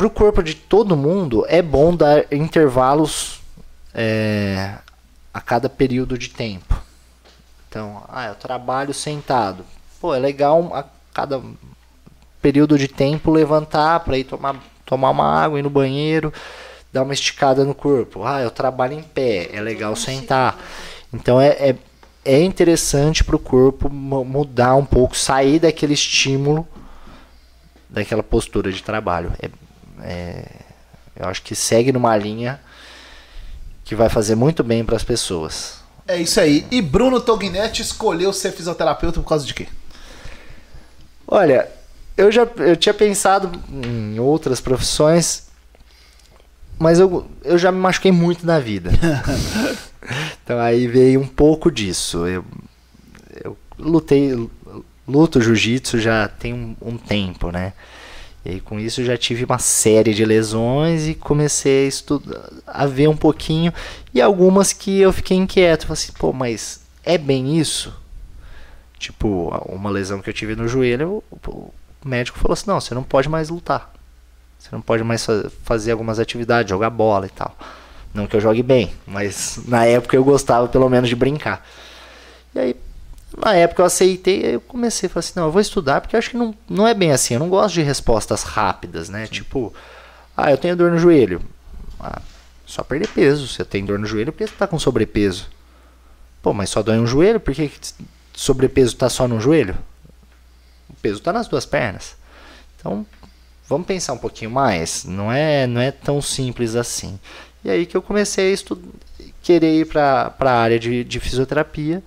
para o corpo de todo mundo é bom dar intervalos é, a cada período de tempo. Então, ah, eu trabalho sentado. Pô, é legal a cada período de tempo levantar para ir tomar, tomar uma água, ir no banheiro, dar uma esticada no corpo. Ah, eu trabalho em pé, é legal sentar. Então é, é, é interessante para o corpo mu- mudar um pouco, sair daquele estímulo, daquela postura de trabalho. É, é, eu acho que segue numa linha que vai fazer muito bem para as pessoas. É isso aí. E Bruno Tognetti escolheu ser fisioterapeuta por causa de quê? Olha, eu já eu tinha pensado em outras profissões, mas eu, eu já me machuquei muito na vida. então aí veio um pouco disso. Eu, eu lutei, luto jiu-jitsu já tem um, um tempo, né? E aí, com isso já tive uma série de lesões e comecei a estudar, a ver um pouquinho e algumas que eu fiquei inquieto, falei assim, pô, mas é bem isso? Tipo, uma lesão que eu tive no joelho, o, o médico falou assim: não, você não pode mais lutar. Você não pode mais fa- fazer algumas atividades, jogar bola e tal. Não que eu jogue bem, mas na época eu gostava pelo menos de brincar. E aí, na época eu aceitei, aí eu comecei a falar assim: não, eu vou estudar porque eu acho que não, não é bem assim. Eu não gosto de respostas rápidas, né? Tipo, ah, eu tenho dor no joelho. Ah, só perder peso. Você tem dor no joelho porque você tá com sobrepeso. Pô, mas só dói um joelho? Por que sobrepeso tá só no joelho? O peso tá nas duas pernas. Então, vamos pensar um pouquinho mais. Não é, não é tão simples assim. E aí que eu comecei a estudar, querer ir para a área de, de fisioterapia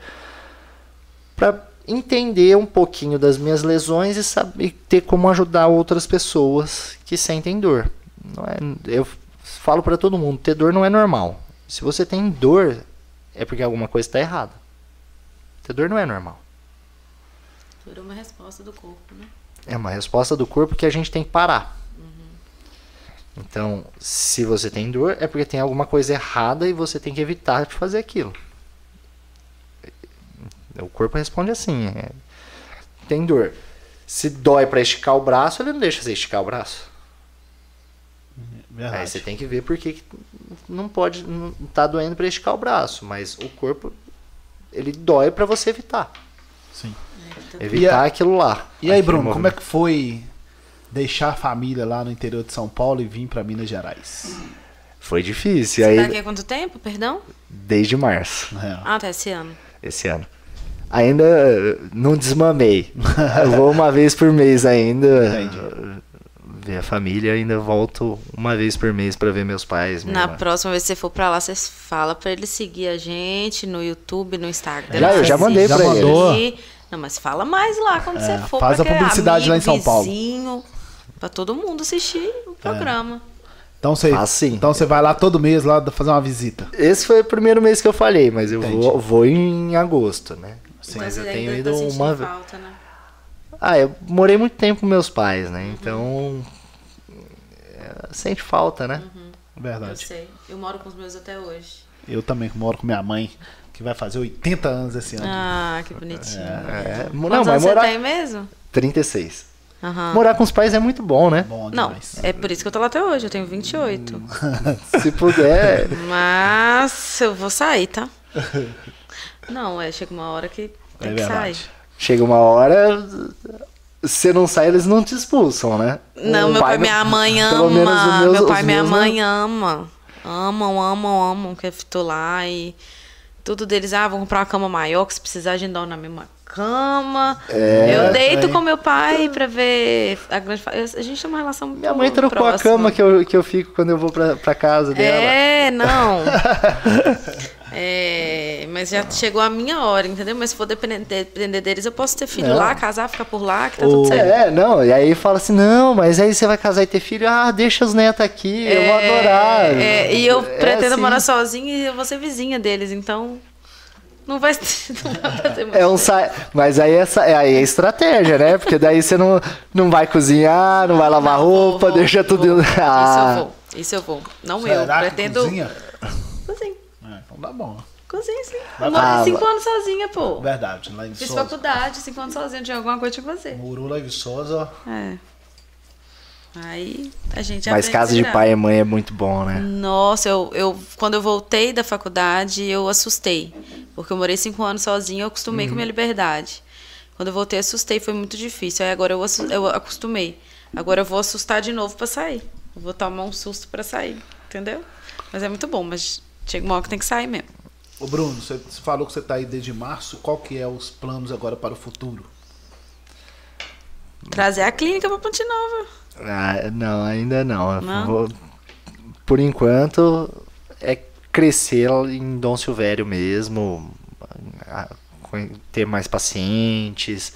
para entender um pouquinho das minhas lesões e saber ter como ajudar outras pessoas que sentem dor. Não é, eu falo para todo mundo, ter dor não é normal. Se você tem dor, é porque alguma coisa está errada. Ter dor não é normal. Tudo uma resposta do corpo, né? É uma resposta do corpo que a gente tem que parar. Então, se você tem dor, é porque tem alguma coisa errada e você tem que evitar de fazer aquilo. O corpo responde assim: é, tem dor. Se dói para esticar o braço, ele não deixa você esticar o braço. Aí você tem que ver por que não pode, não tá doendo para esticar o braço, mas o corpo ele dói para você evitar. Evitar E a- aquilo lá. E aí, Bruno, como é que foi deixar a família lá no interior de São Paulo e vir para Minas Gerais? Foi difícil. Você Aí, tá aqui há quanto tempo, perdão? desde março. É. Ah, tá esse ano. esse ano. Ainda eh, não desmamei. Eu vou uma vez por mês ainda. Entendi. eh, Ver a família, ainda volto uma vez por mês pra ver meus pais. minha Na irmã. próxima vez que você for pra lá, você fala pra ele seguir a gente no YouTube, no Instagram. Já, eu já mandei Já pra mandou? ele. E- Não, mas fala mais lá quando É, você for. faz pra a publicidade lá em São Paulo. Vizinho, pra todo mundo assistir o programa. Então você, Ah, sim. então você vai lá todo mês lá fazer uma visita. Esse foi o primeiro mês que eu falei, mas eu vou, vou em agosto, né? Então Mas eu tenho ainda ido tá sentindo uma vez. falta, né? Ah, eu morei muito tempo com meus pais, né? Uhum. Então. é, Sente falta, né? Eu Verdade. sei. Eu moro com os meus até hoje. Eu também moro com minha mãe. Que vai fazer 80 anos esse ano. Ah, que bonitinho. É, Quantos não, mas anos morar você tem mesmo? 36. Aham. Morar com os pais é muito bom, né? Bom Não, é por isso que eu tô lá até hoje, eu tenho 28. Se puder. Mas eu vou sair, tá? Não, é, chega uma hora que tem É que sair. Chega uma hora, você não sai, eles não te expulsam, né? Não, O meu pai e minha mãe ama. meus- Meu pai e minha meus mãe não. ama. Amam, amam, amam que eu tô lá e tudo deles, ah, vou comprar uma cama maior, que se precisar a gente dorme na mesma cama. É, eu deito aí. com meu pai pra ver a grande A gente tem uma relação muito Minha mãe trocou próxima. a cama que eu, que eu fico quando eu vou pra, pra casa dela. É, não. É, mas já chegou a minha hora, entendeu? Mas se for depender, depender deles, eu posso ter filho Não. lá, casar, ficar por lá, que tá Ô, tudo certo. É, não, e aí fala assim, não, mas aí você vai casar e ter filho, ah, deixa os netos aqui, eu vou adorar. É, e eu É pretendo assim. morar sozinha e eu vou ser vizinha deles, então não vai, não vai fazer muito É um sa... Mas aí é, é- aí é estratégia, né? Porque daí você não, não vai cozinhar, não vai lavar Não, vou, roupa, vou, deixa tudo. vou. Ah, Isso eu vou, isso eu vou. Não eu, Será que pretendo... cozinha? Dá bom. cozinho sim. Eu morei pra- cinco anos sozinha, pô. Verdade, lá em Fiz Souza. faculdade, cinco anos sozinha, tinha alguma coisa tinha que fazer. Muru lá em Souza. É. Aí a gente Mas casa de pai e mãe é muito bom, né? Nossa, eu, eu quando eu voltei da faculdade, eu assustei. Porque eu morei cinco anos sozinha, eu acostumei Uhum. com minha liberdade. Quando eu voltei, assustei, foi muito difícil. Aí agora eu, eu acostumei. Agora eu vou assustar de novo pra sair. Eu vou tomar um susto pra sair, entendeu? Mas é muito bom, mas chega uma hora que tem que sair mesmo. Ô Bruno, você falou que você tá aí desde março. Qual que é os planos agora para o futuro? Trazer a clínica pra Ponte Nova. Ah, não, ainda não. Não? vou- por enquanto, é crescer em Dom Silvério mesmo, ter mais pacientes,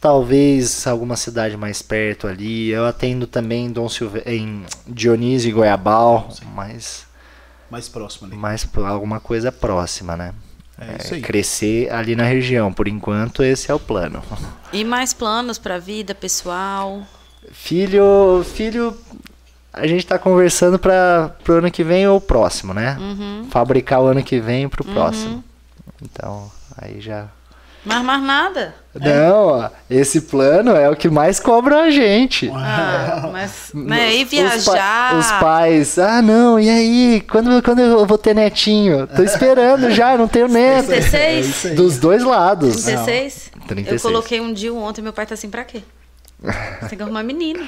talvez alguma cidade mais perto ali. Eu atendo também em Dom Silvério, em Dionísio e Goiabal, mas Mais próximo ali. mais alguma coisa próxima, né? É isso aí. crescer ali na região. Por enquanto, esse é o plano. E mais planos pra vida pessoal. Filho, filho, a gente tá conversando para pro ano que vem ou próximo, né? Uhum. Fabricar o ano que vem pro próximo. Então, aí já. Mas mais nada. Não, ó, esse plano é o que mais cobra a gente. Ah, mas né, e Os pa- viajar. Os, pais, ah não, e aí? Quando, quando eu vou ter netinho? Tô esperando já, não tenho neto. 36? Dos dois lados. 36? 36. Eu coloquei um dia ontem, meu pai tá assim, pra quê? Você tem que arrumar menino.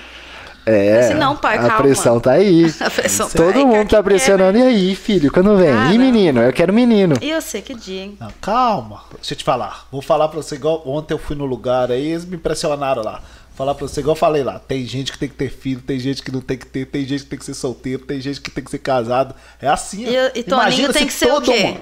É, Assim, não, pai, a calma. pressão tá aí. A pressão tá Todo aí, mundo cara, tá pressionando. E aí, filho, quando vem? Ah, e não. menino? Eu quero menino. E eu sei que dia, hein? Não, calma. Deixa eu te falar. Vou falar pra você igual ontem eu fui no lugar aí, eles me impressionaram lá. Falar pra você igual eu falei lá. Tem gente que tem que ter filho, tem gente que não tem que ter, tem gente que tem que ser solteiro, tem gente que tem que ser casado. É assim. E, e Toninho Imagina tem que ser o todo quê? mundo-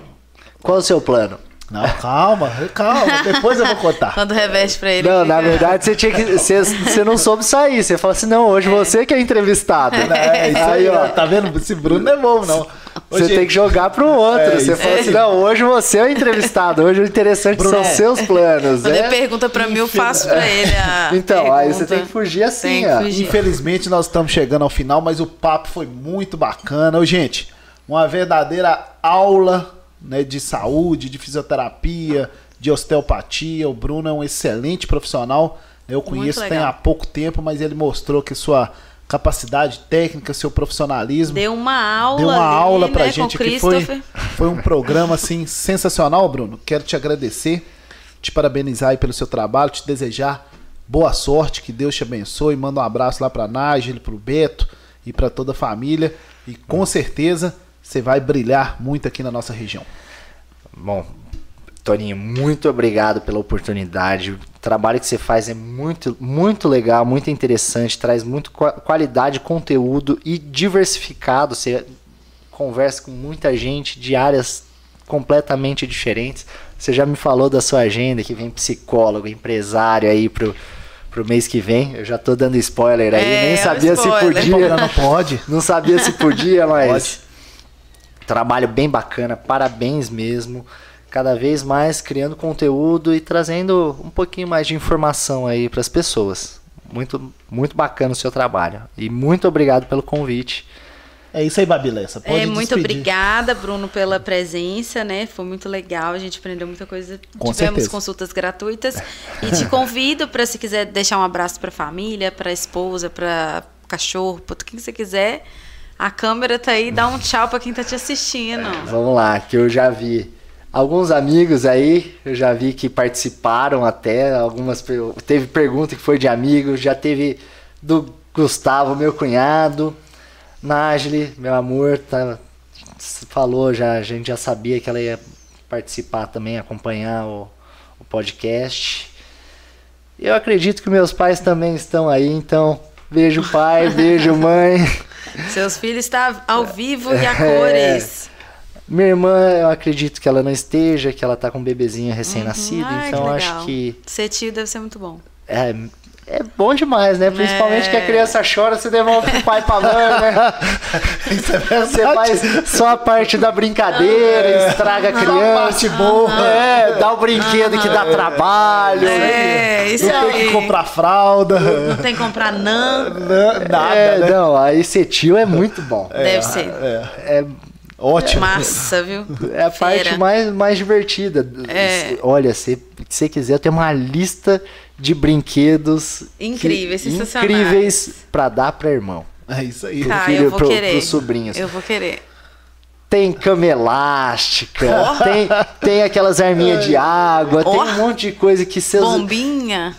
Qual o seu plano? Não, calma, calma. Depois eu vou contar. Quando reveste pra ele. Não, na verdade você tinha que. Você, você não soube sair. Você falou assim: não, hoje você que é entrevistado. É, isso aí, ó. Tá vendo? Esse Bruno não é bom, não. Ô, Você tem que jogar pro outro. É, você fala assim: não, hoje você é o entrevistado. Hoje o interessante Bruno, são é. seus planos. Quando ele né? pergunta pra mim, eu faço pra ele a Então, aí você pergunta. tem que fugir assim, Tem que ó. fugir. Infelizmente nós estamos chegando ao final, mas o papo foi muito bacana. Ô, gente, uma verdadeira aula né, de saúde, de fisioterapia, de osteopatia. O Bruno é um excelente profissional. Eu conheço tem há pouco tempo, mas ele mostrou que sua capacidade técnica, seu profissionalismo. Deu uma aula. Deu uma ali, aula pra né, gente que foi, foi um programa assim sensacional, Bruno. Quero te agradecer, te parabenizar aí pelo seu trabalho, te desejar boa sorte, que Deus te abençoe. Manda um abraço lá pra Nájile, pro Beto e pra toda a família. E com certeza você vai brilhar muito aqui na nossa região. Bom, Toninho, muito obrigado pela oportunidade. O trabalho que você faz é muito, muito legal, muito interessante, traz muito qua- qualidade, conteúdo e diversificado. Você conversa com muita gente de áreas completamente diferentes. Você já me falou da sua agenda, que vem psicólogo, empresário aí pro, pro mês que vem. Eu já tô dando spoiler aí, É, nem é o sabia se podia. Não pode? Não sabia se podia, mas Pode. Trabalho bem bacana, parabéns mesmo. Cada vez mais criando conteúdo e trazendo um pouquinho mais de informação aí para as pessoas. Muito, muito bacana o seu trabalho. E muito obrigado pelo convite. É isso aí, Babilessa. Pode é, muito despedir. obrigada, Bruno, pela presença, né? Foi muito legal, a gente aprendeu muita coisa. Com Tivemos certeza. consultas gratuitas. E te convido para, se quiser, deixar um abraço para a família, para a esposa, para cachorro, para quem você quiser. A câmera tá aí, dá um tchau para quem tá te assistindo. Vamos lá, que eu já vi alguns amigos aí, eu já vi que participaram até, algumas teve pergunta que foi de amigos, já teve do Gustavo, meu cunhado, Nájili, meu amor, tá, falou já, a gente já sabia que ela ia participar também, acompanhar o, o podcast. Eu acredito que meus pais também estão aí, então beijo pai, beijo mãe. Seus filhos estão ao vivo e a É. cores. Minha irmã, eu acredito que ela não esteja, que ela tá com um bebezinho recém-nascido, Ai, que então legal. acho que Ser tio deve ser muito bom. é, é bom demais, né? Principalmente É. que a criança chora, você devolve pro pai e pra mãe, né? Isso é verdade. Você faz só a parte da brincadeira, estraga a criança. parte boa. É, dá o brinquedo que dá trabalho. É, isso Não tem aí. que comprar fralda. Não tem que comprar não. Não, Nada, É, né? não, aí ser tio é muito bom. Deve ser. É, Ótimo. Massa, viu? é a parte mais, mais divertida. É. Olha, se você quiser, eu tenho uma lista de brinquedos Incríveis, que- sensacionais. incríveis pra dar pra irmão. É isso aí. Tá, filho, eu vou pro- querer. pros sobrinhos. Eu vou querer. Tem cama elástica, tem, tem aquelas arminhas de água, tem Ó. um monte de coisa que seus. Bombinha.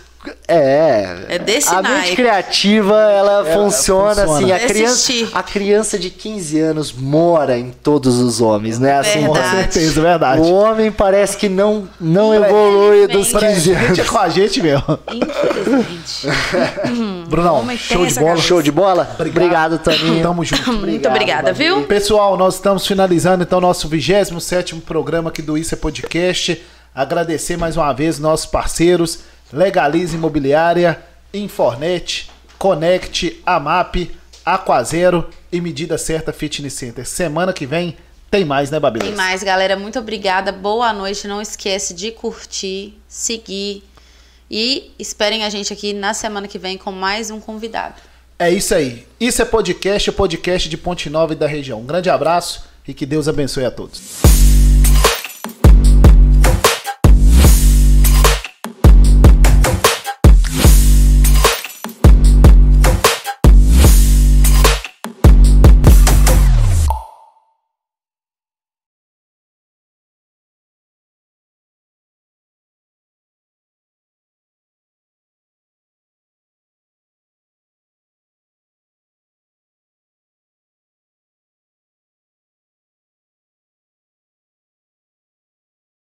É. É desse A mente criativa, ela funciona, funciona. assim. A criança, a criança de 15 anos mora em todos os homens, né? Assim, Com Verdade. certeza, é verdade. o homem parece que não, não evolui dos 15 anos. Gente, é com a gente mesmo. Infelizmente. Brunão, show de bola. cabeça. Show de bola? Obrigado, Toninho. Tamo junto. Muito obrigada, viu? Pessoal, nós estamos finalizando então nosso 27 programa aqui do Isso é Podcast. Agradecer mais uma vez nossos parceiros Legalize Imobiliária, Infornet, Connect, Amap, Aquazero e Medida Certa Fitness Center. Semana que vem tem mais, né, Babilônia? Tem mais, galera. Muito obrigada. Boa noite. Não esquece de curtir, seguir. E esperem a gente aqui na semana que vem com mais um convidado. É isso aí. Isso é podcast, o podcast de Ponte Nova e da região. Um grande abraço e que Deus abençoe a todos.